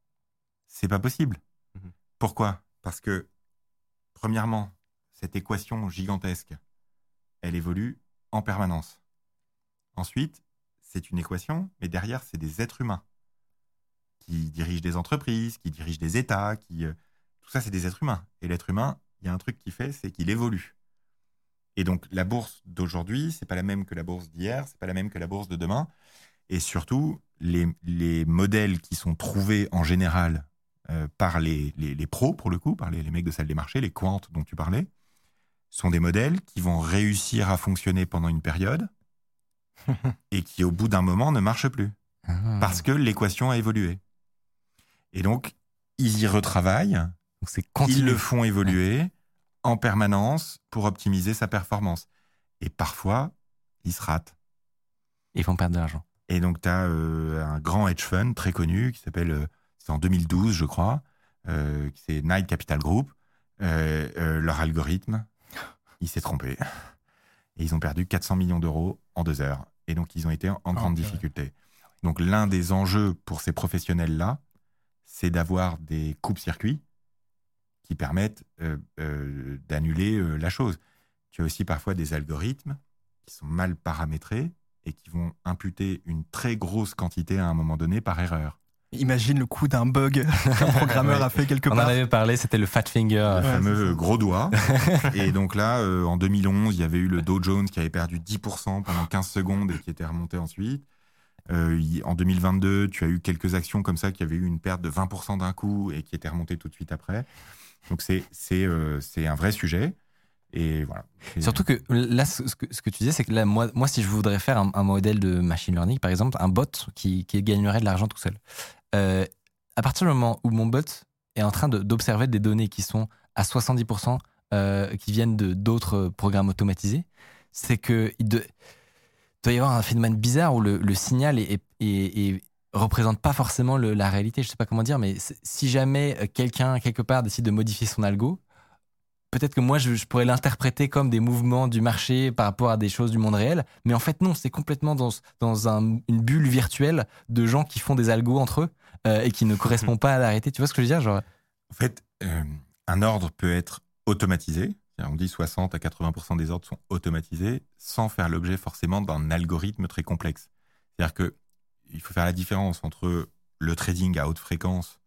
c'est pas possible. Mhm. Pourquoi? Parce que, premièrement, cette équation gigantesque, elle évolue en permanence. Ensuite, c'est une équation, mais derrière, c'est des êtres humains qui dirigent des entreprises, qui dirigent des États, qui euh, tout ça, c'est des êtres humains. Et l'être humain, il y a un truc qui fait, c'est qu'il évolue. Et donc, la bourse d'aujourd'hui, c'est pas la même que la bourse d'hier, c'est pas la même que la bourse de demain. Et surtout, les, les modèles qui sont trouvés en général euh, par les, les, les pros, pour le coup, par les, les mecs de salle des marchés, les quants dont tu parlais, sont des modèles qui vont réussir à fonctionner pendant une période et qui, au bout d'un moment, ne marchent plus Ah. parce que l'équation a évolué. Et donc, ils y retravaillent, Donc ils le font évoluer en permanence pour optimiser sa performance. Et parfois, ils se ratent. Ils vont perdre de l'argent. Et donc, tu as un grand hedge fund très connu qui s'appelle, euh, c'est en 2012, je crois, euh, c'est Knight Capital Group. Euh, euh, leur algorithme, il s'est trompé. Et ils ont perdu 400 millions d'euros en deux heures. Et donc, ils ont été en, en grande difficulté. Donc, l'un des enjeux pour ces professionnels-là, c'est d'avoir des coupes-circuits qui permettent euh, euh, d'annuler euh, la chose. Tu as aussi parfois des algorithmes qui sont mal paramétrés et qui vont imputer une très grosse quantité à un moment donné par erreur. Imagine le coup d'un bug qu'un programmeur Ouais. a fait quelque On en part. avait parlé, c'était le fat finger. le Ouais, fameux gros doigt. et donc là, euh, en 2011, il y avait eu le Dow Jones qui avait perdu 10% pendant 15 secondes et qui était remonté ensuite. Euh, en 2022, tu as eu quelques actions comme ça qui avaient eu une perte de 20% d'un coup et qui étaient remontées tout de suite après. Donc c'est euh, un vrai sujet. Et voilà. Surtout que là, ce que, ce que tu disais, c'est que là, moi, moi, si je voudrais faire un, modèle de machine learning, par exemple, un bot qui, qui gagnerait de l'argent tout seul, euh, à partir du moment où mon bot est en train d'observer des données qui sont à 70% euh, qui viennent d'autres programmes automatisés, c'est que il doit y avoir un phénomène bizarre où le, le signal est- représente pas forcément la réalité. Je sais pas comment dire, mais si jamais euh, quelqu'un quelque part décide de modifier son algo, peut-être que moi je, pourrais l'interpréter comme des mouvements du marché par rapport à des choses du monde réel, mais en fait non, c'est complètement dans, dans un- une bulle virtuelle de gens qui font des algos entre eux euh, et qui ne correspondent pas à la réalité. Tu vois ce que je veux dire genre, En fait, euh, un ordre peut être automatisé. On dit 60 à 80% des ordres sont automatisés sans faire l'objet forcément d'un algorithme très complexe. C'est-à-dire que il faut faire la différence entre le trading à haute fréquence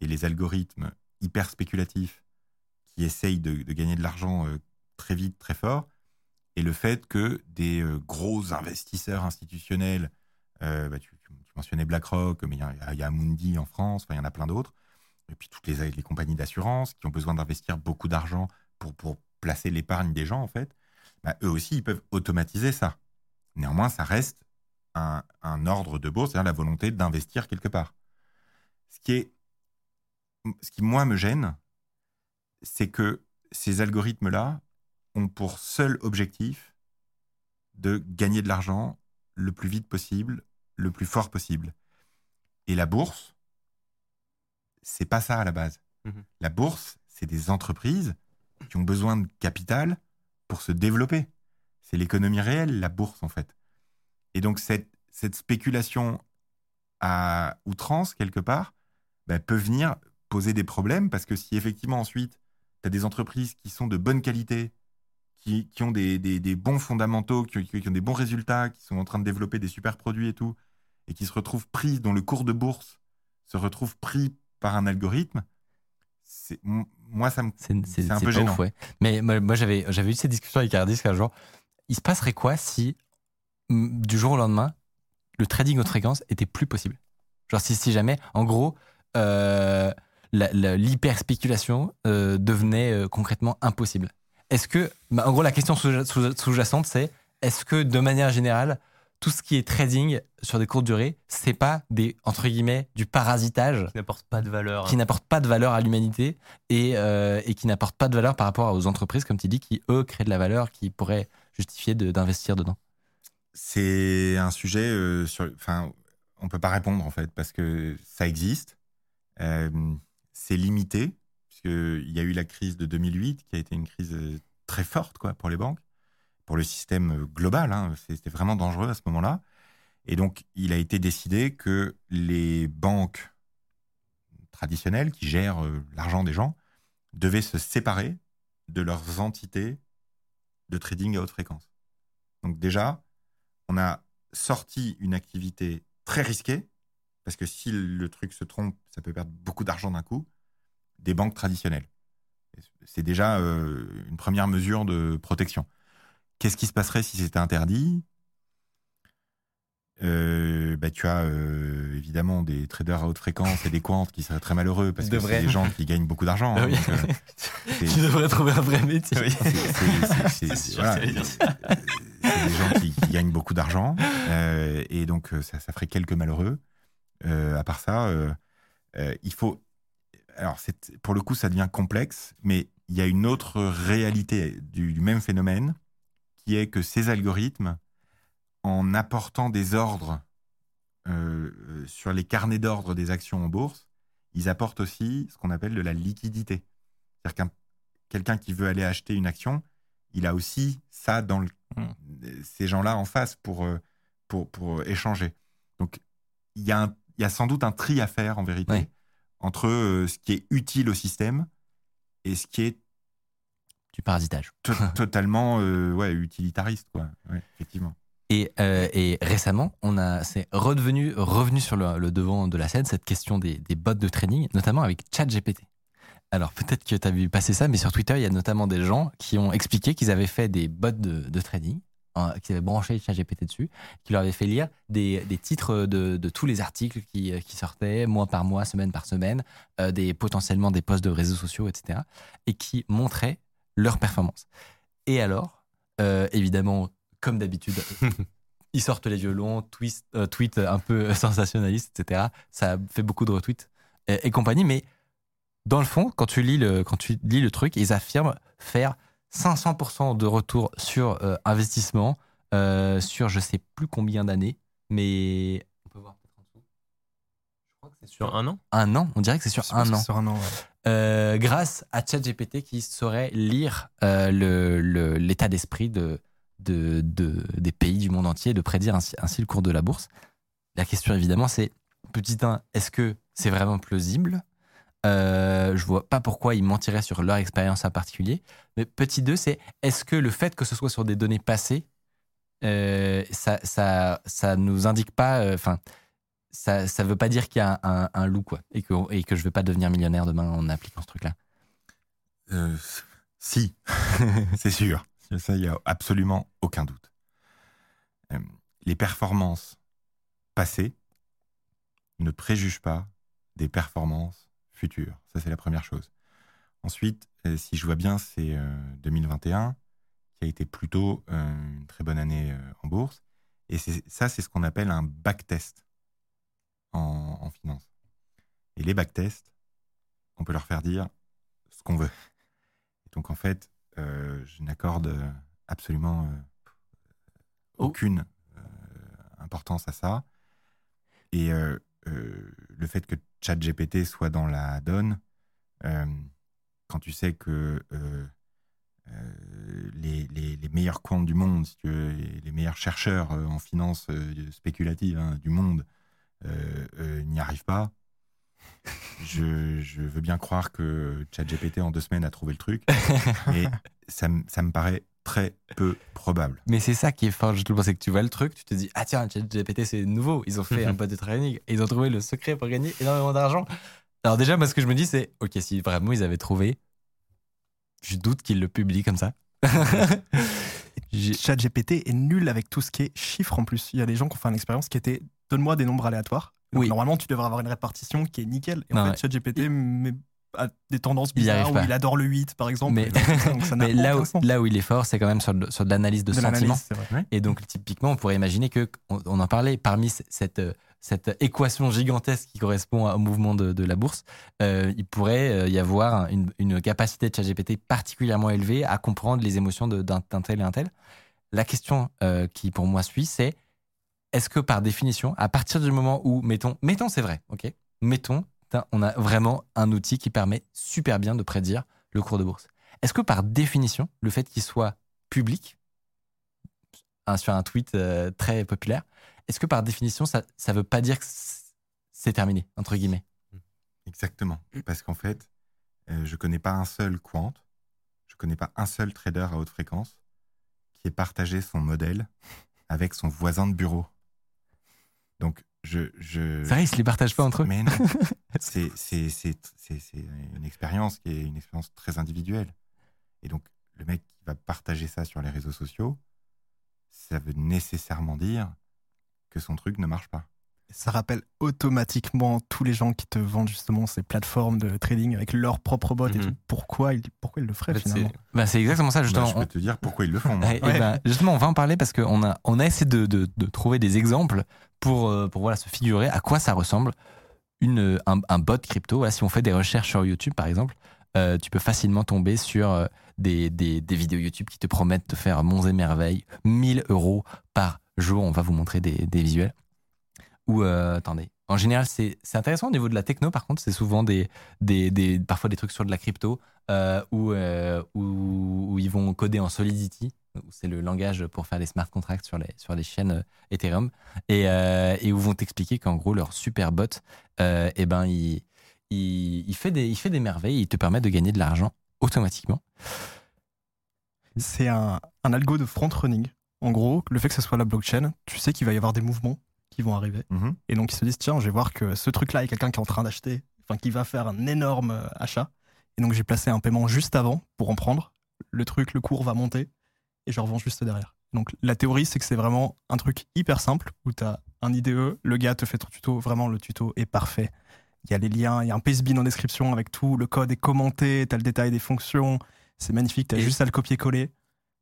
et les algorithmes hyper spéculatifs qui essayent de, gagner de l'argent euh, très vite, très fort, et le fait que des euh, gros investisseurs institutionnels, euh, bah, tu, mentionnais BlackRock, mais il y a, il en France, il y en a plein d'autres, et puis toutes les, compagnies d'assurance qui ont besoin d'investir beaucoup d'argent pour, pour placer l'épargne des gens, en fait, bah, eux aussi, ils peuvent automatiser ça. Néanmoins, ça reste un, un ordre de bourse, c'est-à-dire la volonté d'investir quelque part. Ce qui, est, ce qui, moi, me gêne, c'est que ces algorithmes-là ont pour seul objectif de gagner de l'argent le plus vite possible, le plus fort possible. Et la bourse, c'est pas ça à la base. Mhm. La bourse, c'est des entreprises qui ont besoin de capital pour se développer. C'est l'économie réelle, la bourse, en fait. Et donc, cette, cette spéculation à outrance, quelque part, bah, peut venir poser des problèmes parce que si effectivement, ensuite, tu as des entreprises qui sont de bonne qualité, qui, qui ont des, des- des bons fondamentaux, qui, ont des bons résultats, qui sont en train de développer des super produits et tout, et qui se retrouvent pris, dont le cours de bourse se retrouve pris par un algorithme, c'est, moi, ça me, c'est un peu gênant. ouf, ouais. Mais moi, moi, j'avais j'avais eu cette discussion avec Ardis, un jour, il se passerait quoi si du jour au lendemain, le trading haute fréquence était plus possible Genre si, si jamais, en gros, euh, la- la- l'hyper-spéculation euh, devenait euh, concrètement impossible. Est-ce que, bah, en gros, la question sous- sous- sous-jacente, c'est est-ce que de manière générale, tout ce qui est trading sur des courtes durées, c'est pas des, entre guillemets, du parasitage Qui n'apporte pas de valeur. qui n'apporte pas de valeur à l'humanité et, euh, et qui n'apporte pas de valeur par rapport aux entreprises, comme tu dis, qui, eux, créent de la valeur, qui pourraient justifier de- d'investir dedans? C'est un sujet euh, sur. Enfin, on peut pas répondre en fait parce que ça existe. Euh, c'est limité puisqu'il y a eu la crise de 2008 qui a été une crise euh, très forte quoi pour les banques, pour le système global. hein. C'était vraiment dangereux à ce moment-là. Et donc, il a été décidé que les banques traditionnelles qui gèrent l'argent des gens devaient se séparer de leurs entités de trading à haute fréquence. Donc déjà, on a sorti une activité très risquée, parce que si le truc se trompe, ça peut perdre beaucoup d'argent d'un coup, des banques traditionnelles. C'est déjà euh, une première mesure de protection. Qu'est-ce qui se passerait si c'était interdit? Euh, bah, Tu as euh, évidemment des traders à haute fréquence et des quants qui seraient très malheureux, parce que Devraient. c'est des gens qui gagnent beaucoup d'argent. hein, tu devrais trouver un vrai métier. Oui. c'est- c'est- c'est- C'est c'est- sûr voilà, des gens qui, gagnent beaucoup d'argent euh, et donc euh, ça, ferait quelques malheureux. Euh, à part ça, euh, il faut. Alors, pour le coup, ça devient complexe, mais il y a une autre réalité du, même phénomène qui est que ces algorithmes, en apportant des ordres sur les carnets d'ordre des actions en bourse, ils apportent aussi ce qu'on appelle de la liquidité. C'est-à-dire qu'un quelqu'un qui veut aller acheter une action, il a aussi ça dans le, Hmm. ces gens-là en face pour, euh, pour, pour échanger. Donc, il y, a un- y a sans doute un tri à faire en vérité entre euh, ce qui est utile au système et ce qui est Du parasitage. to- totalement euh, ouais, utilitariste. Quoi. Ouais, effectivement. Et, euh, et récemment, on a, c'est redevenu, revenu sur le, le devant de la scène cette question des, des bots de trading, notamment avec ChatGPT. Alors peut-être que tu as vu passer ça, mais sur Twitter, il y a notamment des gens qui ont expliqué qu'ils avaient fait des bots de, de trading, hein, qu'ils avaient branché ChatGPT dessus, qui leur avaient fait lire des, des titres de, de tous les articles qui, qui sortaient mois par mois, semaine par semaine, euh, des, potentiellement des posts de réseaux sociaux, etc., et qui montraient leur performance. Et alors, euh, évidemment, comme d'habitude, ils sortent les violons, twist, euh, tweets un peu sensationnalistes, etc. Ça fait beaucoup de retweets et, et compagnie, mais dans le fond, quand tu lis le, quand tu lis le truc, ils affirment faire 500% de retour sur euh, investissement euh, sur je sais plus combien d'années, mais on peut voir peut-être en dessous. Je crois que c'est Sur un an? Un an. On dirait que c'est sur un an. Sur un an, ouais. Euh, euh, grâce à ChatGPT qui saurait lire euh, le- le- l'état d'esprit de, de, de- des pays du monde entier et de prédire ainsi, ainsi le cours de la bourse. La question évidemment c'est, petit 1, est-ce que c'est vraiment plausible? Euh, Je vois pas pourquoi ils mentiraient sur leur expérience en particulier. Mais petit 2, c'est est-ce que le fait que ce soit sur des données passées, euh, ça, ça, ça nous indique pas, euh, enfin, ça, ça veut pas dire qu'il y a un, loup, quoi, et que, et que je vais pas devenir millionnaire demain en appliquant ce truc-là? Euh, si, c'est sûr. Ça, il n'y a absolument aucun doute. Les performances passées ne préjugent pas des performances futures. Ça, c'est la première chose. Ensuite, euh, si je vois bien, c'est euh, 2021 qui a été plutôt euh, une très bonne année euh, en bourse. Et ça, c'est ce qu'on appelle un backtest en, en finance. Et les backtests, on peut leur faire dire ce qu'on veut. Et donc, en fait, euh, je n'accorde euh, absolument euh, Oh. aucune euh, importance à ça. Et euh, euh, le fait que ChatGPT soit dans la donne, euh, quand tu sais que euh, euh, les, les- les meilleurs comptes du monde, si tu veux, les, les meilleurs chercheurs en finance spéculative hein, du monde n'y arrivent pas, je, je veux bien croire que ChatGPT en deux semaines a trouvé le truc, mais ça me paraît très peu probable. Mais c'est ça qui est fort, je trouve, c'est que tu vois le truc, tu te dis, ah tiens, ChatGPT c'est nouveau, ils ont fait un pote de training, et ils ont trouvé le secret pour gagner énormément d'argent. Alors déjà, moi ce que je me dis, c'est, ok, si vraiment ils avaient trouvé, je doute qu'ils le publient comme ça. ChatGPT est nul avec tout ce qui est chiffres en plus. Il y a des gens qui ont fait une expérience qui était donne-moi des nombres aléatoires. Donc, Oui. Normalement, tu devrais avoir une répartition qui est nickel. Et Non, en fait, ChatGPT met- a des tendances Il bizarres où il adore le 8, par exemple. Mais- Donc, ça n'a Mais là où, là où il est fort, c'est quand même sur, sur de l'analyse de, De sentiments. Et donc, typiquement, on pourrait imaginer que, on, on en parlait, parmi cette, euh, cette équation gigantesque qui correspond au mouvement de, de la bourse, euh, il pourrait euh, y avoir une, une capacité de ChatGPT particulièrement élevée à comprendre les émotions d'un d'un tel et un tel. La question euh, qui, pour moi, suit, c'est est-ce que par définition, à partir du moment où, mettons, mettons, c'est vrai, ok Mettons, putain, on a vraiment un outil qui permet super bien de prédire le cours de bourse. Est-ce que par définition, le fait qu'il soit public, un- sur un tweet euh, très populaire, est-ce que par définition, ça ne veut pas dire que c'est terminé, entre guillemets? Exactement. Parce qu'en fait, euh, je connais pas un seul quant, je connais pas un seul trader à haute fréquence qui ait partagé son modèle avec son voisin de bureau. Donc, je. je C'est vrai, ils se les partagent pas entre eux? Mais non. c'est, c'est, c'est, c'est, c'est une expérience qui est une expérience très individuelle. Et donc, le mec qui va partager ça sur les réseaux sociaux, ça veut nécessairement dire que son truc ne marche pas. Ça rappelle automatiquement tous les gens qui te vendent justement ces plateformes de trading avec leur propre bot et Mhm. tout. Pourquoi ils, pourquoi ils le feraient En fait, finalement? Bah, C'est exactement ça, Bah, justement. je peux te dire pourquoi ils le font. moi. Ben, justement, on va en parler parce qu'on a, on a essayé de, de- de trouver des exemples pour, euh, pour voilà, se figurer à quoi ça ressemble un, un bot crypto. Si on fait des recherches sur YouTube, par exemple, euh, tu peux facilement tomber sur euh, des, des, vidéos YouTube qui te promettent de faire monts et merveilles, 1000 euros par jour. On va vous montrer des, des visuels. Ou, euh, attendez, en général, c'est intéressant au niveau de la techno, par contre, c'est souvent des, des, des, parfois des trucs sur de la crypto où, où ils vont coder en Solidity. Où C'est le langage pour faire des smart contracts sur les, sur les chaînes euh, Ethereum. Et, euh, et où vont t'expliquer qu'en gros, leur super bot, euh, eh ben, il, il, il fait des, il fait des merveilles, il te permet de gagner de l'argent automatiquement. C'est un, un algo de front running. En gros, le fait que ce soit la blockchain, tu sais qu'il va y avoir des mouvements qui vont arriver. Mhm. Et donc ils se disent tiens, je vais voir que ce truc-là, a quelqu'un qui est en train d'acheter, enfin qui va faire un énorme euh, achat. Et donc j'ai placé un paiement juste avant pour en prendre. Le truc, le cours va monter et je revends juste derrière. Donc la théorie, c'est que c'est vraiment un truc hyper simple où tu as un IDE, le gars te fait ton tuto, vraiment le tuto est parfait. Il y a les liens, il y a un pastebin en description avec tout, le code est commenté, tu as le détail des fonctions, c'est magnifique, tu as Et- juste à le copier-coller,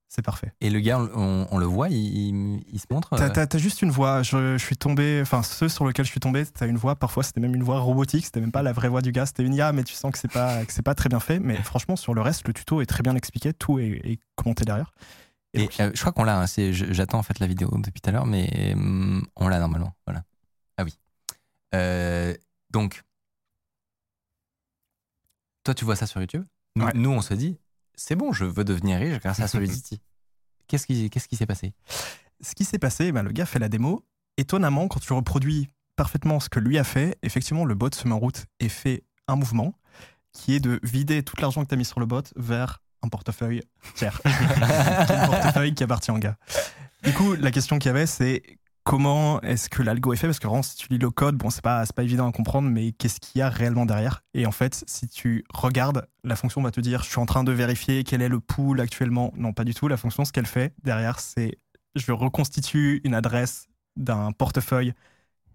c'est parfait. Et le gars, on, on le voit, il, il- il se montre. T'as, euh, t'as juste une voix. Je, je suis tombé, enfin ceux sur lesquels je suis tombé, t'as une voix. Parfois, c'était même une voix robotique. C'était même pas la vraie voix du gars. C'était une IA, mais tu sens que c'est pas que pas très bien fait. Mais franchement, sur le reste, le tuto est très bien expliqué. Tout est, est commenté derrière. Et euh, je crois qu'on l'a. hein, J'attends en fait la vidéo depuis tout à l'heure, mais hum, on l'a normalement. Voilà. Ah oui. Euh, donc, toi, tu vois ça sur YouTube? Nous, Ouais. nous, on se dit, c'est bon, je veux devenir riche grâce à Solidity. Qu'est-ce qui s'est passé? Ce qui s'est passé, bah, le gars fait la démo. Étonnamment, quand tu reproduis parfaitement ce que lui a fait, effectivement, le bot se met en route et fait un mouvement qui est de vider tout l'argent que tu as mis sur le bot vers un portefeuille tiers. portefeuille qui appartient au gars. Du coup, la question qu'il y avait, c'est comment est-ce que l'algo est fait? Parce que vraiment, si tu lis le code, bon, c'est pas, pas évident à comprendre, mais qu'est-ce qu'il y a réellement derrière? Et en fait, si tu regardes, la fonction va te dire je suis en train de vérifier quel est le pool actuellement. Non, pas du tout. La fonction, ce qu'elle fait derrière, c'est je reconstitue une adresse d'un portefeuille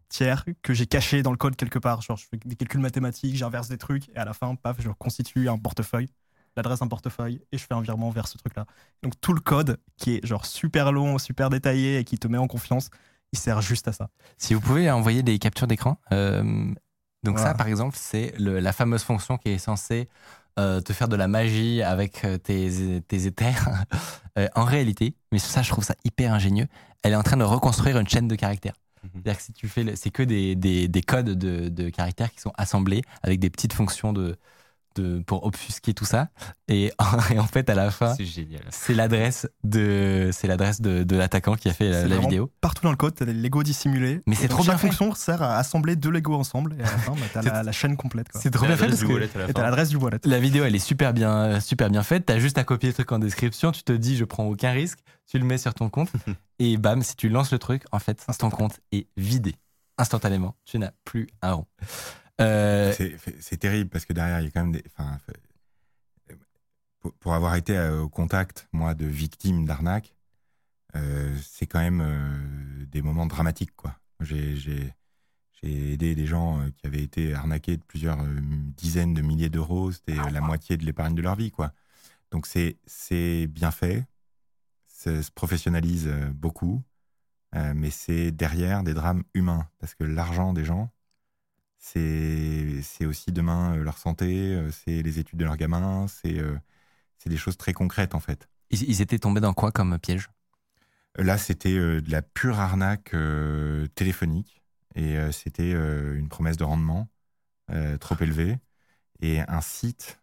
tiers que j'ai caché dans le code quelque part. Genre, je fais des calculs mathématiques, j'inverse des trucs, et à la fin, paf, je reconstitue un portefeuille, l'adresse d'un portefeuille, et je fais un virement vers ce truc-là. Donc tout le code, qui est genre super long, super détaillé, et qui te met en confiance, il sert juste à ça. Si vous pouvez envoyer des captures d'écran. euh, donc ça, par exemple, c'est la fameuse fonction qui est censée euh, te faire de la magie avec euh, tes, tes éthers. Euh, en réalité, mais ça, je trouve ça hyper ingénieux, elle est en train de reconstruire une chaîne de caractères. Mhm. C'est-à-dire que si tu fais, c'est que des, des, des codes de, de caractères qui sont assemblés avec des petites fonctions de, de, pour obfusquer tout ça. Et, et en fait, à la fin, C'est génial. c'est l'adresse de, c'est l'adresse de, de l'attaquant qui a fait la, vidéo. Partout dans le code, tu as des Lego dissimulés. Mais c'est trop bien Chaque fonction sert à assembler deux Lego ensemble, et à la fin, bah, t'as la, la chaîne complète. C'est trop bien fait parce que t'as l'adresse du wallet. La vidéo, elle est super bien, super bien faite. T'as juste à copier le truc en description. Tu te dis, je prends aucun risque. Tu le mets sur ton compte. et bam, si tu lances le truc, en fait, ton compte est vidé instantanément. Tu n'as plus un rond. Euh, C'est- terrible parce que derrière, il y a quand même des. enfin, pour, avoir été euh, au contact, moi, de victimes d'arnaques, euh, c'est quand même euh, des moments dramatiques, quoi. J'ai aidé des gens qui avaient été arnaqués de plusieurs dizaines de milliers d'euros. C'était euh, la moitié de l'épargne de leur vie, quoi. Donc c'est bien fait, ça se professionnalise beaucoup, euh, mais c'est derrière des drames humains parce que l'argent des gens, c'est aussi demain euh, leur santé, euh, c'est les études de leurs gamins, c'est euh, c'est des choses très concrètes en fait. ils, ils étaient tombés dans quoi comme piège? Là, c'était de la pure arnaque téléphonique et c'était une promesse de rendement trop élevée et un site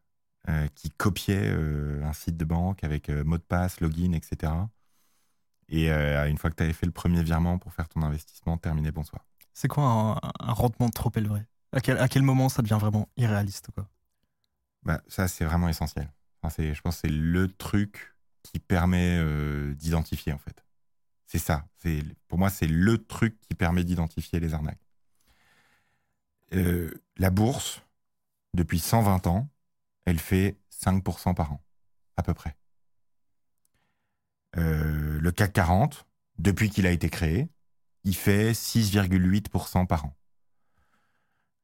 qui copiait un site de banque avec mot de passe, login, etc. Et une fois que tu avais fait le premier virement pour faire ton investissement, terminé, bonsoir. C'est quoi un, rendement trop élevé? À quel, moment ça devient vraiment irréaliste Bah, ça, c'est vraiment essentiel. Je pense que c'est le truc qui permet euh, d'identifier, en fait. C'est ça. Pour moi, c'est le truc qui permet d'identifier les arnaques. Euh, la bourse, depuis 120 ans, elle fait 5% par an, à peu près. Euh, le CAC 40, depuis qu'il a été créé, il fait 6,8% par an.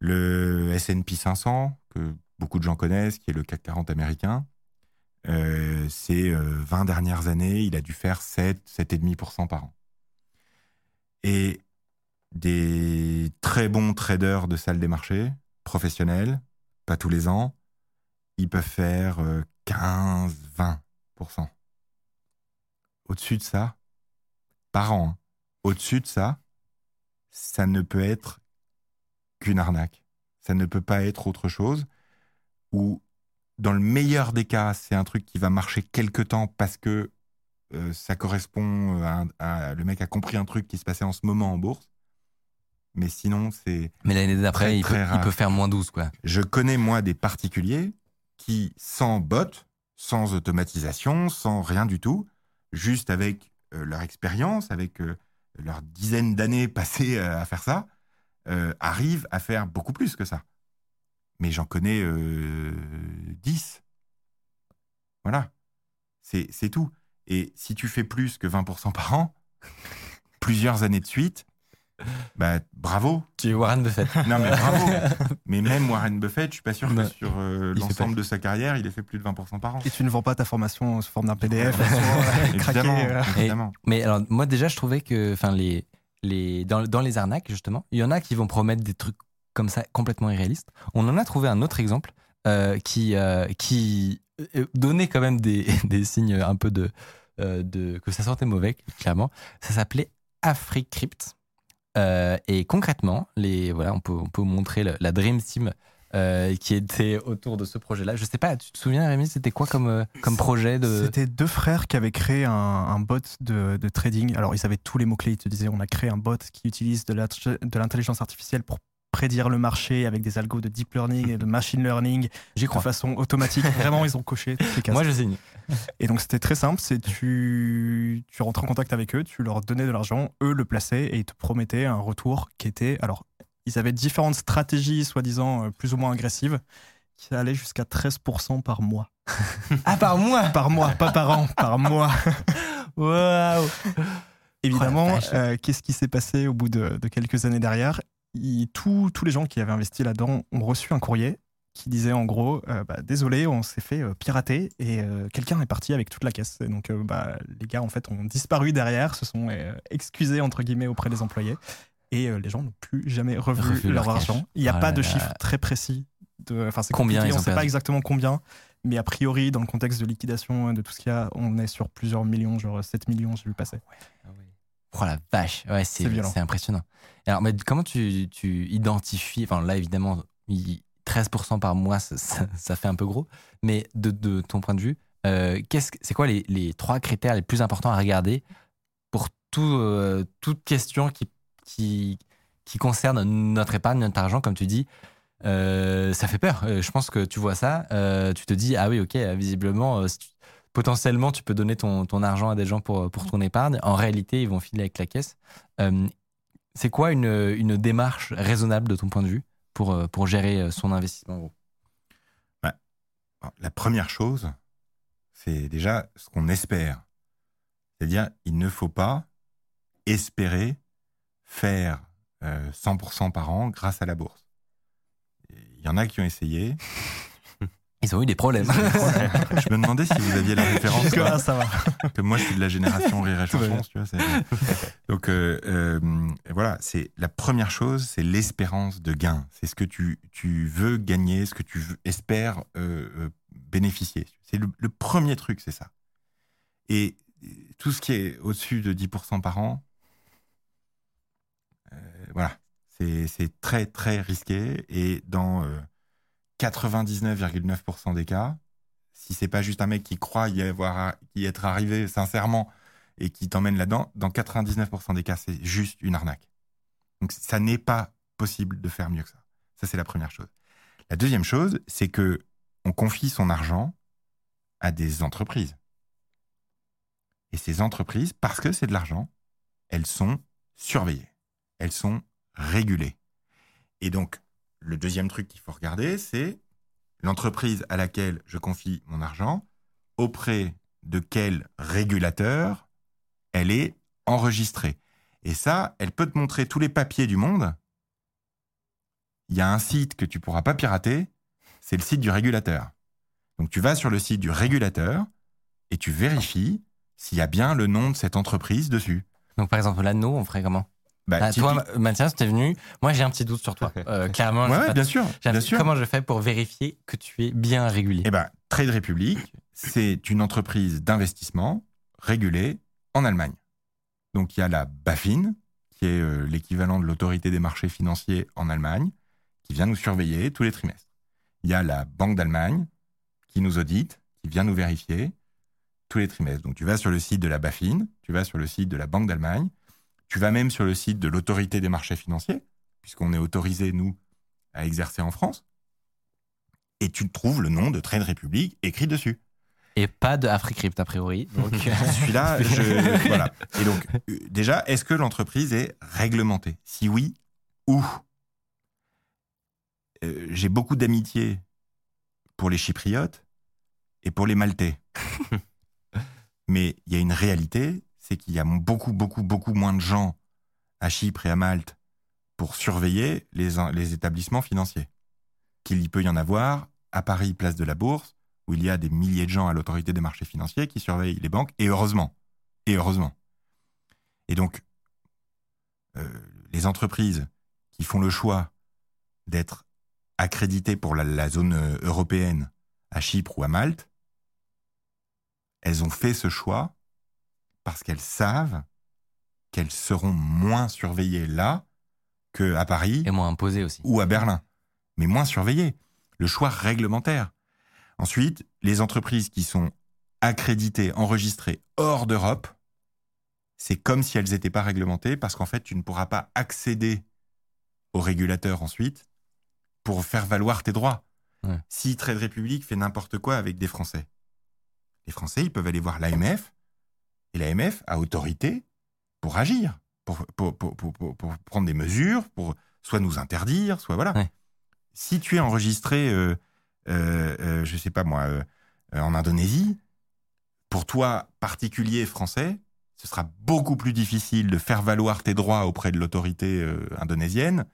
Le S&P 500, que beaucoup de gens connaissent, qui est le CAC 40 américain, euh, ces euh, 20 dernières années, il a dû faire 7, 7,5% par an. Et des très bons traders de salle des marchés, professionnels, pas tous les ans, ils peuvent faire euh, 15, 20%. Au-dessus de ça, par an, hein, au-dessus de ça, ça ne peut être qu'une arnaque. Ça ne peut pas être autre chose. Ou dans le meilleur des cas, c'est un truc qui va marcher quelque temps parce que euh, ça correspond à, un- à- Le mec a compris un truc qui se passait en ce moment en bourse. Mais sinon, c'est. Mais l'année d'après, il, peut, il rare. peut faire moins 12, quoi. Je connais, moi, des particuliers qui, sans bot, sans automatisation, sans rien du tout, juste avec euh, leur expérience, avec euh, leurs dizaines d'années passées euh, à faire ça, euh, arrivent à faire beaucoup plus que ça. Mais j'en connais euh, 10. Voilà. C'est c'est tout. Et si tu fais plus que 20% par an, plusieurs années de suite, bah, bravo. Tu es Warren Buffett. Non, mais bravo. mais même Warren Buffett, je suis pas sûr que sur euh, l'ensemble de sa carrière, il ait fait plus de 20% par an. Et tu ne vends pas ta formation sous forme d'un PDF, évidemment, euh. évidemment. Mais alors, moi, déjà, je trouvais que, enfin, les, les, dans, dans les arnaques, justement, il y en a qui vont promettre des trucs comme ça complètement irréalistes. On en a trouvé un autre exemple euh, qui, euh, qui donnait quand même des, des signes un peu de, euh, de que ça sentait mauvais, clairement. Ça s'appelait AfriCrypt. Euh, et concrètement, les, voilà, on, peut, on peut montrer la Dream Team euh, qui étaient autour de ce projet-là. Je sais pas, tu te souviens, Rémi, c'était quoi comme, euh, comme projet. C'était deux frères qui avaient créé un, bot de, de trading. Alors, ils avaient tous les mots-clés. Ils te disaient on a créé un bot qui utilise de l'intelligence artificielle pour prédire le marché avec des algos de deep learning et de machine learning J'y de crois. façon automatique. Vraiment, ils ont coché toutes les cases. Moi, je signe. Et donc c'était très simple, c'est tu, tu rentrais en contact avec eux, tu leur donnais de l'argent, eux le plaçaient et ils te promettaient un retour qui était... Alors, ils avaient différentes stratégies, soi-disant euh, plus ou moins agressives, qui allaient jusqu'à 13% par mois. Ah, par moi Par mois, pas par an, par mois. Waouh Évidemment, Oh euh, qu'est-ce qui s'est passé au bout de, de quelques années derrière? Tous, tous les gens qui avaient investi là-dedans ont reçu un courrier qui disait en gros euh, bah, désolé on s'est fait euh, pirater et euh, quelqu'un est parti avec toute la caisse. Et donc euh, bah, les gars en fait ont disparu derrière se sont excusés entre guillemets auprès des employés et les gens n'ont plus jamais revu, leur, argent. Il n'y a Oh pas là de là. chiffre très précis de enfin c'est Combien on ne sait pas exactement combien mais a priori dans le contexte de liquidation de tout ce qu'il y a on est sur plusieurs millions genre 7 millions j'ai vu passer Oh la vache, ouais, c'est C'est c'est impressionnant. Alors, mais comment tu, tu identifies, enfin là évidemment, il- 13% par mois, ça, ça- ça fait un peu gros, mais de, de ton point de vue, euh, qu'est-ce que- c'est quoi les, les trois critères les plus importants à regarder pour tout, euh, toute question qui, qui, qui concerne notre épargne, notre argent, comme tu dis euh, ça fait peur. Euh, Je pense que tu vois ça, euh, tu te dis, ah oui, ok, visiblement, si tu- potentiellement, tu peux donner ton, ton argent à des gens pour, pour ton épargne. En réalité, ils vont filer avec la caisse. Euh, c'est quoi une, une démarche raisonnable de ton point de vue pour, euh, pour gérer euh, son investissement Alors, La première chose, c'est déjà ce qu'on espère. C'est-à-dire, il ne faut pas espérer faire euh, 100% par an grâce à la bourse. Il y en a qui ont essayé. Ils ont eu des problèmes. Je me demandais si vous aviez la référence. Ça va Comme moi, je suis de la génération rire et chanson, tu vois. Donc, euh, euh, voilà, c'est la première chose, c'est l'espérance de gain. C'est ce que tu, tu veux gagner, ce que tu espères euh, euh, bénéficier. C'est le, le premier truc, c'est ça. Et tout ce qui est au-dessus de 10% par an, euh, voilà, c'est c'est très, très risqué. Et dans euh, 99,9% des cas, si c'est pas juste un mec qui croit y, avoir, y être arrivé sincèrement et qui t'emmène là-dedans, dans 99% des cas, c'est juste une arnaque. Donc ça n'est pas possible de faire mieux que ça. Ça, c'est la première chose. La deuxième chose, c'est que on confie son argent à des entreprises. Et ces entreprises, parce que c'est de l'argent, elles sont surveillées. Elles sont régulées. Et donc, le deuxième truc qu'il faut regarder, c'est l'entreprise à laquelle je confie mon argent, auprès de quel régulateur elle est enregistrée. Et ça, elle peut te montrer tous les papiers du monde. Il y a un site que tu pourras pas pirater, c'est le site du régulateur. Donc tu vas sur le site du régulateur et tu vérifies s'il y a bien le nom de cette entreprise dessus. Donc, par exemple, l'anneau, on ferait comment? Bah, Ah, Toi, typique- Mathias, t'es venu. Moi, j'ai un petit doute sur toi. Euh, clairement, Ouais, bien sûr, bien sûr. comment je fais pour vérifier que tu es bien régulier? Eh ben, Trade Republic, c'est une entreprise d'investissement régulée en Allemagne. Donc il y a la BaFin, qui est euh, l'équivalent de l'autorité des marchés financiers en Allemagne, qui vient nous surveiller tous les trimestres. Il y a la Banque d'Allemagne, qui nous audite, qui vient nous vérifier tous les trimestres. Donc tu vas sur le site de la BaFin, tu vas sur le site de la Banque d'Allemagne, tu vas même sur le site de l'autorité des marchés financiers, puisqu'on est autorisé, nous, à exercer en France, et tu trouves le nom de Trade Republic écrit dessus. Et pas de Africrypt, a priori. Donc, Celui-là, je. Voilà. Et donc, euh, déjà, est-ce que l'entreprise est réglementée? Si oui, où? Euh, J'ai beaucoup d'amitié pour les Chypriotes et pour les Maltais. Mais il y a une réalité, c'est qu'il y a beaucoup, beaucoup, beaucoup moins de gens à Chypre et à Malte pour surveiller les, établissements financiers qu'il y peut y en avoir à Paris, place de la Bourse, où il y a des milliers de gens à l'autorité des marchés financiers qui surveillent les banques, et heureusement. Et heureusement. Et donc, euh, les entreprises qui font le choix d'être accréditées pour la, la zone euh, européenne à Chypre ou à Malte, elles ont fait ce choix parce qu'elles savent qu'elles seront moins surveillées là qu'à Paris et moins imposé aussi. ou à Berlin, mais moins surveillées. le choix réglementaire. Ensuite, les entreprises qui sont accréditées, enregistrées hors d'Europe, c'est comme si elles n'étaient pas réglementées parce qu'en fait, tu ne pourras pas accéder au régulateur ensuite pour faire valoir tes droits. Ouais. Si Trade Republic fait n'importe quoi avec des Français, les Français, ils peuvent aller voir l'AMF et l'AMF a autorité pour agir, pour, pour, pour, pour, pour- pour prendre des mesures, pour soit nous interdire, soit voilà. Ouais. Si tu es enregistré, euh, euh, euh, je sais pas moi, euh, euh, en Indonésie, pour toi, particulier français, ce sera beaucoup plus difficile de faire valoir tes droits auprès de l'autorité euh, indonésienne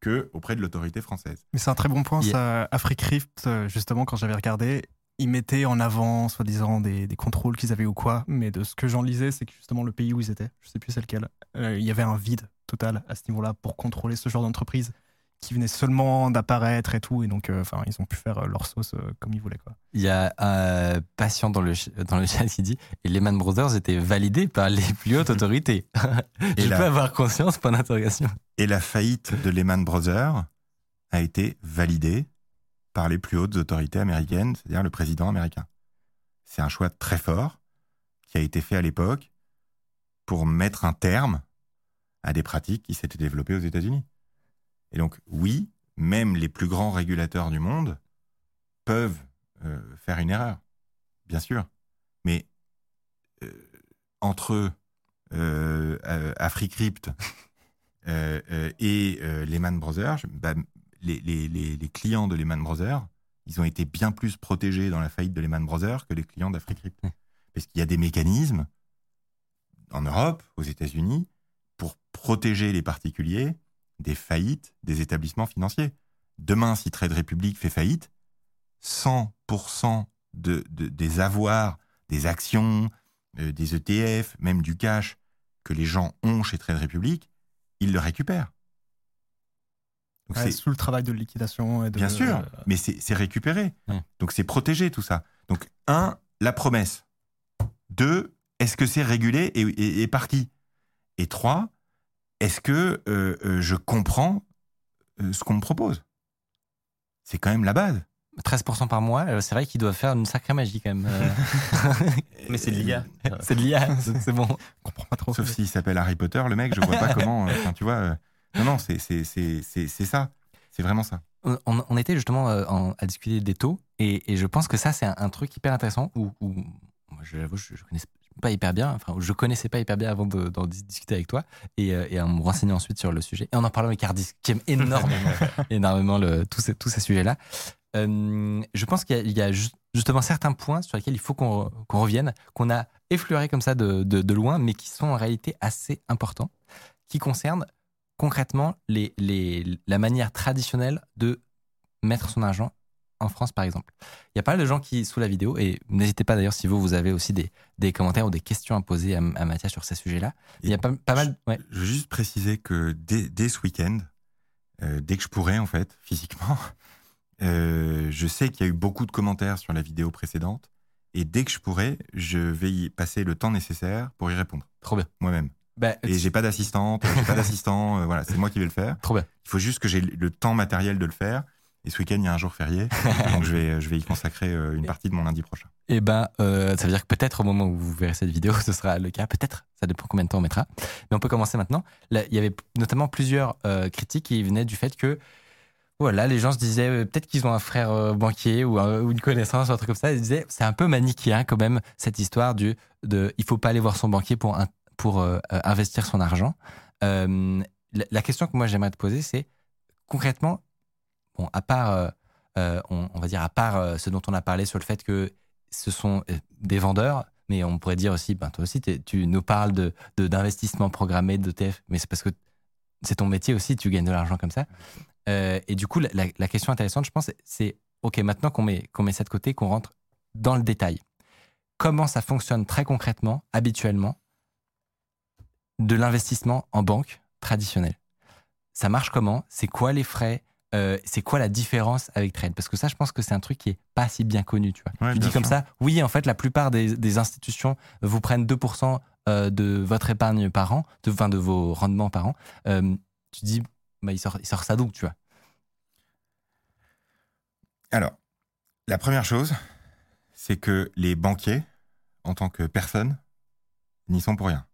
que auprès de l'autorité française. Mais c'est un très bon point, Yeah. ça. Afrique Rift, justement, quand j'avais regardé, ils mettaient en avant, soi-disant, des, des contrôles qu'ils avaient ou quoi. Mais de ce que j'en lisais, c'est que justement, le pays où ils étaient, je sais plus c'est lequel, euh, il y avait un vide total à ce niveau-là pour contrôler ce genre d'entreprise qui venait seulement d'apparaître et tout. Et donc, euh, enfin, ils ont pu faire euh, leur sauce euh, comme ils voulaient, quoi. Il y a un patient dans le, dans le chat qui dit et Lehman Brothers étaient validés par les plus hautes autorités. Et Je peux avoir conscience, point d'interrogation. Et la faillite de Lehman Brothers a été validée par les plus hautes autorités américaines, c'est-à-dire le président américain. C'est un choix très fort qui a été fait à l'époque pour mettre un terme à des pratiques qui s'étaient développées aux États-Unis. Et donc, oui, même les plus grands régulateurs du monde peuvent euh, faire une erreur, bien sûr. Mais euh, entre euh, AfriCrypt et Lehman Brothers, bah, les, les- les- les clients de Lehman Brothers, ils ont été bien plus protégés dans la faillite de Lehman Brothers que les clients d'AfriCrypt. Parce qu'il y a des mécanismes en Europe, aux États-Unis, pour protéger les particuliers des faillites des établissements financiers. Demain, si Trade Republic fait faillite, 100% de, de- des avoirs, des actions, euh, des ETF, même du cash que les gens ont chez Trade Republic, ils le récupèrent. Donc Ouais, c'est- sous le travail de liquidation et de. Bien sûr, euh, mais c'est récupéré. Ouais. Donc c'est protégé tout ça. Donc un, la promesse. Deux, est-ce que c'est régulé et, et- et par qui? Et trois, est-ce que euh, euh, je comprends ce qu'on me propose? C'est quand même la base. 13% par mois, c'est vrai qu'ils doivent faire une sacrée magie quand même. Mais c'est de l'IA. c'est de l'IA, c'est bon. je comprends pas trop. Sauf s'il s'appelle Harry Potter, le mec, je vois pas comment. euh, Enfin, tu vois. Non, non, c'est ça. C'est vraiment ça. On, était justement euh, en- à discuter des taux et, et je pense que ça c'est un, un truc hyper intéressant où, où moi, je l'avoue je, je connaissais pas hyper bien, enfin je connaissais pas hyper bien avant de- d'en dis- discuter avec toi et, euh, et en me renseignant ensuite sur le sujet et en en parlant avec Hardis qui aime énormément, énormément le, tous ces, tous ces sujets-là. Euh, je pense qu'il y a, y justement certains points sur lesquels il faut qu'on re- qu'on revienne, qu'on a effleurés comme ça de, de- de loin, mais qui sont en réalité assez importants, qui concernent concrètement les, les, la manière traditionnelle de mettre son argent en France, par exemple. Il y a pas mal de gens qui, sous la vidéo, et n'hésitez pas d'ailleurs si vous, vous avez aussi des, des commentaires ou des questions à poser à, à Mathias sur ces sujets-là. Il y a pas, pas mal... Ouais. Je veux juste préciser que dès, dès ce week-end, euh, dès que je pourrai, en fait, physiquement, euh, je sais qu'il y a eu beaucoup de commentaires sur la vidéo précédente. Et dès que je pourrai, je vais y passer le temps nécessaire pour y répondre, Trop bien. moi-même. Bah, Et j'ai pas d'assistante, j'ai pas d'assistant, euh, voilà, c'est moi qui vais le faire. Trop bien. Il faut juste que j'ai le temps matériel de le faire. Et ce week-end, il y a un jour férié, donc je vais, je vais y consacrer euh, une partie de mon lundi prochain. Eh ben, euh, ça veut dire que peut-être au moment où vous verrez cette vidéo, ce sera le cas. Peut-être, ça dépend combien de temps on mettra. Mais on peut commencer maintenant. Là, il y avait notamment plusieurs euh, critiques qui venaient du fait que, voilà, les gens se disaient euh, peut-être qu'ils ont un frère euh, banquier ou, un- ou une connaissance ou un truc comme ça. Ils disaient c'est un peu manichéen quand même cette histoire du de il faut pas aller voir son banquier pour un- pour euh, euh, investir son argent. Euh, la, question que moi j'aimerais te poser, c'est concrètement, bon, à part, on, va dire à part ce dont on a parlé sur le fait que ce sont des vendeurs, mais on pourrait dire aussi, ben toi aussi, tu nous parles de d'investissement programmé, d'ETF, mais c'est parce que c'est ton métier aussi, tu gagnes de l'argent comme ça. Et du coup, la, la- question intéressante, je pense, c'est, OK, maintenant qu'on met, qu'on met ça de côté, qu'on rentre dans le détail, comment ça fonctionne très concrètement, habituellement, de l'investissement en banque traditionnelle Ça marche comment? C'est quoi les frais? Euh, C'est quoi la différence avec Trade? Parce que ça, je pense que c'est un truc qui est pas si bien connu, tu vois. Ouais, tu dis comme sûr. ça, oui, en fait, la plupart des, des institutions vous prennent 2% euh, de votre épargne par an, de, enfin, de vos rendements par an. Euh, tu dis, bah, il, sort, il sort ça d'où, tu vois? Alors, la première chose, c'est que les banquiers, en tant que personnes, n'y sont pour rien.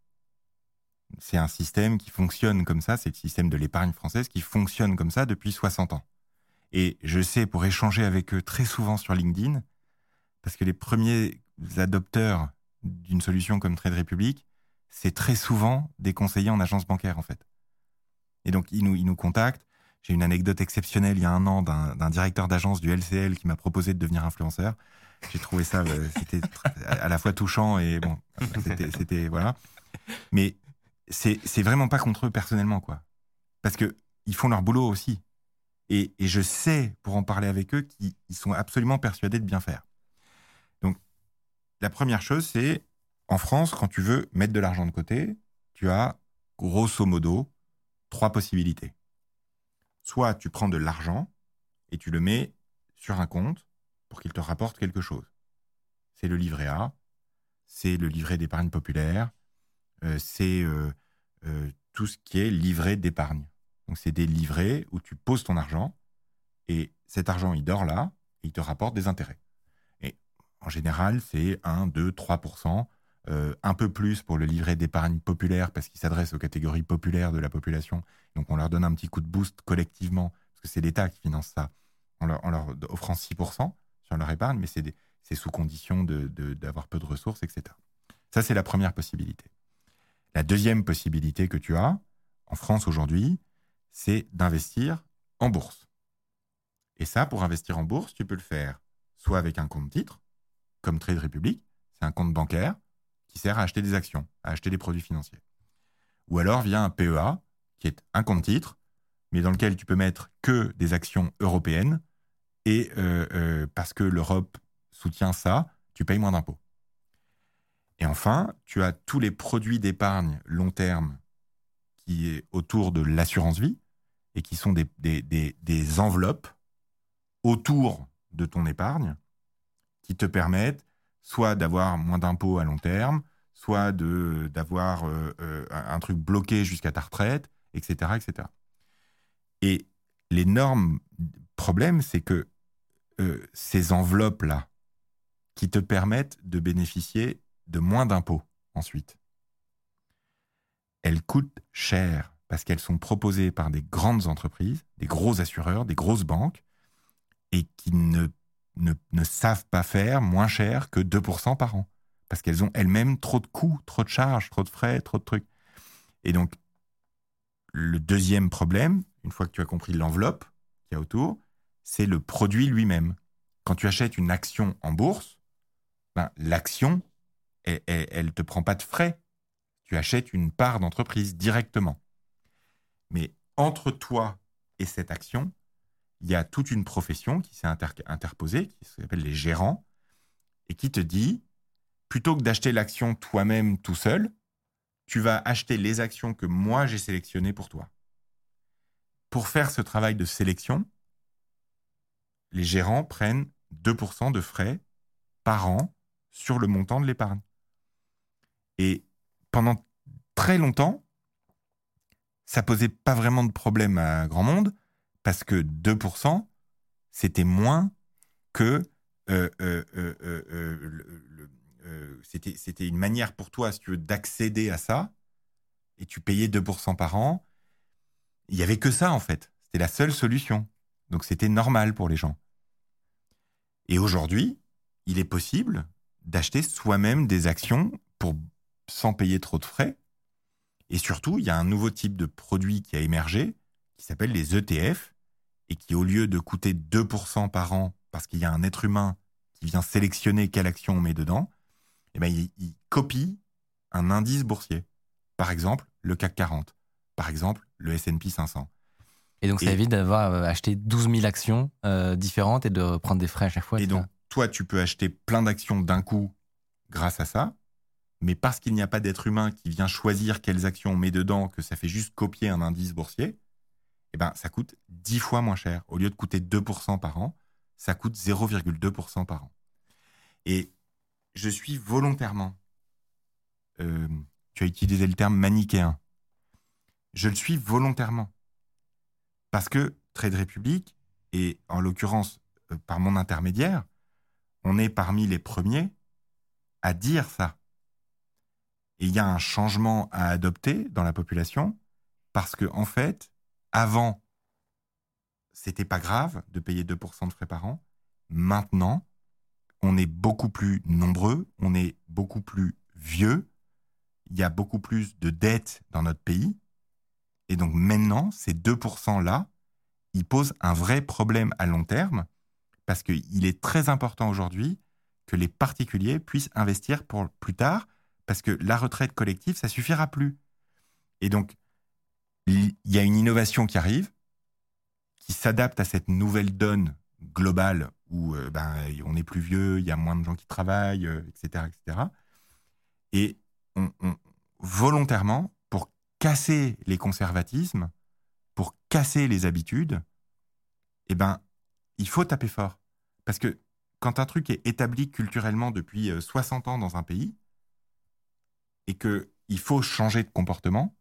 C'est un système qui fonctionne comme ça, c'est le système de l'épargne française qui fonctionne comme ça depuis 60 ans. Et je sais, pour échanger avec eux très souvent sur LinkedIn, parce que les premiers adopteurs d'une solution comme Trade Republic, c'est très souvent des conseillers en agence bancaire, en fait. Et donc, ils nous, ils nous contactent. J'ai une anecdote exceptionnelle il y a un an d'un directeur d'agence du LCL qui m'a proposé de devenir influenceur. J'ai trouvé ça, euh, c'était à la fois touchant et bon, c'était, voilà. Mais c'est, vraiment pas contre eux personnellement, quoi. Parce que ils font leur boulot aussi. Et, et je sais, pour en parler avec eux, qu'ils sont absolument persuadés de bien faire. Donc, la première chose, c'est en France, quand tu veux mettre de l'argent de côté, tu as grosso modo trois possibilités. Soit tu prends de l'argent et tu le mets sur un compte pour qu'il te rapporte quelque chose. C'est le livret A, c'est le livret d'épargne populaire, c'est euh, euh, tout ce qui est livret d'épargne. Donc c'est des livrets où tu poses ton argent et cet argent il dort là et il te rapporte des intérêts. Et en général c'est 1, 2, 3% un peu plus pour le livret d'épargne populaire parce qu'il s'adresse aux catégories populaires de la population. Donc on leur donne un petit coup de boost collectivement, parce que c'est l'État qui finance ça, en leur, en leur, offrant 6% sur leur épargne, mais c'est sous condition d'avoir de, peu de ressources, etc. Ça, c'est la première possibilité. La deuxième possibilité que tu as en France aujourd'hui, c'est d'investir en bourse. Et ça, pour investir en bourse, tu peux le faire soit avec un compte titre, comme Trade Republic, c'est un compte bancaire qui sert à acheter des actions, à acheter des produits financiers. Ou alors via un PEA, qui est un compte titre, mais dans lequel tu peux mettre que des actions européennes, et euh, euh, parce que l'Europe soutient ça, tu payes moins d'impôts. Et enfin, tu as tous les produits d'épargne long terme qui est autour de l'assurance vie et qui sont des, des enveloppes autour de ton épargne qui te permettent soit d'avoir moins d'impôts à long terme, soit d'avoir euh, euh, un truc bloqué jusqu'à ta retraite, etc., etc. Et l'énorme problème, c'est que euh, ces enveloppes-là, qui te permettent de bénéficier de moins d'impôts ensuite, elles coûtent cher parce qu'elles sont proposées par des grandes entreprises, des gros assureurs, des grosses banques, et qui ne ne, savent pas faire moins cher que 2% par an. Parce qu'elles ont elles-mêmes trop de coûts, trop de charges, trop de frais, trop de trucs. Et donc, le deuxième problème, une fois que tu as compris l'enveloppe qu'il y a autour, c'est le produit lui-même. Quand tu achètes une action en bourse, ben, l'action, elle ne te prend pas de frais. Tu achètes une part d'entreprise directement. Mais entre toi et cette action, il y a toute une profession qui s'est interposée, qui s'appelle les gérants, et qui te dit, plutôt que d'acheter l'action toi-même tout seul, tu vas acheter les actions que moi j'ai sélectionnées pour toi. Pour faire ce travail de sélection, les gérants prennent 2% de frais par an sur le montant de l'épargne. Et pendant très longtemps, ça posait pas vraiment de problème à grand monde parce que 2%, c'était moins que euh, euh, euh, c'était une manière pour toi, si tu veux, d'accéder à ça, et tu payais 2% par an. Il n'y avait que ça, en fait. C'était la seule solution. Donc c'était normal pour les gens. Et aujourd'hui, il est possible d'acheter soi-même des actions pour sans payer trop de frais. Et surtout, il y a un nouveau type de produit qui a émergé, qui s'appelle les ETF, et qui, au lieu de coûter 2% par an parce qu'il y a un être humain qui vient sélectionner quelle action on met dedans, eh ben, il, copie un indice boursier. Par exemple, le CAC 40. Par exemple, le S&P 500. Et donc, ça évite d'avoir euh, acheté 12 000 actions euh, différentes et de prendre des frais à chaque fois. Et donc, toi, tu peux acheter plein d'actions d'un coup grâce à ça. Mais parce qu'il n'y a pas d'être humain qui vient choisir quelles actions on met dedans, que ça fait juste copier un indice boursier, eh ben, ça coûte 10 fois moins cher. Au lieu de coûter 2% par an, ça coûte 0,2% par an. Et je suis volontairement, euh, tu as utilisé le terme manichéen, je le suis volontairement. Parce que Trade Republic, et en l'occurrence euh, par mon intermédiaire, on est parmi les premiers à dire ça. Et il y a un changement à adopter dans la population parce que, en fait, avant, c'était pas grave de payer 2% de frais par an. Maintenant, on est beaucoup plus nombreux, on est beaucoup plus vieux, il y a beaucoup plus de dettes dans notre pays. Et donc maintenant, ces 2%-là, ils posent un vrai problème à long terme parce qu'il est très important aujourd'hui que les particuliers puissent investir pour plus tard parce que la retraite collective, ça suffira plus. Et donc, il y a une innovation qui arrive, qui s'adapte à cette nouvelle donne globale où euh, ben, on est plus vieux, il y a moins de gens qui travaillent, etc., euh, etc. Et on, volontairement, pour casser les conservatismes, pour casser les habitudes, eh ben, il faut taper fort. Parce que quand un truc est établi culturellement depuis 60 euh, ans dans un pays, et qu'il faut changer de comportement,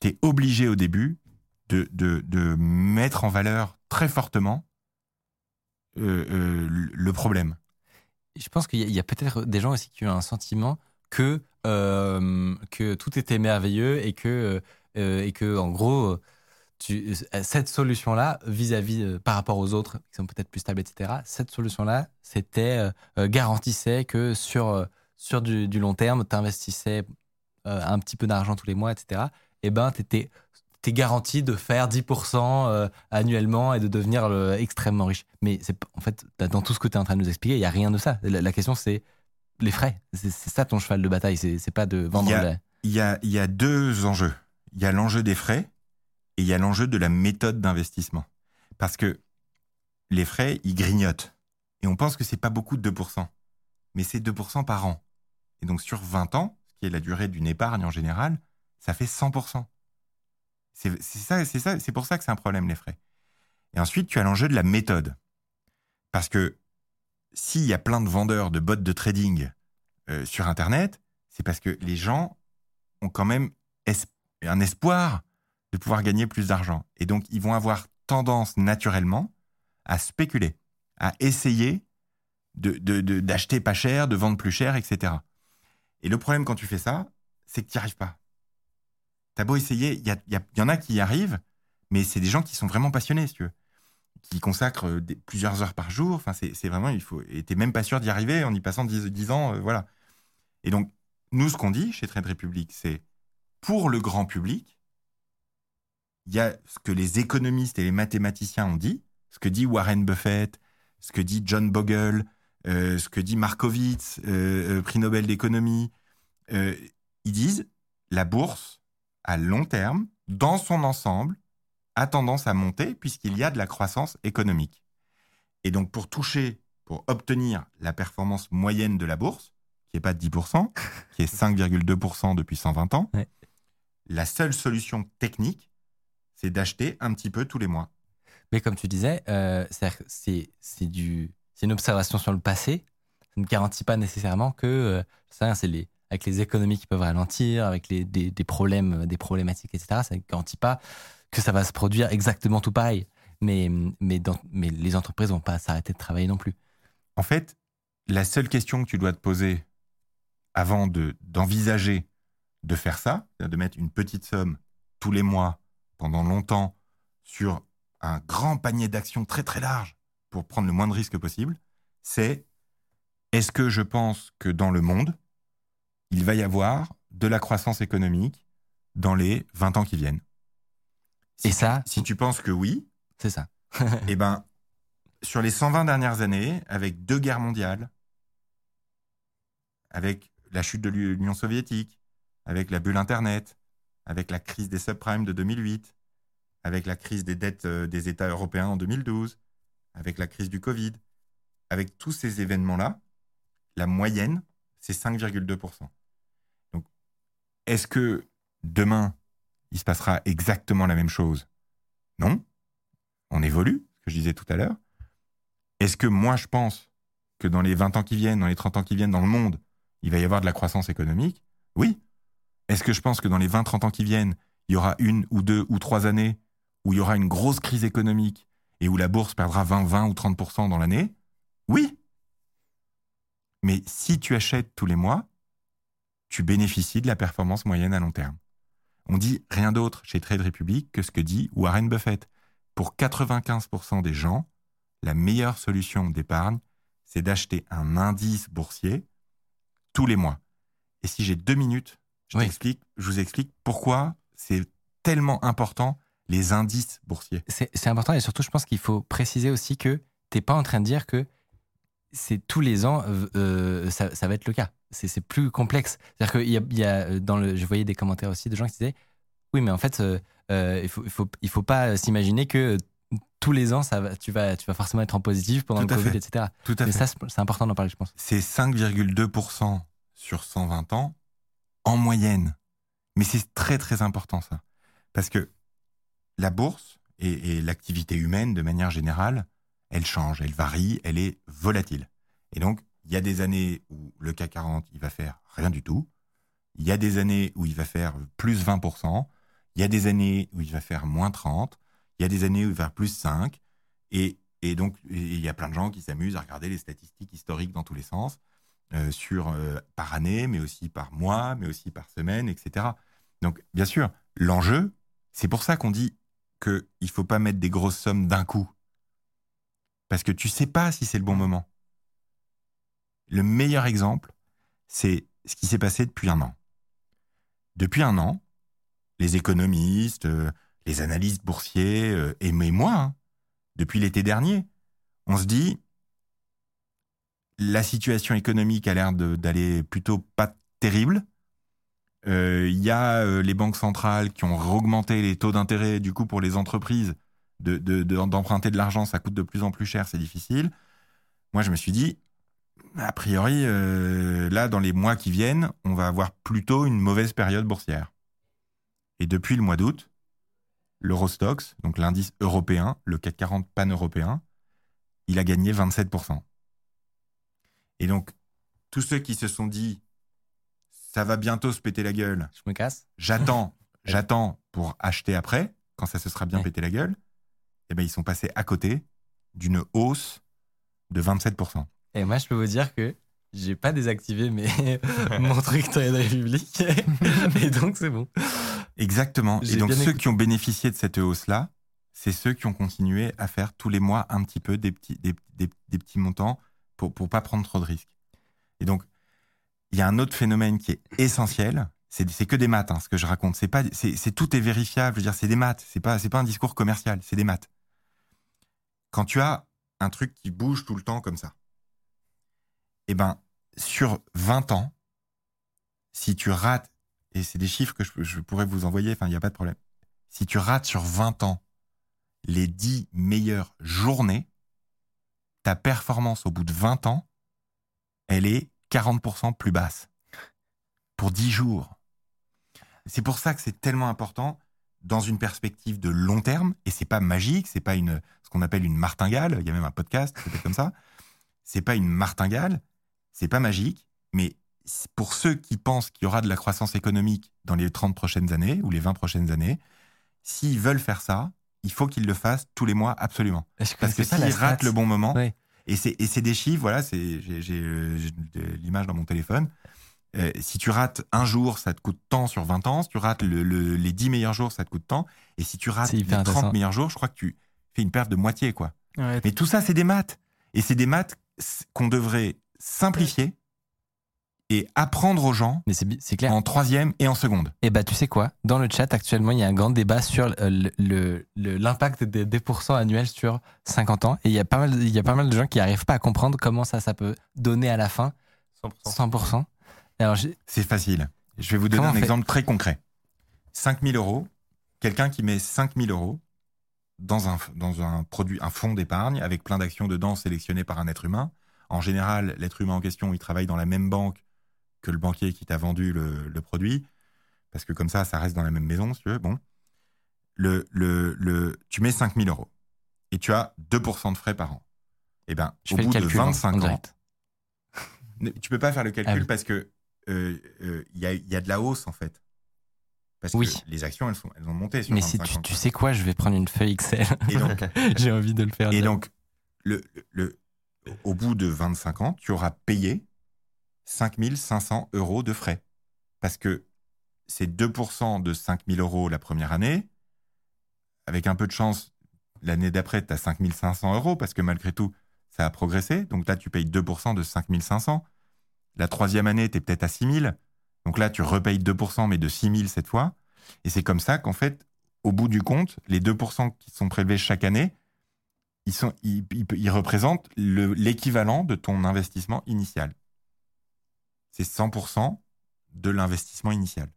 tu es obligé au début de, de, mettre en valeur très fortement euh, euh, le problème. Je pense qu'il y a, peut-être des gens aussi qui ont un sentiment que, euh, que tout était merveilleux et que, et que en gros, cette solution-là, vis-à-vis par rapport aux autres qui sont peut-être plus stables, etc., cette solution-là, c'était garantissait que sur, sur du, du long terme, tu investissais un petit peu d'argent tous les mois, etc., et ben, tu étais t'es garanti de faire 10% euh, annuellement et de devenir extrêmement riche. Mais c'est en fait, dans tout ce que tu es en train de nous expliquer, il n'y a rien de ça. La, question, c'est les frais. C'est ça ton cheval de bataille. C'est pas de vendre. Il y, a, il, y a, deux enjeux. Il y a l'enjeu des frais et il y a l'enjeu de la méthode d'investissement. Parce que les frais, ils grignotent. Et on pense que c'est pas beaucoup de 2%. Mais c'est 2% par an. Et donc sur 20 ans, ce qui est la durée d'une épargne en général, ça fait 100%. C'est pour ça que c'est un problème les frais. Et ensuite, tu as l'enjeu de la méthode, parce que s'il y a plein de vendeurs de bots de trading euh, sur Internet, c'est parce que les gens ont quand même un espoir de pouvoir gagner plus d'argent, et donc ils vont avoir tendance naturellement à spéculer, à essayer d'acheter de, pas cher, de vendre plus cher, etc. Et le problème quand tu fais ça, c'est que tu n'y arrives pas. T'as beau essayer, il y, en a qui y arrivent, mais c'est des gens qui sont vraiment passionnés, si tu veux, qui consacrent euh, plusieurs heures par jour. Enfin, c'est vraiment, il faut. Et même pas sûr d'y arriver en y passant 10, ans, euh, voilà. Et donc, nous, ce qu'on dit chez Trade Republic, c'est pour le grand public, il y a ce que les économistes et les mathématiciens ont dit, ce que dit Warren Buffett, ce que dit John Bogle, ce que dit Markowitz, prix Nobel d'économie. ils disent la bourse, à long terme, dans son ensemble, a tendance à monter puisqu'il y a de la croissance économique. Et donc pour toucher, pour obtenir la performance moyenne de la bourse, qui n'est pas de 10%, qui est 5,2% depuis 120 ans, la seule solution technique, c'est d'acheter un petit peu tous les mois. Mais comme tu disais, euh, c'est une observation sur le passé. Ça ne garantit pas nécessairement que euh, ça, c'est les, avec les économies qui peuvent ralentir, avec des, problèmes, des problématiques, etc. Ça ne garantit pas que ça va se produire exactement tout pareil. Mais, les entreprises vont pas s'arrêter de travailler non plus. En fait, la seule question que tu dois te poser avant de, d'envisager de faire ça, de mettre une petite somme tous les mois pendant longtemps sur un grand panier d'actions très très large pour prendre le moins de risques possible, c'est est-ce que je pense que dans le monde, il va y avoir de la croissance économique dans les 20 ans qui viennent? Et ça Si tu penses que oui, c'est ça. eh ben, sur les 120 dernières années, avec deux guerres mondiales, avec la chute de l'Union soviétique, avec la bulle Internet, avec la crise des subprimes de 2008, avec la crise des dettes euh, des États européens en 2012, avec la crise du Covid, avec tous ces événements-là, la moyenne, c'est 5,2%. Donc, est-ce que demain, il se passera exactement la même chose? Non. On évolue, ce que je disais tout à l'heure. Est-ce que moi, je pense que dans les 20 ans qui viennent, dans les 30 ans qui viennent dans le monde, il va y avoir de la croissance économique? Oui. Est-ce que je pense que dans les 20-30 ans qui viennent, il y aura une ou deux ou trois années où il y aura une grosse crise économique et où la bourse perdra 20, 20 ou 30% dans l'année, oui. Mais si tu achètes tous les mois, tu bénéficies de la performance moyenne à long terme. On dit rien d'autre chez Trade Republic que ce que dit Warren Buffett. Pour 95% des gens, la meilleure solution d'épargne, c'est d'acheter un indice boursier tous les mois. Et si j'ai deux minutes, je, Oui. je vous explique pourquoi c'est tellement important les indices boursiers. C'est important et surtout, je pense qu'il faut préciser aussi que t'es pas en train de dire que c'est tous les ans, euh, ça, ça va être le cas. C'est plus complexe. C'est-à-dire qu'il y a, il y a, euh, dans le, je voyais des commentaires aussi de gens qui disaient, oui, mais en fait, euh, il faut, il faut, il faut pas s'imaginer que tous les ans, ça va, tu vas, tu vas forcément être en positif pendant Tout le Covid, fait. etc. Tout à Mais fait. ça, c'est important d'en parler, je pense. c'est 5,2% sur 120 ans en moyenne. Mais c'est très très important ça. Parce que la bourse et, l'activité humaine de manière générale, elle change, elle varie, elle est volatile. Et donc, il y a des années où le CAC 40, il va faire rien du tout. Il y a des années où il va faire plus 20%. Il y a des années où il va faire moins 30. Il y a des années où il va faire plus 5. Et, et donc, il y a plein de gens qui s'amusent à regarder les statistiques historiques dans tous les sens, euh, sur, euh, par année, mais aussi par mois, mais aussi par semaine, etc. Donc, bien sûr, l'enjeu, c'est pour ça qu'on dit qu'il ne faut pas mettre des grosses sommes d'un coup. Parce que tu sais pas si c'est le bon moment. Le meilleur exemple, c'est ce qui s'est passé depuis un an. Depuis un an, les économistes, euh, les analystes boursiers, euh, et moi, hein, depuis l'été dernier, on se dit, la situation économique a l'air d'aller plutôt pas terrible. Euh, Il y a euh, les banques centrales qui ont augmenté les taux d'intérêt, du coup, pour les entreprises, de- de- d'emprunter de, l'argent, ça coûte de plus en plus cher, c'est difficile. Moi, je me suis dit, a priori, euh, là, dans les mois qui viennent, on va avoir plutôt une mauvaise période boursière. Et depuis le mois d'août, l'Eurostox, donc l'indice européen, le CAC 40 pan-européen, il a gagné 27%. Et donc, tous ceux qui se sont dit, ça va bientôt se péter la gueule, Je me casse. j'attends, j'attends pour acheter après, quand ça se sera bien Ouais. pété la gueule, eh ben, ils sont passés à côté d'une hausse de 27%. Et moi, je peux vous dire que j'ai pas désactivé mes... mon truc Trade Republic. et donc, c'est bon. Exactement. Et donc, ceux écouté. qui ont bénéficié de cette hausse-là, c'est ceux qui ont continué à faire tous les mois un petit peu des petits, des, des- des petits montants pour ne pas prendre trop de risques. Et donc, il y a un autre phénomène qui est essentiel. C'est que des maths, hein, ce que je raconte. C'est pas, c'est c'est- tout est vérifiable. Je veux dire, c'est des maths. C'est pas, c'est pas un discours commercial. C'est des maths. Quand tu as un truc qui bouge tout le temps comme ça, eh ben, sur 20 ans, si tu rates, et c'est des chiffres que je, je pourrais vous envoyer, enfin, il n'y a pas de problème. Si tu rates sur 20 ans les 10 meilleures journées, ta performance au bout de 20 ans, elle est 40% plus basse. Pour 10 jours. C'est pour ça que c'est tellement important dans une perspective de long terme, et c'est pas magique, c'est pas une, ce qu'on appelle une martingale, il y a même un podcast qui s'appelle comme ça. C'est pas une martingale, c'est pas magique, mais pour ceux qui pensent qu'il y aura de la croissance économique dans les 30 prochaines années ou les 20 prochaines années, s'ils veulent faire ça, il faut qu'ils le fassent tous les mois absolument. Parce que s'ils ratent le bon moment. Et c'est des chiffres, voilà, j'ai euh, l'image dans mon téléphone. Euh, si tu rates un jour, ça te coûte tant sur 20 ans. Si tu rates le- le- les 10 meilleurs jours, ça te coûte tant. Et si tu rates les hyper 30 intéressant. meilleurs jours, je crois que tu fais une perte de moitié, quoi. Ouais, Mais tout ça, c'est des maths. Et c'est des maths qu'on devrait simplifier et apprendre aux gens Mais c'est clair. en troisième et en seconde. Et bah, tu sais quoi? Dans le chat, actuellement, il y a un grand débat sur euh, le- le- le- l'impact des, des pourcents annuels sur 50 ans. Et il y a pas mal, il y a pas mal de gens qui n'arrivent pas à comprendre comment ça, ça peut donner à la fin 100%. 100%. Alors, j'ai- C'est facile. Je vais vous donner un exemple très concret. 5000 euros, quelqu'un qui met 5000 euros dans un, dans un produit, un fonds d'épargne avec plein d'actions dedans sélectionnées par un être humain. En général, l'être humain en question, il travaille dans la même banque que le banquier qui t'a vendu le, le produit, parce que comme ça, ça reste dans la même maison, si tu veux. Bon. Le, le, le, tu mets 5000 euros et tu as 2% de frais par an. Eh ben, je au bout calcul de en- 25 en ans, Tu peux pas faire le calcul Ah oui. parce que euh, euh, il y, a, y a de la hausse en fait. Parce Oui. que les actions, elles, sont, elles ont monté sur Mais si 25 tu, ans. tu sais quoi, je vais prendre une feuille Excel. J'ai envie de le faire. et donc le, le, au bout de 25 ans, tu auras payé 5500 euros de frais. Parce que c'est 2% de 5000 euros la première année. Avec un peu de chance, l'année d'après, tu as 5500 euros parce que malgré tout, ça a progressé. Donc là, tu payes 2% de 5500. La troisième année, tu es peut-être à 6000. Donc là, tu repayes 2%, mais de 6000 cette fois. Et c'est comme ça qu'en fait, au bout du compte, les 2% qui sont prélevés chaque année, ils, ils, représentent le- l'équivalent de ton investissement initial. C'est 100% de l'investissement initial.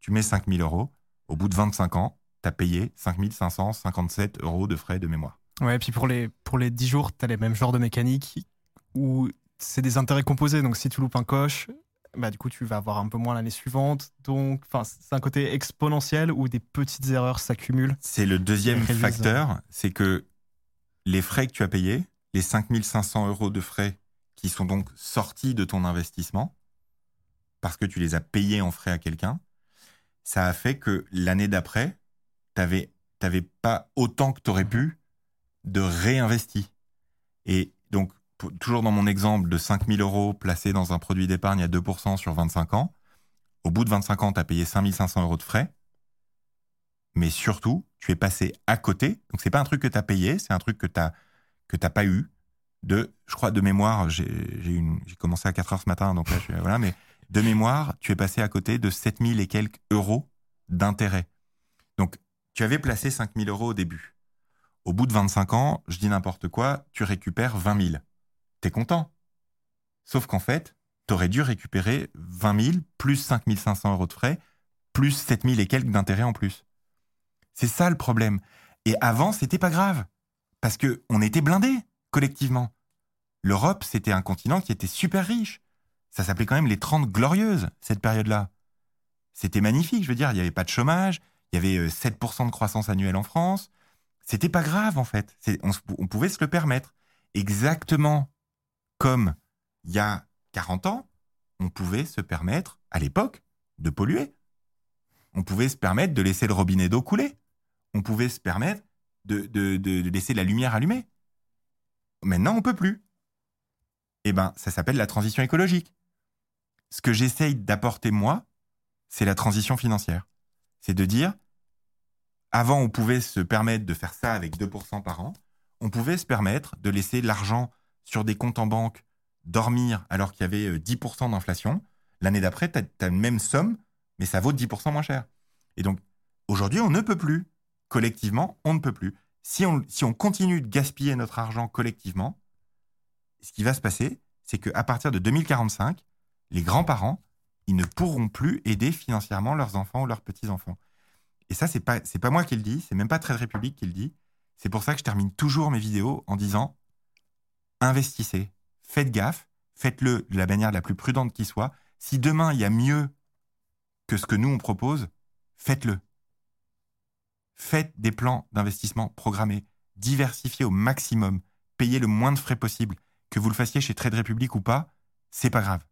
Tu mets 5000 euros, au bout de 25 ans, tu as payé 5557 euros de frais de mémoire. Ouais, puis pour les, pour les 10 jours, tu as les mêmes genres de mécaniques où c'est des intérêts composés. Donc si tu loupes un coche, bah, du coup, tu vas avoir un peu moins l'année suivante. Donc, c'est un côté exponentiel où des petites erreurs s'accumulent. C'est le deuxième facteur, c'est que les frais que tu as payés, les 5500 euros de frais qui sont donc sortis de ton investissement, parce que tu les as payés en frais à quelqu'un, ça a fait que l'année d'après, tu n'avais pas autant que tu aurais pu de réinvesti. Et donc, toujours dans mon exemple de 5000 euros placés dans un produit d'épargne à 2% sur 25 ans, au bout de 25 ans, tu as payé 5500 euros de frais, mais surtout, tu es passé à côté. Donc, c'est pas un truc que tu as payé, c'est un truc que tu que t'as pas eu. De, je crois, de mémoire, j'ai commencé à 4 heures ce matin, donc là, je, voilà, mais de mémoire, tu es passé à côté de 7000 et quelques euros d'intérêt. Donc, tu avais placé 5000 euros au début. Au bout de 25 ans, je dis n'importe quoi, tu récupères 20 000. T'es content. Sauf qu'en fait, t'aurais dû récupérer 20 000 plus 5 500 euros de frais, plus 7 000 et quelques d'intérêt en plus. C'est ça le problème. Et avant, c'était pas grave. Parce que on était blindés, collectivement. L'Europe, c'était un continent qui était super riche. Ça s'appelait quand même les 30 glorieuses, cette période-là. C'était magnifique, je veux dire, il n'y avait pas de chômage, il y avait euh, 7% de croissance annuelle en France. C'était pas grave, en fait. On, pouvait se le permettre. Exactement comme il y a 40 ans, on pouvait se permettre, à l'époque, de polluer. On pouvait se permettre de laisser le robinet d'eau couler. On pouvait se permettre de, de- de- de laisser la lumière allumée. Maintenant, on peut plus. Eh ben, ça s'appelle la transition écologique. Ce que j'essaye d'apporter, moi, c'est la transition financière. C'est de dire, avant, on pouvait se permettre de faire ça avec 2% par an. On pouvait se permettre de laisser l'argent sur des comptes en banque dormir alors qu'il y avait euh, 10% d'inflation. L'année d'après, tu as, la même somme, mais ça vaut 10% moins cher. Et donc, aujourd'hui, on ne peut plus. Collectivement, on ne peut plus. Si on, si on continue de gaspiller notre argent collectivement, ce qui va se passer, c'est qu'à partir de 2045, les grands-parents, ils ne pourront plus aider financièrement leurs enfants ou leurs petits-enfants. Et ça, c'est pas, pas moi qui le dis, c'est même pas Trade République qui le dit. C'est pour ça que je termine toujours mes vidéos en disant investissez, faites gaffe, faites-le de la manière la plus prudente qui soit. Si demain il y a mieux que ce que nous on propose, faites-le. Faites des plans d'investissement programmés, diversifiez au maximum, payez le moins de frais possible. Que vous le fassiez chez Trade Republic ou pas, c'est pas grave.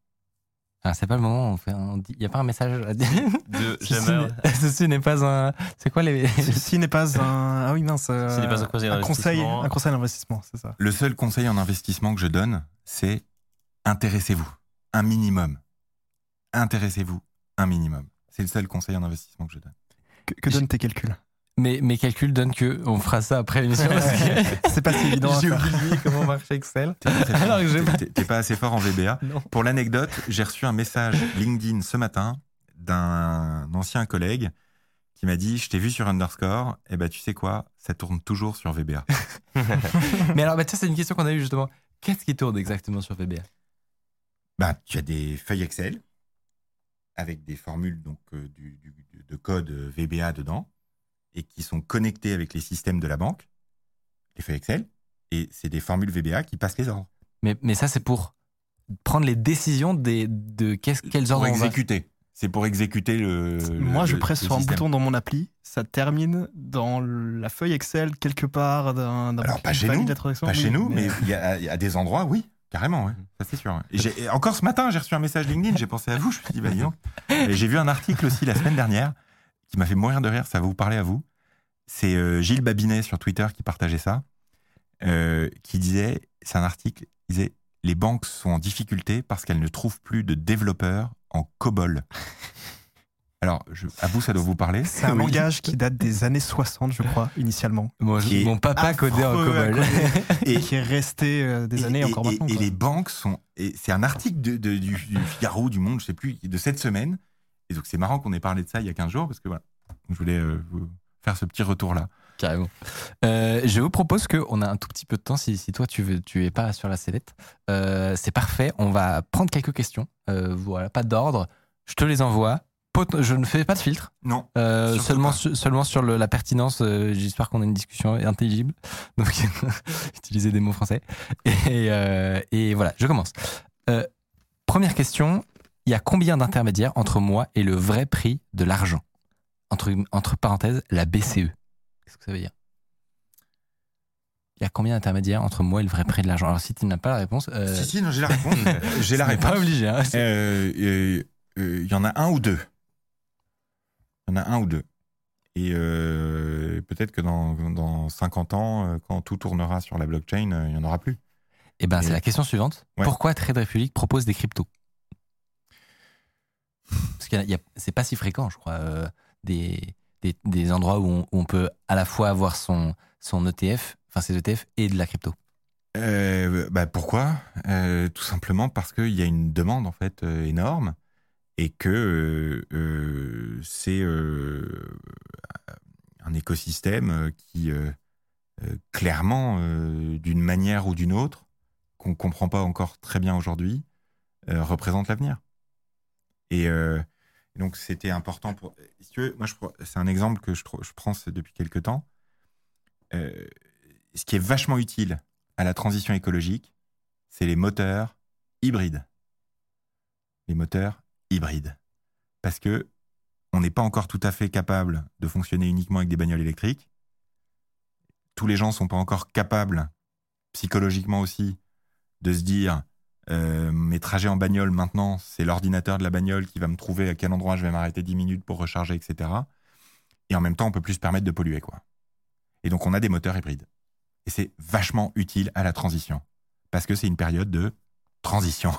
Ah, c'est pas le moment. on fait un- Il n'y a pas un message à dire. De Ceci jamais. n'est- Ceci n'est pas un. C'est quoi les. Ceci n'est pas un. Ah oui, mince. euh, Ce n'est pas un conseil conseil, d'investissement. un conseil d'investissement, c'est ça. Le seul conseil en investissement que je donne, c'est intéressez-vous un minimum. Intéressez-vous un minimum. C'est le seul conseil en investissement que je donne. Que, que donnent tes calculs? Mes, mes calculs donnent que on fera ça après l'émission C'est pas si évident. j'ai oublié comment marche Excel. T'es pas, assez fort en VBA. Non. Pour l'anecdote, j'ai reçu un message LinkedIn ce matin d'un ancien collègue qui m'a dit Je t'ai vu sur Underscore, et ben tu sais quoi, ça tourne toujours sur VBA. Mais alors, bah, ça, c'est une question qu'on a eue justement. Qu'est-ce qui tourne exactement sur VBA Bah, tu as des feuilles Excel avec des formules donc, euh, du, du- de code VBA dedans et qui sont connectées avec les systèmes de la banque, les feuilles Excel, et c'est des formules VBA qui passent les ordres. mais, mais ça, c'est pour prendre les décisions des, de qu'est-ce, quels Pour ordres on va- exécuter. C'est pour exécuter le. Moi, le- je presse sur un système. bouton dans mon appli, ça termine dans la feuille Excel quelque part d'un. Alors, pas chez nous. Pas chez nous, mais il y, a il y a des endroits, oui, carrément, ouais. ça c'est sûr. Et encore ce matin, j'ai reçu un message LinkedIn, j'ai pensé à vous, je me suis dit, bah dis donc. Et j'ai vu un article aussi la semaine dernière qui m'a fait mourir de rire, ça va vous parler à vous. C'est euh, Gilles Babinet sur Twitter qui partageait ça, euh, qui disait, c'est un article, il disait les banques sont en difficulté parce qu'elles ne trouvent plus de développeurs en COBOL. Alors, je, à vous, ça doit vous parler. C'est un Oui. langage qui date des années 60, je crois, initialement. Moi, mon papa codait en COBOL. Et- Et qui est resté euh, des Et- années et, encore et- maintenant. et quoi. les banques sont. et C'est un article de- de- du, du Figaro, du Monde, je sais plus, de cette semaine. Et donc c'est marrant qu'on ait parlé de ça il y a 15 jours parce que voilà, je voulais euh, vous faire ce petit retour là. Carrément. Euh, je vous propose qu'on a un tout petit peu de temps, si, si toi tu veux, tu es pas sur la sellette. Euh, c'est parfait, on va prendre quelques questions. Voilà, pas d'ordre. Je te les envoie. Pot- Je ne fais pas de filtre. Non. Euh, seulement, su- seulement sur le- la pertinence. euh, J'espère qu'on a une discussion intelligible. Donc, utiliser des mots français. Et, euh, et voilà, je commence. Première question il y a combien d'intermédiaires entre moi et le vrai prix de l'argent? Entre, entre parenthèses, la BCE. Qu'est-ce que ça veut dire? Il y a combien d'intermédiaires entre moi et le vrai prix de l'argent? Alors, si tu n'as pas la réponse. euh, Si, si, non, j'ai la réponse. j'ai la réponse. pas obligé. hein. Euh, euh, euh, Il y en a un ou deux. Il y en a un ou deux. Et peut-être que dans, dans 50 ans, quand tout tournera sur la blockchain, il n'y en aura plus. Eh ben, c'est la question suivante. Ouais. Pourquoi Trade Republic propose des cryptos? Parce que c'est pas si fréquent, je crois, euh, des, des, endroits où on, peut à la fois avoir son, son ETF, enfin ses ETF et de la crypto. Euh, bah pourquoi? Euh, Tout simplement parce qu'il y a une demande en fait énorme et que c'est un écosystème qui clairement, d'une manière ou d'une autre, qu'on comprend pas encore très bien aujourd'hui, représente l'avenir. Et euh, donc c'était important pour. Si tu veux, c'est un exemple que je, je prends depuis quelques temps. Euh, ce qui est vachement utile à la transition écologique, c'est les moteurs hybrides. Les moteurs hybrides. Parce que on n'est pas encore tout à fait capable de fonctionner uniquement avec des bagnoles électriques. Tous les gens ne sont pas encore capables, psychologiquement aussi, de se dire euh, mes trajets en bagnole maintenant, c'est l'ordinateur de la bagnole qui va me trouver à quel endroit je vais m'arrêter 10 minutes pour recharger, etc. Et en même temps, on peut plus se permettre de polluer, quoi. Et donc, on a des moteurs hybrides. Et c'est vachement utile à la transition. Parce que c'est une période de transition.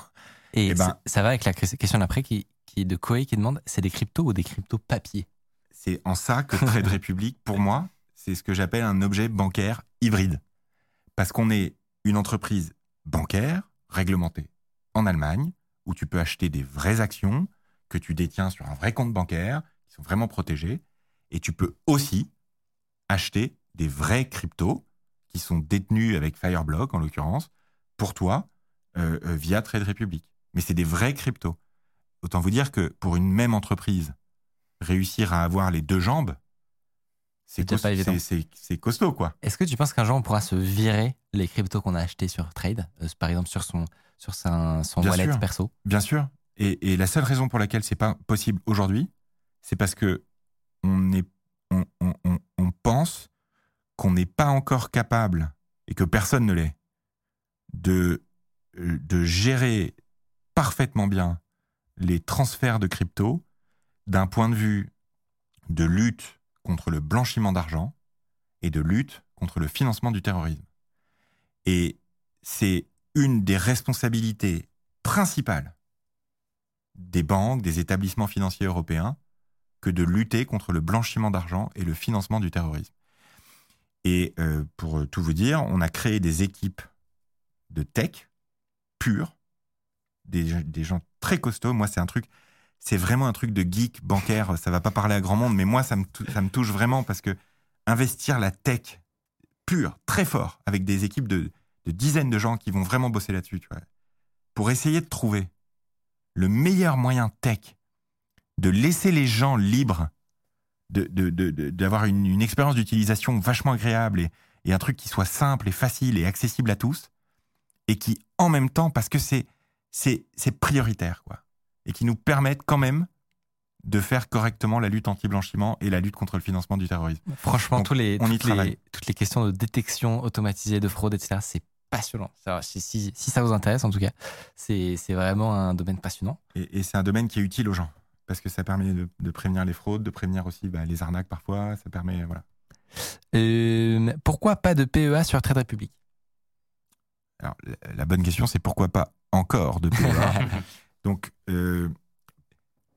Et Eh ben- ça va avec la question d'après qui, qui est de Koei qui demande c'est des cryptos ou des cryptos papier C'est en ça que Trade Republic, pour moi, c'est ce que j'appelle un objet bancaire hybride. Parce qu'on est une entreprise bancaire réglementée en Allemagne, où tu peux acheter des vraies actions que tu détiens sur un vrai compte bancaire, qui sont vraiment protégées, et tu peux aussi acheter des vrais cryptos qui sont détenus avec Fireblock, en l'occurrence, pour toi, euh, euh, via Trade Republic. Mais c'est des vrais cryptos. Autant vous dire que pour une même entreprise, réussir à avoir les deux jambes, c'est pas évident. costaud, quoi. Est-ce que tu penses qu'un jour on pourra se virer les cryptos qu'on a achetés sur Trade, euh, par exemple sur son, sur sa- son wallet sûr. perso? Bien sûr. Et, et la seule raison pour laquelle c'est pas possible aujourd'hui, c'est parce que on, est, on, on- on- on pense qu'on n'est pas encore capable, et que personne ne l'est, de, euh, de gérer parfaitement bien les transferts de crypto d'un point de vue de lutte contre le blanchiment d'argent et de lutte contre le financement du terrorisme. Et c'est une des responsabilités principales des banques, des établissements financiers européens, que de lutter contre le blanchiment d'argent et le financement du terrorisme. Et euh, pour tout vous dire, on a créé des équipes de tech pures, des, des gens très costauds. Moi, c'est un truc, c'est vraiment un truc de geek bancaire. Ça va pas parler à grand monde, mais moi, ça me, ça me touche vraiment parce que investir la tech pure, très fort, avec des équipes de, dizaines de gens qui vont vraiment bosser là-dessus, pour essayer de trouver le meilleur moyen tech de laisser les gens libres d'avoir une, expérience d'utilisation vachement agréable et, et un truc qui soit simple et facile et accessible à tous et qui en même temps parce que c'est prioritaire quoi et qui nous permettent quand même de faire correctement la lutte anti-blanchiment et la lutte contre le financement du terrorisme. Franchement, Donc, tous les, on y toutes, les, toutes les questions de détection automatisée de fraude, etc., c'est passionnant. Si, si- si ça vous intéresse, en tout cas, c'est c'est vraiment un domaine passionnant. Et, et c'est un domaine qui est utile aux gens. parce que ça permet de, de prévenir les fraudes, de prévenir aussi bah, les arnaques parfois. Ça permet, voilà. Euh, pourquoi pas de PEA sur Trade Republic? Alors, la, la bonne question, c'est pourquoi pas encore de PEA Donc, euh,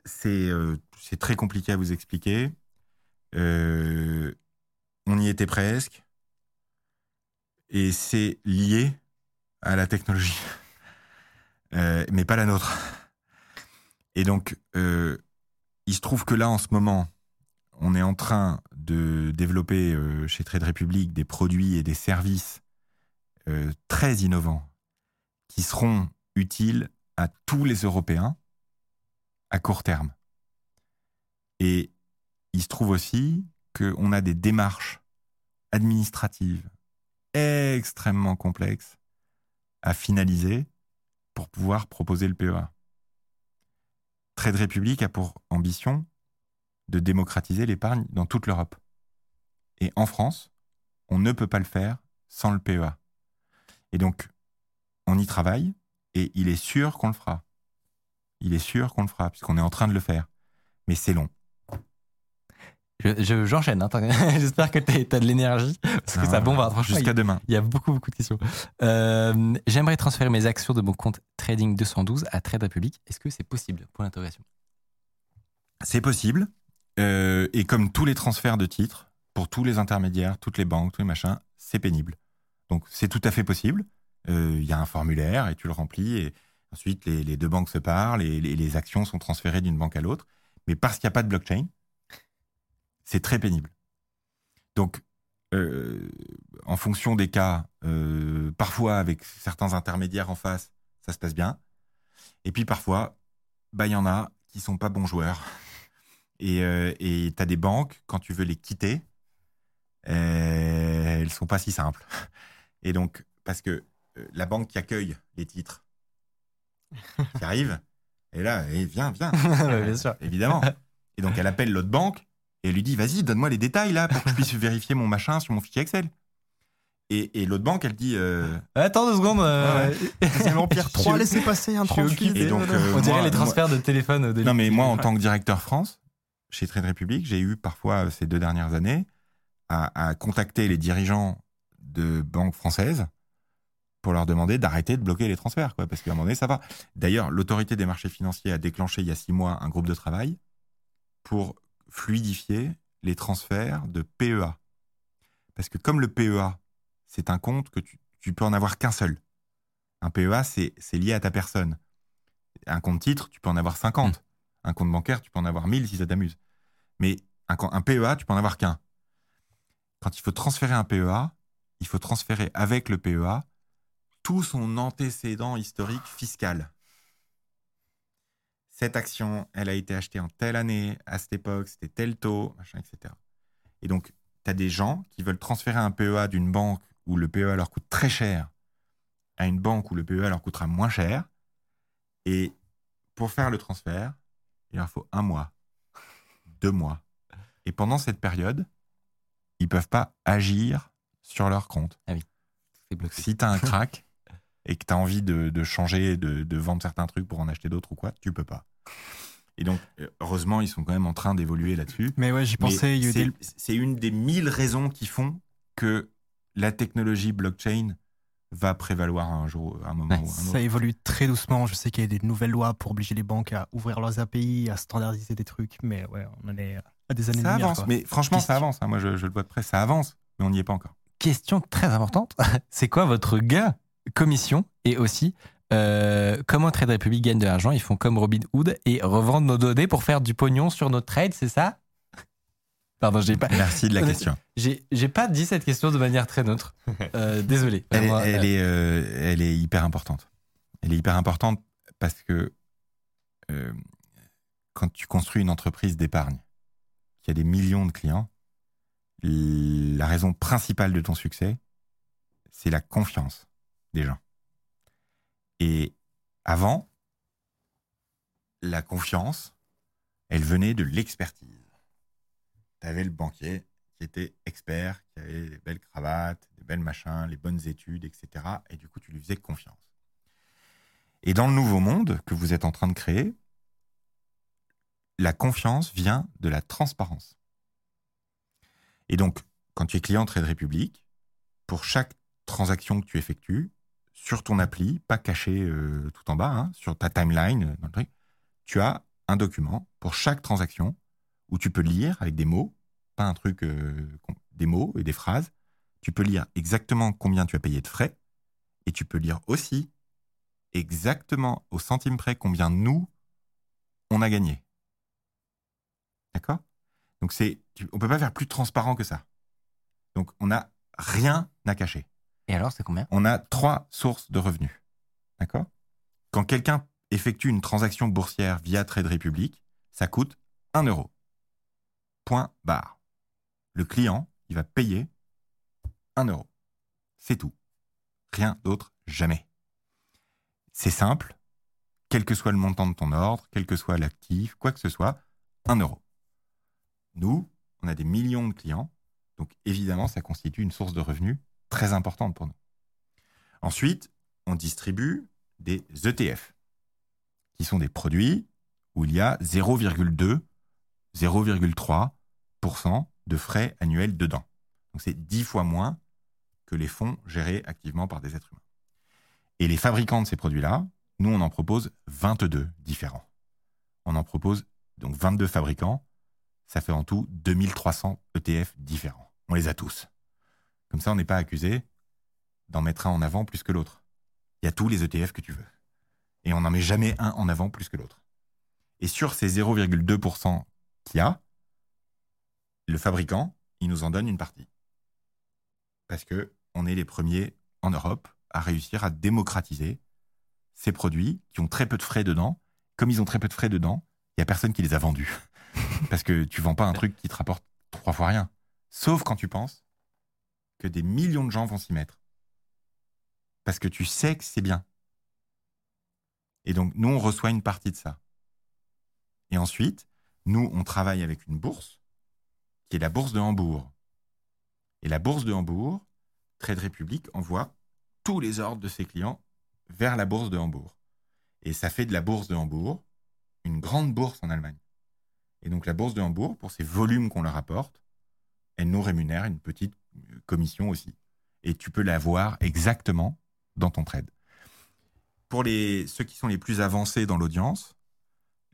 c'est euh, c'est très compliqué à vous expliquer. Euh, on y était presque. Et c'est lié à la technologie, mais pas la nôtre. Et donc, il se trouve que là, en ce moment, on est en train de développer chez Trade Republic des produits et des services très innovants qui seront utiles à tous les Européens à court terme. Et il se trouve aussi qu'on a des démarches administratives extrêmement complexes à finaliser pour pouvoir proposer le PEA. Trade Republic a pour ambition de démocratiser l'épargne dans toute l'Europe. Et en France, on ne peut pas le faire sans le PEA. Et donc, on y travaille et il est sûr qu'on le fera. Il est sûr qu'on le fera, puisqu'on est en train de le faire. Mais c'est long. Je- je- J'enchaîne, hein, j'espère que t'as as de l'énergie, parce que Ah, ça bombarde. Franchement, Jusqu'à demain. Il y a beaucoup, beaucoup de questions. Euh, J'aimerais transférer mes actions de mon compte Trading 212 à Trade Republic. Est-ce que c'est possible? Pour l'interrogation. C'est possible. Euh, et comme tous les transferts de titres, pour tous les intermédiaires, toutes les banques, tous les machins, c'est pénible. Donc c'est tout à fait possible. Euh, Il y a un formulaire et tu le remplis et ensuite les, deux banques se parlent et les, actions sont transférées d'une banque à l'autre. Mais parce qu'il n'y a pas de blockchain, c'est très pénible. Donc euh, en fonction des cas, euh, parfois avec certains intermédiaires en face, ça se passe bien. Et puis parfois, bah il y en a qui sont pas bons joueurs. Et euh, et t'as des banques quand tu veux les quitter, elles sont pas si simples. Et donc parce que la banque qui accueille les titres, qui arrive, et là, et viens, viens, bien sûr. évidemment. Et donc elle appelle l'autre banque et elle lui dit vas-y donne-moi les détails là pour que je puisse vérifier mon machin sur mon fichier Excel. Et, et l'autre banque elle dit euh, Attends deux secondes. euh, C'est l'Empire 3, Je- laissez passer un je suis 38. occupé. Et donc, euh, On dirait moi- les transferts de téléphone de Non, mais moi, en tant que directeur France, chez Trade Republic, j'ai eu parfois euh, ces deux dernières années à, à contacter les dirigeants de banques françaises pour leur demander d'arrêter de bloquer les transferts, quoi, parce qu'à un moment donné, ça va. D'ailleurs, l'autorité des marchés financiers a déclenché il y a six mois un groupe de travail pour fluidifier les transferts de PEA. Parce que comme le PEA, c'est un compte que tu, tu peux en avoir qu'un seul. Un PEA, c'est lié à ta personne. Un compte titre, tu peux en avoir 50. Un compte bancaire, tu peux en avoir 1000 si ça t'amuse. Mais un, un PEA, tu peux en avoir qu'un. Quand il faut transférer un PEA, il faut transférer avec le PEA tout son antécédent historique fiscal. Cette action, elle a été achetée en telle année, à cette époque, c'était tel taux, machin, etc. Et donc, tu as des gens qui veulent transférer un PEA d'une banque où le PEA leur coûte très cher à une banque où le PEA leur coûtera moins cher. Et pour faire le transfert, il leur faut un mois, deux mois. Et pendant cette période, ils peuvent pas agir sur leur compte. C'est bloqué. Si tu as un crack et que tu as envie de, de changer, de, de vendre certains trucs pour en acheter d'autres ou quoi, tu peux pas. Et donc, euh, heureusement, ils sont quand même en train d'évoluer là-dessus. Mais ouais, j'y pensais. C'est- des- une des mille raisons qui font que la technologie blockchain va prévaloir un jour, un moment Ouais, ou un Ça autre. évolue très doucement. Je sais qu'il y a des nouvelles lois pour obliger les banques à ouvrir leurs API, à standardiser des trucs, mais ouais, on en est à des années Ça avance, mais franchement, Question. ça avance. hein. Moi, je, je le vois de près, ça avance, mais on n'y est pas encore. Question très importante. C'est quoi votre gain commission et aussi euh, comment Trade Republic gagne de l'argent Ils font comme Robin Hood et revendent nos données pour faire du pognon sur nos trades, c'est ça? Pardon, j'ai pas, Merci de la On est- question. j'ai, pas dit cette question de manière très neutre. Euh, désolé. Elle est, Vraiment, elle euh, est, euh, elle est hyper importante. Elle est hyper importante parce que euh, quand tu construis une entreprise d'épargne qui a des millions de clients, la raison principale de ton succès, c'est la confiance gens. Et avant, la confiance, elle venait de l'expertise. Tu avais le banquier qui était expert, qui avait des belles cravates, des belles machins, les bonnes études, etc. Et du coup, tu lui faisais confiance. Et dans le nouveau monde que vous êtes en train de créer, la confiance vient de la transparence. Et donc, quand tu es client Trade Republic, pour chaque transaction que tu effectues, sur ton appli, pas caché euh, tout en bas, hein, sur ta timeline, euh, tu as un document pour chaque transaction où tu peux lire avec des mots, pas un truc, euh, des mots et des phrases. Tu peux lire exactement combien tu as payé de frais et tu peux lire aussi exactement au centime près combien nous, on a gagné. D'accord? Donc, c'est, on peut pas faire plus transparent que ça. Donc, on n'a rien à cacher Et alors, c'est combien? On a trois sources de revenus. D'accord? Quand quelqu'un effectue une transaction boursière via Trade Republic, ça coûte 1 euro. Point barre. Le client, il va payer 1 euro. C'est tout. Rien d'autre, jamais. C'est simple. Quel que soit le montant de ton ordre, quel que soit l'actif, quoi que ce soit, 1 euro. Nous, on a des millions de clients, donc évidemment, ça constitue une source de revenus très importante pour nous. Ensuite, on distribue des ETF, qui sont des produits où il y a 0,2, 0,3% de frais annuels dedans. Donc c'est 10 fois moins que les fonds gérés activement par des êtres humains. Et les fabricants de ces produits-là, nous, on en propose 22 différents. On en propose donc 22 fabricants. Ça fait en tout 2300 ETF différents. On les a tous. Comme ça, on n'est pas accusé d'en mettre un en avant plus que l'autre. Il y a tous les ETF que tu veux. Et on n'en met jamais un en avant plus que l'autre. Et sur ces 0,2% qu'il y a, le fabricant, il nous en donne une partie. Parce que on est les premiers en Europe à réussir à démocratiser ces produits qui ont très peu de frais dedans. Comme ils ont très peu de frais dedans, il n'y a personne qui les a vendus. Parce que tu vends pas un truc qui te rapporte trois fois rien. Sauf quand tu penses que des millions de gens vont s'y mettre. Parce que tu sais que c'est bien. Et donc, nous, on reçoit une partie de ça. Et ensuite, nous, on travaille avec une bourse, qui est la bourse de Hambourg. Et la bourse de Hambourg, Trade Republic envoie tous les ordres de ses clients vers la bourse de Hambourg. Et ça fait de la bourse de Hambourg une grande bourse en Allemagne. Et donc, la bourse de Hambourg, pour ces volumes qu'on leur apporte, elle nous rémunère une petite commission aussi. Et tu peux la voir exactement dans ton trade. Pour les, ceux qui sont les plus avancés dans l'audience,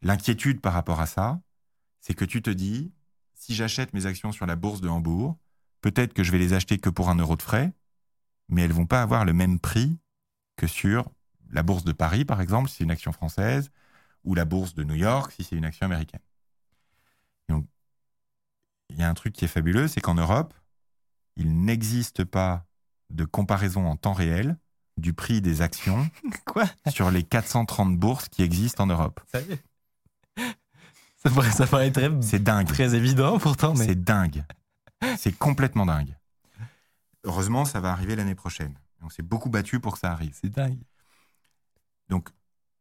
l'inquiétude par rapport à ça, c'est que tu te dis, si j'achète mes actions sur la bourse de Hambourg, peut-être que je vais les acheter que pour un euro de frais, mais elles vont pas avoir le même prix que sur la bourse de Paris, par exemple, si c'est une action française, ou la bourse de New York, si c'est une action américaine. Donc, il y a un truc qui est fabuleux, c'est qu'en Europe, il n'existe pas de comparaison en temps réel du prix des actions Quoi? sur les 430 bourses qui existent en Europe. Ça y est. Ça paraît, ça paraît très, C'est dingue. très évident pourtant, mais. C'est dingue. C'est complètement dingue. Heureusement, ça va arriver l'année prochaine. On s'est beaucoup battu pour que ça arrive. C'est dingue. Donc,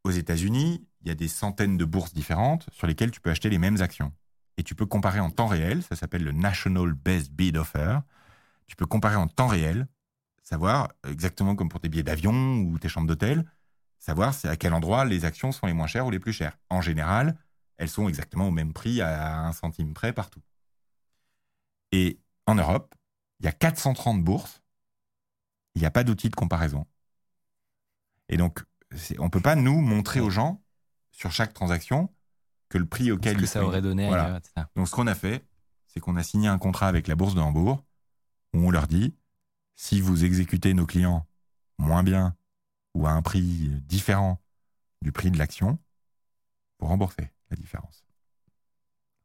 aux États-Unis, il y a des centaines de bourses différentes sur lesquelles tu peux acheter les mêmes actions. Et tu peux comparer en temps réel, ça s'appelle le National Best Bid Offer. Tu peux comparer en temps réel, savoir, exactement comme pour tes billets d'avion ou tes chambres d'hôtel, savoir à quel endroit les actions sont les moins chères ou les plus chères. En général, elles sont exactement au même prix à un centime près partout. Et en Europe, il y a 430 bourses, il n'y a pas d'outil de comparaison. Et donc, on ne peut pas nous montrer aux gens sur chaque transaction que le prix auquel Qu'est-ce que ça aurait donné Voilà. ailleurs, etc. Donc, ce qu'on a fait, c'est qu'on a signé un contrat avec la bourse de Hambourg où on leur dit si vous exécutez nos clients moins bien ou à un prix différent du prix de l'action, vous remboursez la différence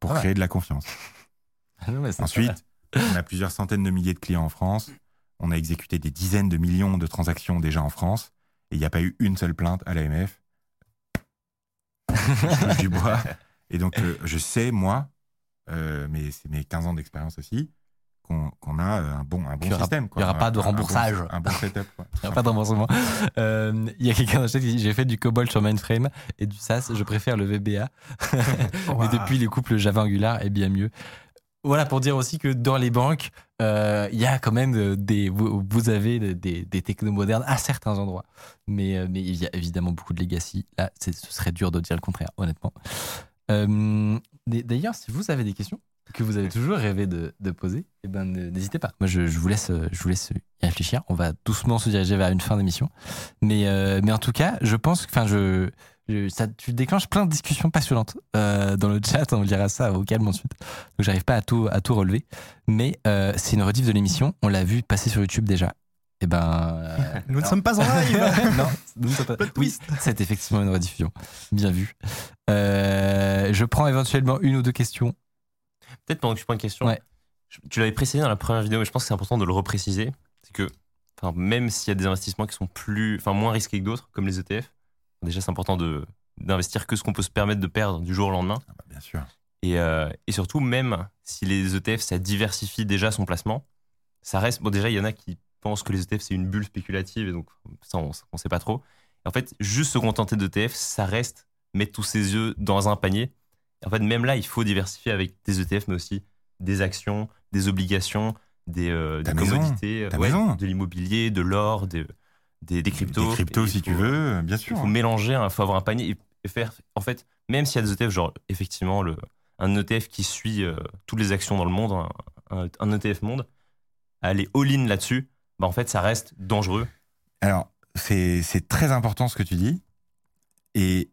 pour Ah ouais. créer de la confiance. Ah non, mais c'est Ensuite, on a plusieurs centaines de milliers de clients en France. On a exécuté des dizaines de millions de transactions déjà en France et il n'y a pas eu une seule plainte à l'AMF. Du bois. Et donc, euh, je sais, moi, euh, mais c'est mes 15 ans d'expérience aussi, qu'on a euh, un bon, un bon aura- système. quoi. il y aura pas de un- un bon- remboursage. Un bon, setup. quoi. Il n'y a pas de remboursement. Euh, Il y a quelqu'un dans le chat qui dit J'ai fait du COBOL sur mainframe et du SAS, je préfère le VBA. Mais depuis les couples Java Angular est bien mieux. Voilà pour dire aussi que dans les banques, euh, il y a quand même euh, des. Vous, vous avez des, des, technos modernes à certains endroits. Mais, euh, mais il y a évidemment beaucoup de legacy. Là, ce serait dur de dire le contraire, honnêtement. Euh, D'ailleurs, si vous avez des questions que vous avez toujours rêvé de, de poser, eh ben, ne- n'hésitez pas. Moi, je, je vous laisse, euh, je vous laisse y réfléchir. On va doucement se diriger vers une fin d'émission. Mais, euh, mais en tout cas, je pense que, enfin, je, je- ça, tu déclenches plein de discussions passionnantes euh, dans le chat. On dira ça au calme ensuite. Donc, j'arrive pas à tout, à tout relever. Mais euh, c'est une rediff de l'émission. On l'a vu passer sur YouTube déjà. Et ben, euh, Nous ne alors- sommes pas en live non, nous, pas- Plot oui, c'est effectivement une rediffusion. Bien vu. Euh, je prends éventuellement une ou deux questions. Peut-être pendant que je prends une question. Ouais. Je- Tu l'avais précisé dans la première vidéo, mais je pense que c'est important de le repréciser. C'est que, enfin, même s'il y a des investissements qui sont plus, enfin, moins risqués que d'autres, comme les ETF, déjà c'est important de d'investir que ce qu'on peut se permettre de perdre du jour au lendemain. Ah bah, bien sûr. Et, euh, et surtout, même si les ETF, ça diversifie déjà son placement, ça reste. Bon, déjà, il y en a qui pensent que les ETF, c'est une bulle spéculative, et donc ça, on ne sait pas trop. En fait, juste se contenter d'ETF, ça reste mettre tous ses œufs dans un panier. En fait, même là, il faut diversifier avec des ETF, mais aussi des actions, des obligations, des, euh, Ta des maison, commodités, ouais, maison. de l'immobilier, de l'or, des, des, des cryptos. Des cryptos, si il tu veux, bien il sûr. faut mélanger, il faut avoir un panier et- faire. En fait, même s'il y a des ETF, genre effectivement le, un ETF qui suit euh, toutes les actions dans le monde, un, un- un ETF monde, aller all-in là-dessus, bah en fait, ça reste dangereux. Alors, c'est c'est très important ce que tu dis. Et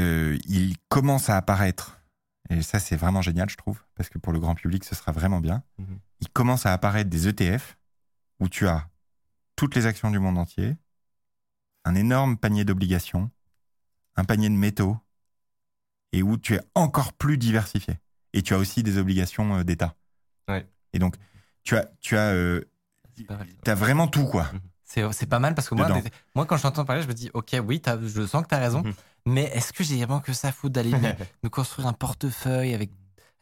euh, il commence à apparaître, et ça c'est vraiment génial, je trouve, parce que pour le grand public, ce sera vraiment bien. Mhm. Il commence à apparaître des ETF où tu as toutes les actions du monde entier, un énorme panier d'obligations, un panier de métaux, et où tu es encore plus diversifié. Et tu as aussi des obligations euh, d'État. Ouais. Et donc, tu as, tu as, euh, as vraiment tout, quoi. C'est c'est pas mal parce que moi, des- moi quand je t'entends parler, je me dis, ok, oui, je sens que tu as raison, Mhm. Mais est-ce que j'ai vraiment que ça à foutre d'aller me, me construire un portefeuille avec,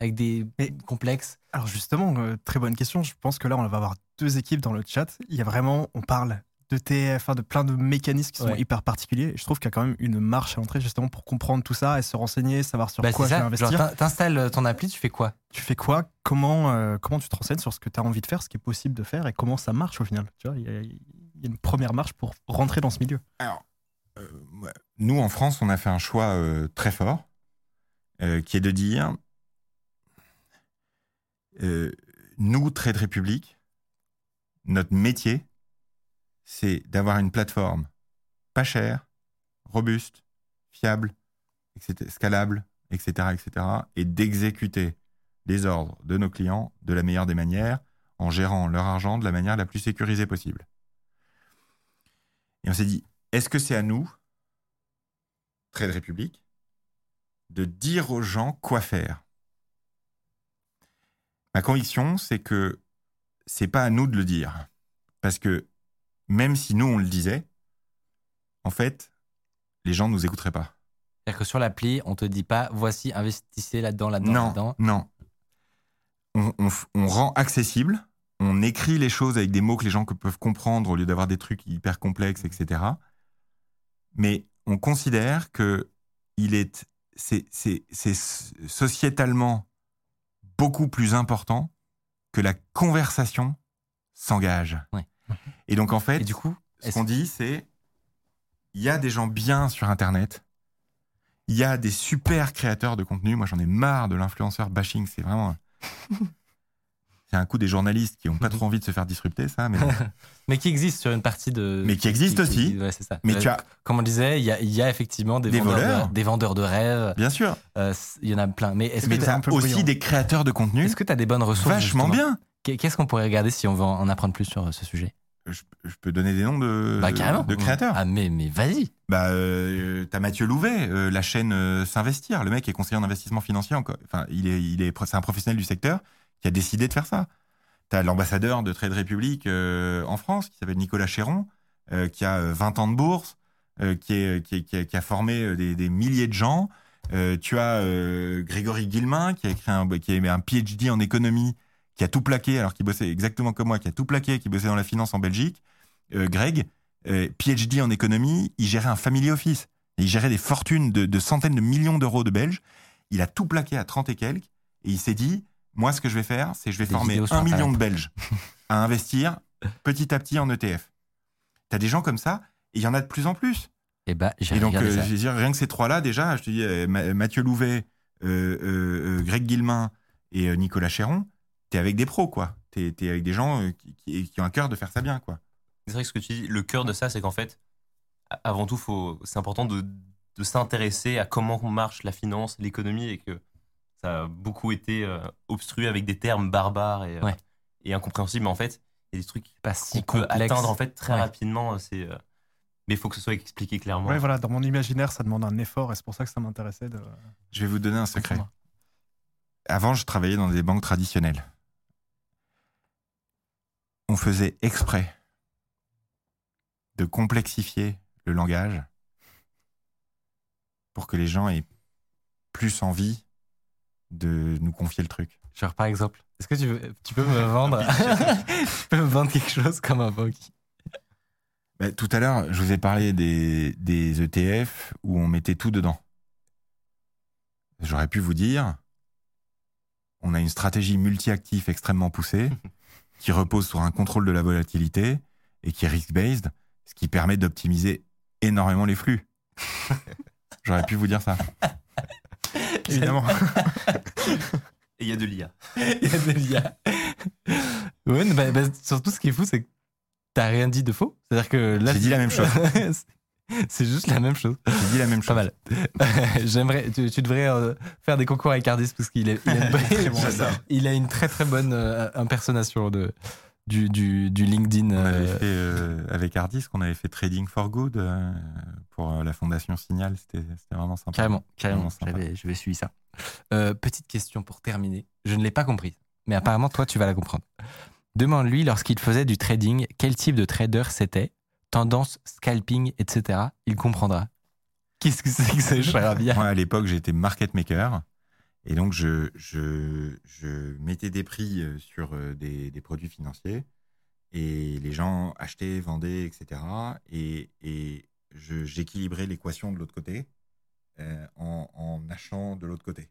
avec des Mais- complexes? Alors justement, euh, très bonne question. Je pense que là, on va avoir deux équipes dans le chat. Il y a vraiment, on parle de TF, de plein de mécanismes qui sont Ouais. hyper particuliers. Et je trouve qu'il y a quand même une marche à l'entrée justement pour comprendre tout ça et se renseigner, savoir sur Bah, quoi je vais investir. T'installes ton appli, tu fais quoi? Tu fais quoi? Comment, euh, comment tu te renseignes sur ce que tu as envie de faire, ce qui est possible de faire et comment ça marche au final? Tu vois, il y, y a une première marche pour rentrer dans ce milieu. Alors, euh, nous, en France, on a fait un choix euh, très fort, euh, qui est de dire, euh, nous, Trade Republic, notre métier, c'est d'avoir une plateforme pas chère, robuste, fiable, etc., scalable, etc., etc., et d'exécuter les ordres de nos clients de la meilleure des manières, en gérant leur argent de la manière la plus sécurisée possible. Et on s'est dit, est-ce que c'est à nous, Trade Republic, de dire aux gens quoi faire? Ma conviction, c'est que c'est pas à nous de le dire. Parce que même si nous, on le disait, en fait, les gens ne nous écouteraient pas. C'est-à-dire que sur l'appli, on te dit pas, voici, investissez là-dedans, là-dedans, non, là-dedans. non. On, on f- on rend accessible, on écrit les choses avec des mots que les gens que peuvent comprendre au lieu d'avoir des trucs hyper complexes, etc. Mais on considère que il est, c'est, c'est, c'est sociétalement beaucoup plus important que la conversation s'engage. Ouais. Et donc en fait, Et du coup, ce qu'on dit, c'est il y a des gens bien sur Internet. Il y a des super créateurs de contenu. Moi, j'en ai marre de l'influenceur bashing. C'est vraiment. C'est un coup des journalistes qui n'ont pas trop envie de se faire disrupter, ça. Mais, mais qui existe sur une partie de. Mais qui existe aussi. ouais, c'est ça. mais Euh, tu as, Comme on disait, il y a, il y a effectivement des, Des vendeurs, voleurs. De, des vendeurs de rêves. bien sûr, Euh, Il y en a plein. Mais est-ce mais que tu as aussi des créateurs de contenu est-ce que tu as des bonnes ressources vachement bien. Qu'est- Qu'est-ce qu'on pourrait regarder si on veut en apprendre plus sur euh, ce sujet? Je, je peux donner des noms de, Bah de créateurs. Ah mais, mais vas-y. Bah, euh, t'as Mathieu Louvet, euh, la chaîne euh, S'investir. Le mec est conseiller en investissement financier. Encore. Enfin, il est, il est, c'est un professionnel du secteur qui a décidé de faire ça. T'as l'ambassadeur de Trade Republic euh, en France qui s'appelle Nicolas Chéron, euh, qui a euh, 20 ans de bourse, euh, qui, a, formé euh, des, milliers de gens. Euh, tu as euh, Grégory Guillemin qui a écrit un, qui a un PhD en économie, qui a tout plaqué alors qu'il bossait exactement comme moi, qui a tout plaqué, qui bossait dans la finance en Belgique. Euh, Greg, euh, PhD en économie, il gérait un family office. Il gérait des fortunes de centaines de millions d'euros de Belges. Il a tout plaqué à 30 et quelques. Et il s'est dit, moi, ce que je vais faire, c'est que je vais Des former un million de Belges à investir petit à petit en ETF. T'as des gens comme ça, et il y en a de plus en plus. Et bah j'ai Et donc, euh, je veux dire, rien que ces trois-là, déjà, je te dis, euh, Ma- Mathieu Louvet, euh, euh, euh, Greg Guillemin et euh, Nicolas Chéron, t'es avec des pros, quoi. T'es es avec des gens euh, qui, ont un cœur de faire ça bien, quoi. C'est vrai que ce que tu dis, le cœur de ça, c'est qu'en fait, avant tout, faut, c'est important de, de s'intéresser à comment marche la finance, l'économie, et que ça a beaucoup été euh, obstrué avec des termes barbares et, euh, Ouais. et incompréhensibles. Mais en fait, il y a des trucs Pas qu'on si peut atteindre en fait très Ouais. rapidement. C'est, euh, mais il faut que ce soit expliqué clairement. Ouais, voilà, dans mon imaginaire, ça demande un effort et c'est pour ça que ça m'intéressait de. Je vais vous donner un secret. Avant, je travaillais dans des banques traditionnelles. On faisait exprès de complexifier le langage pour que les gens aient plus envie de nous confier le truc. Genre, par exemple, est-ce que tu, veux- tu peux me vendre tu peux me vendre quelque chose comme un banquier? Bah, tout à l'heure, je vous ai parlé des, des ETF où on mettait tout dedans. J'aurais pu vous dire, on a une stratégie multi-actif extrêmement poussée qui repose sur un contrôle de la volatilité et qui est risk-based, ce qui permet d'optimiser énormément les flux. J'aurais pu vous dire ça. Évidemment. Et il y a de l'IA. Il y a des liens. Ouais, bah, bah, surtout, ce qui est fou, c'est que t'as rien dit de faux. C'est-à-dire que là. J'ai dit la même chose. c'est juste la même chose. J'ai dit la même Pas chose. mal. J'aimerais. Tu, tu devrais euh, faire des concours avec Ardis parce qu'il est- bon, il a une très très bonne euh, impersonnation de, du, du, du LinkedIn. On avait euh, fait euh, avec Ardis, qu'on avait fait Trading for Good euh, pour euh, la fondation Signal. C'était vraiment sympa. Carrément, carrément. Je vais suivre ça. Petite question pour terminer. Je ne l'ai pas comprise, mais apparemment, toi, tu vas la comprendre. Demande-lui, lorsqu'il faisait du trading, quel type de trader c'était, tendance, scalping, etc. Il comprendra. Qu'est-ce que c'est que ce charabia? Moi, à l'époque, j'étais market maker. Et donc, je, je, je mettais des prix sur des, des produits financiers. Et les gens achetaient, vendaient, etc. Et, et j'équilibrais l'équation de l'autre côté en, en achetant de l'autre côté.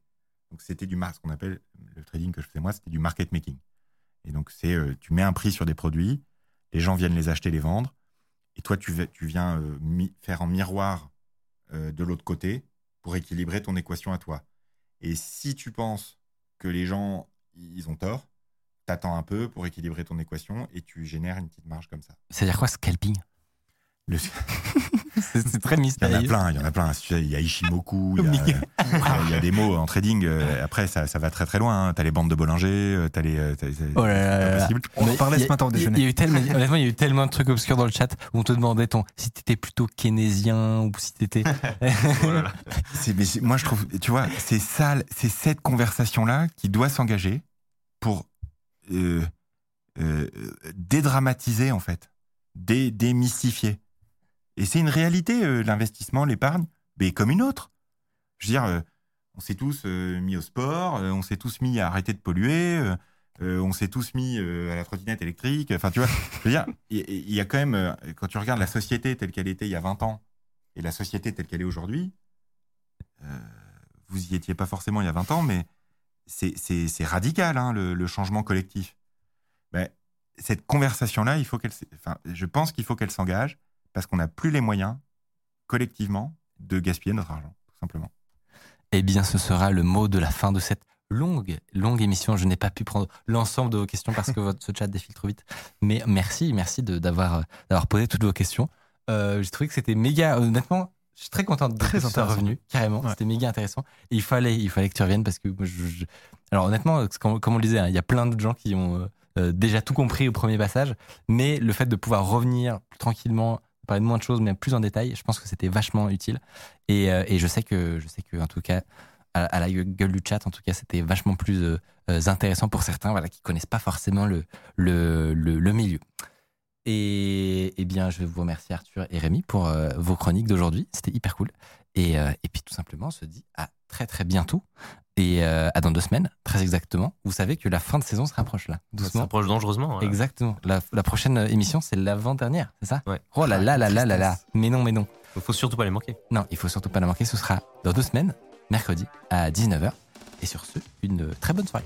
Donc, c'était du mar- ce qu'on appelle le trading que je faisais moi, c'était du market making. Et donc, c'est tu mets un prix sur des produits, les gens viennent les acheter, les vendre. Et toi, tu, tu viens faire en miroir de l'autre côté pour équilibrer ton équation à toi. Et si tu penses que les gens, ils ont tort, t'attends un peu pour équilibrer ton équation et tu génères une petite marge comme ça. C'est-à-dire quoi, scalping? Le- C'est très Il y en a mystérieux. plein, il y en a plein. Il y a Ishimoku, il y a, il y a des mots en trading. euh, Après, ça, ça va très très loin. Tu as les bandes de Bollinger, euh, t'as les. euh, t'as- Oh là là c'est là pas là. possible. On en parlait ce matin au déjeuner. Il y a eu tellement, honnêtement, il y a eu tellement de trucs obscurs dans le chat où on te demandait ton, si t'étais plutôt keynésien ou si t'étais. C'est- mais c'est- moi, je trouve, tu vois, c'est ça, c'est cette conversation-là qui doit s'engager pour euh, euh, dédramatiser, en fait, dé- démystifier. Et c'est une réalité, euh, l'investissement, l'épargne, mais comme une autre. Je veux dire, euh, on s'est tous euh, mis au sport, on s'est tous mis à arrêter de polluer, on s'est tous mis à la trottinette électrique. Enfin, tu vois, je veux dire, il y, a quand même, quand tu regardes la société telle qu'elle était il y a 20 ans et la société telle qu'elle est aujourd'hui, vous y étiez pas forcément il y a 20 ans, mais c'est- radical, hein, le, le changement collectif. Ben, cette conversation-là, il faut qu'elle, enfin, je pense qu'il faut qu'elle s'engage parce qu'on n'a plus les moyens, collectivement, de gaspiller notre argent, tout simplement. Eh bien, ce sera le mot de la fin de cette longue, longue émission. Je n'ai pas pu prendre l'ensemble de vos questions parce que votre, ce chat défile trop vite. Mais merci, merci d'avoir posé toutes vos questions. Euh, J'ai trouvé que c'était méga. Honnêtement, je suis très content de Très que revenu. Carrément, Ouais. c'était méga intéressant. Et il fallait, il fallait que tu reviennes parce que moi, je, je- alors honnêtement, comme, comme on le disait, hein, il y a plein de gens qui ont euh, euh, déjà tout compris au premier passage. Mais le fait de pouvoir revenir tranquillement, moins de choses, mais plus en détail, je pense que c'était vachement utile. Et, euh, et je sais que, je sais que, en tout cas, à, la gueule du chat, en tout cas, c'était vachement plus euh, euh, intéressant pour certains, voilà, qui connaissent pas forcément le, le, le, milieu. Et, eh bien, je vous remercier Arthur et Rémi pour vos chroniques d'aujourd'hui. C'était hyper cool. Et, et puis, tout simplement, on se dit à très très bientôt. Et euh, à dans deux semaines, très exactement. Vous savez que la fin de saison se rapproche là, Ça doucement. s'approche dangereusement. voilà. Exactement. La, la prochaine émission, c'est l'avant-dernière, c'est ça Ouais. Oh là là là là là là. Mais non, mais non. Il faut surtout pas les manquer. Non, il faut surtout pas la manquer. Ce sera dans deux semaines, mercredi à 19h. Et sur ce, une très bonne soirée.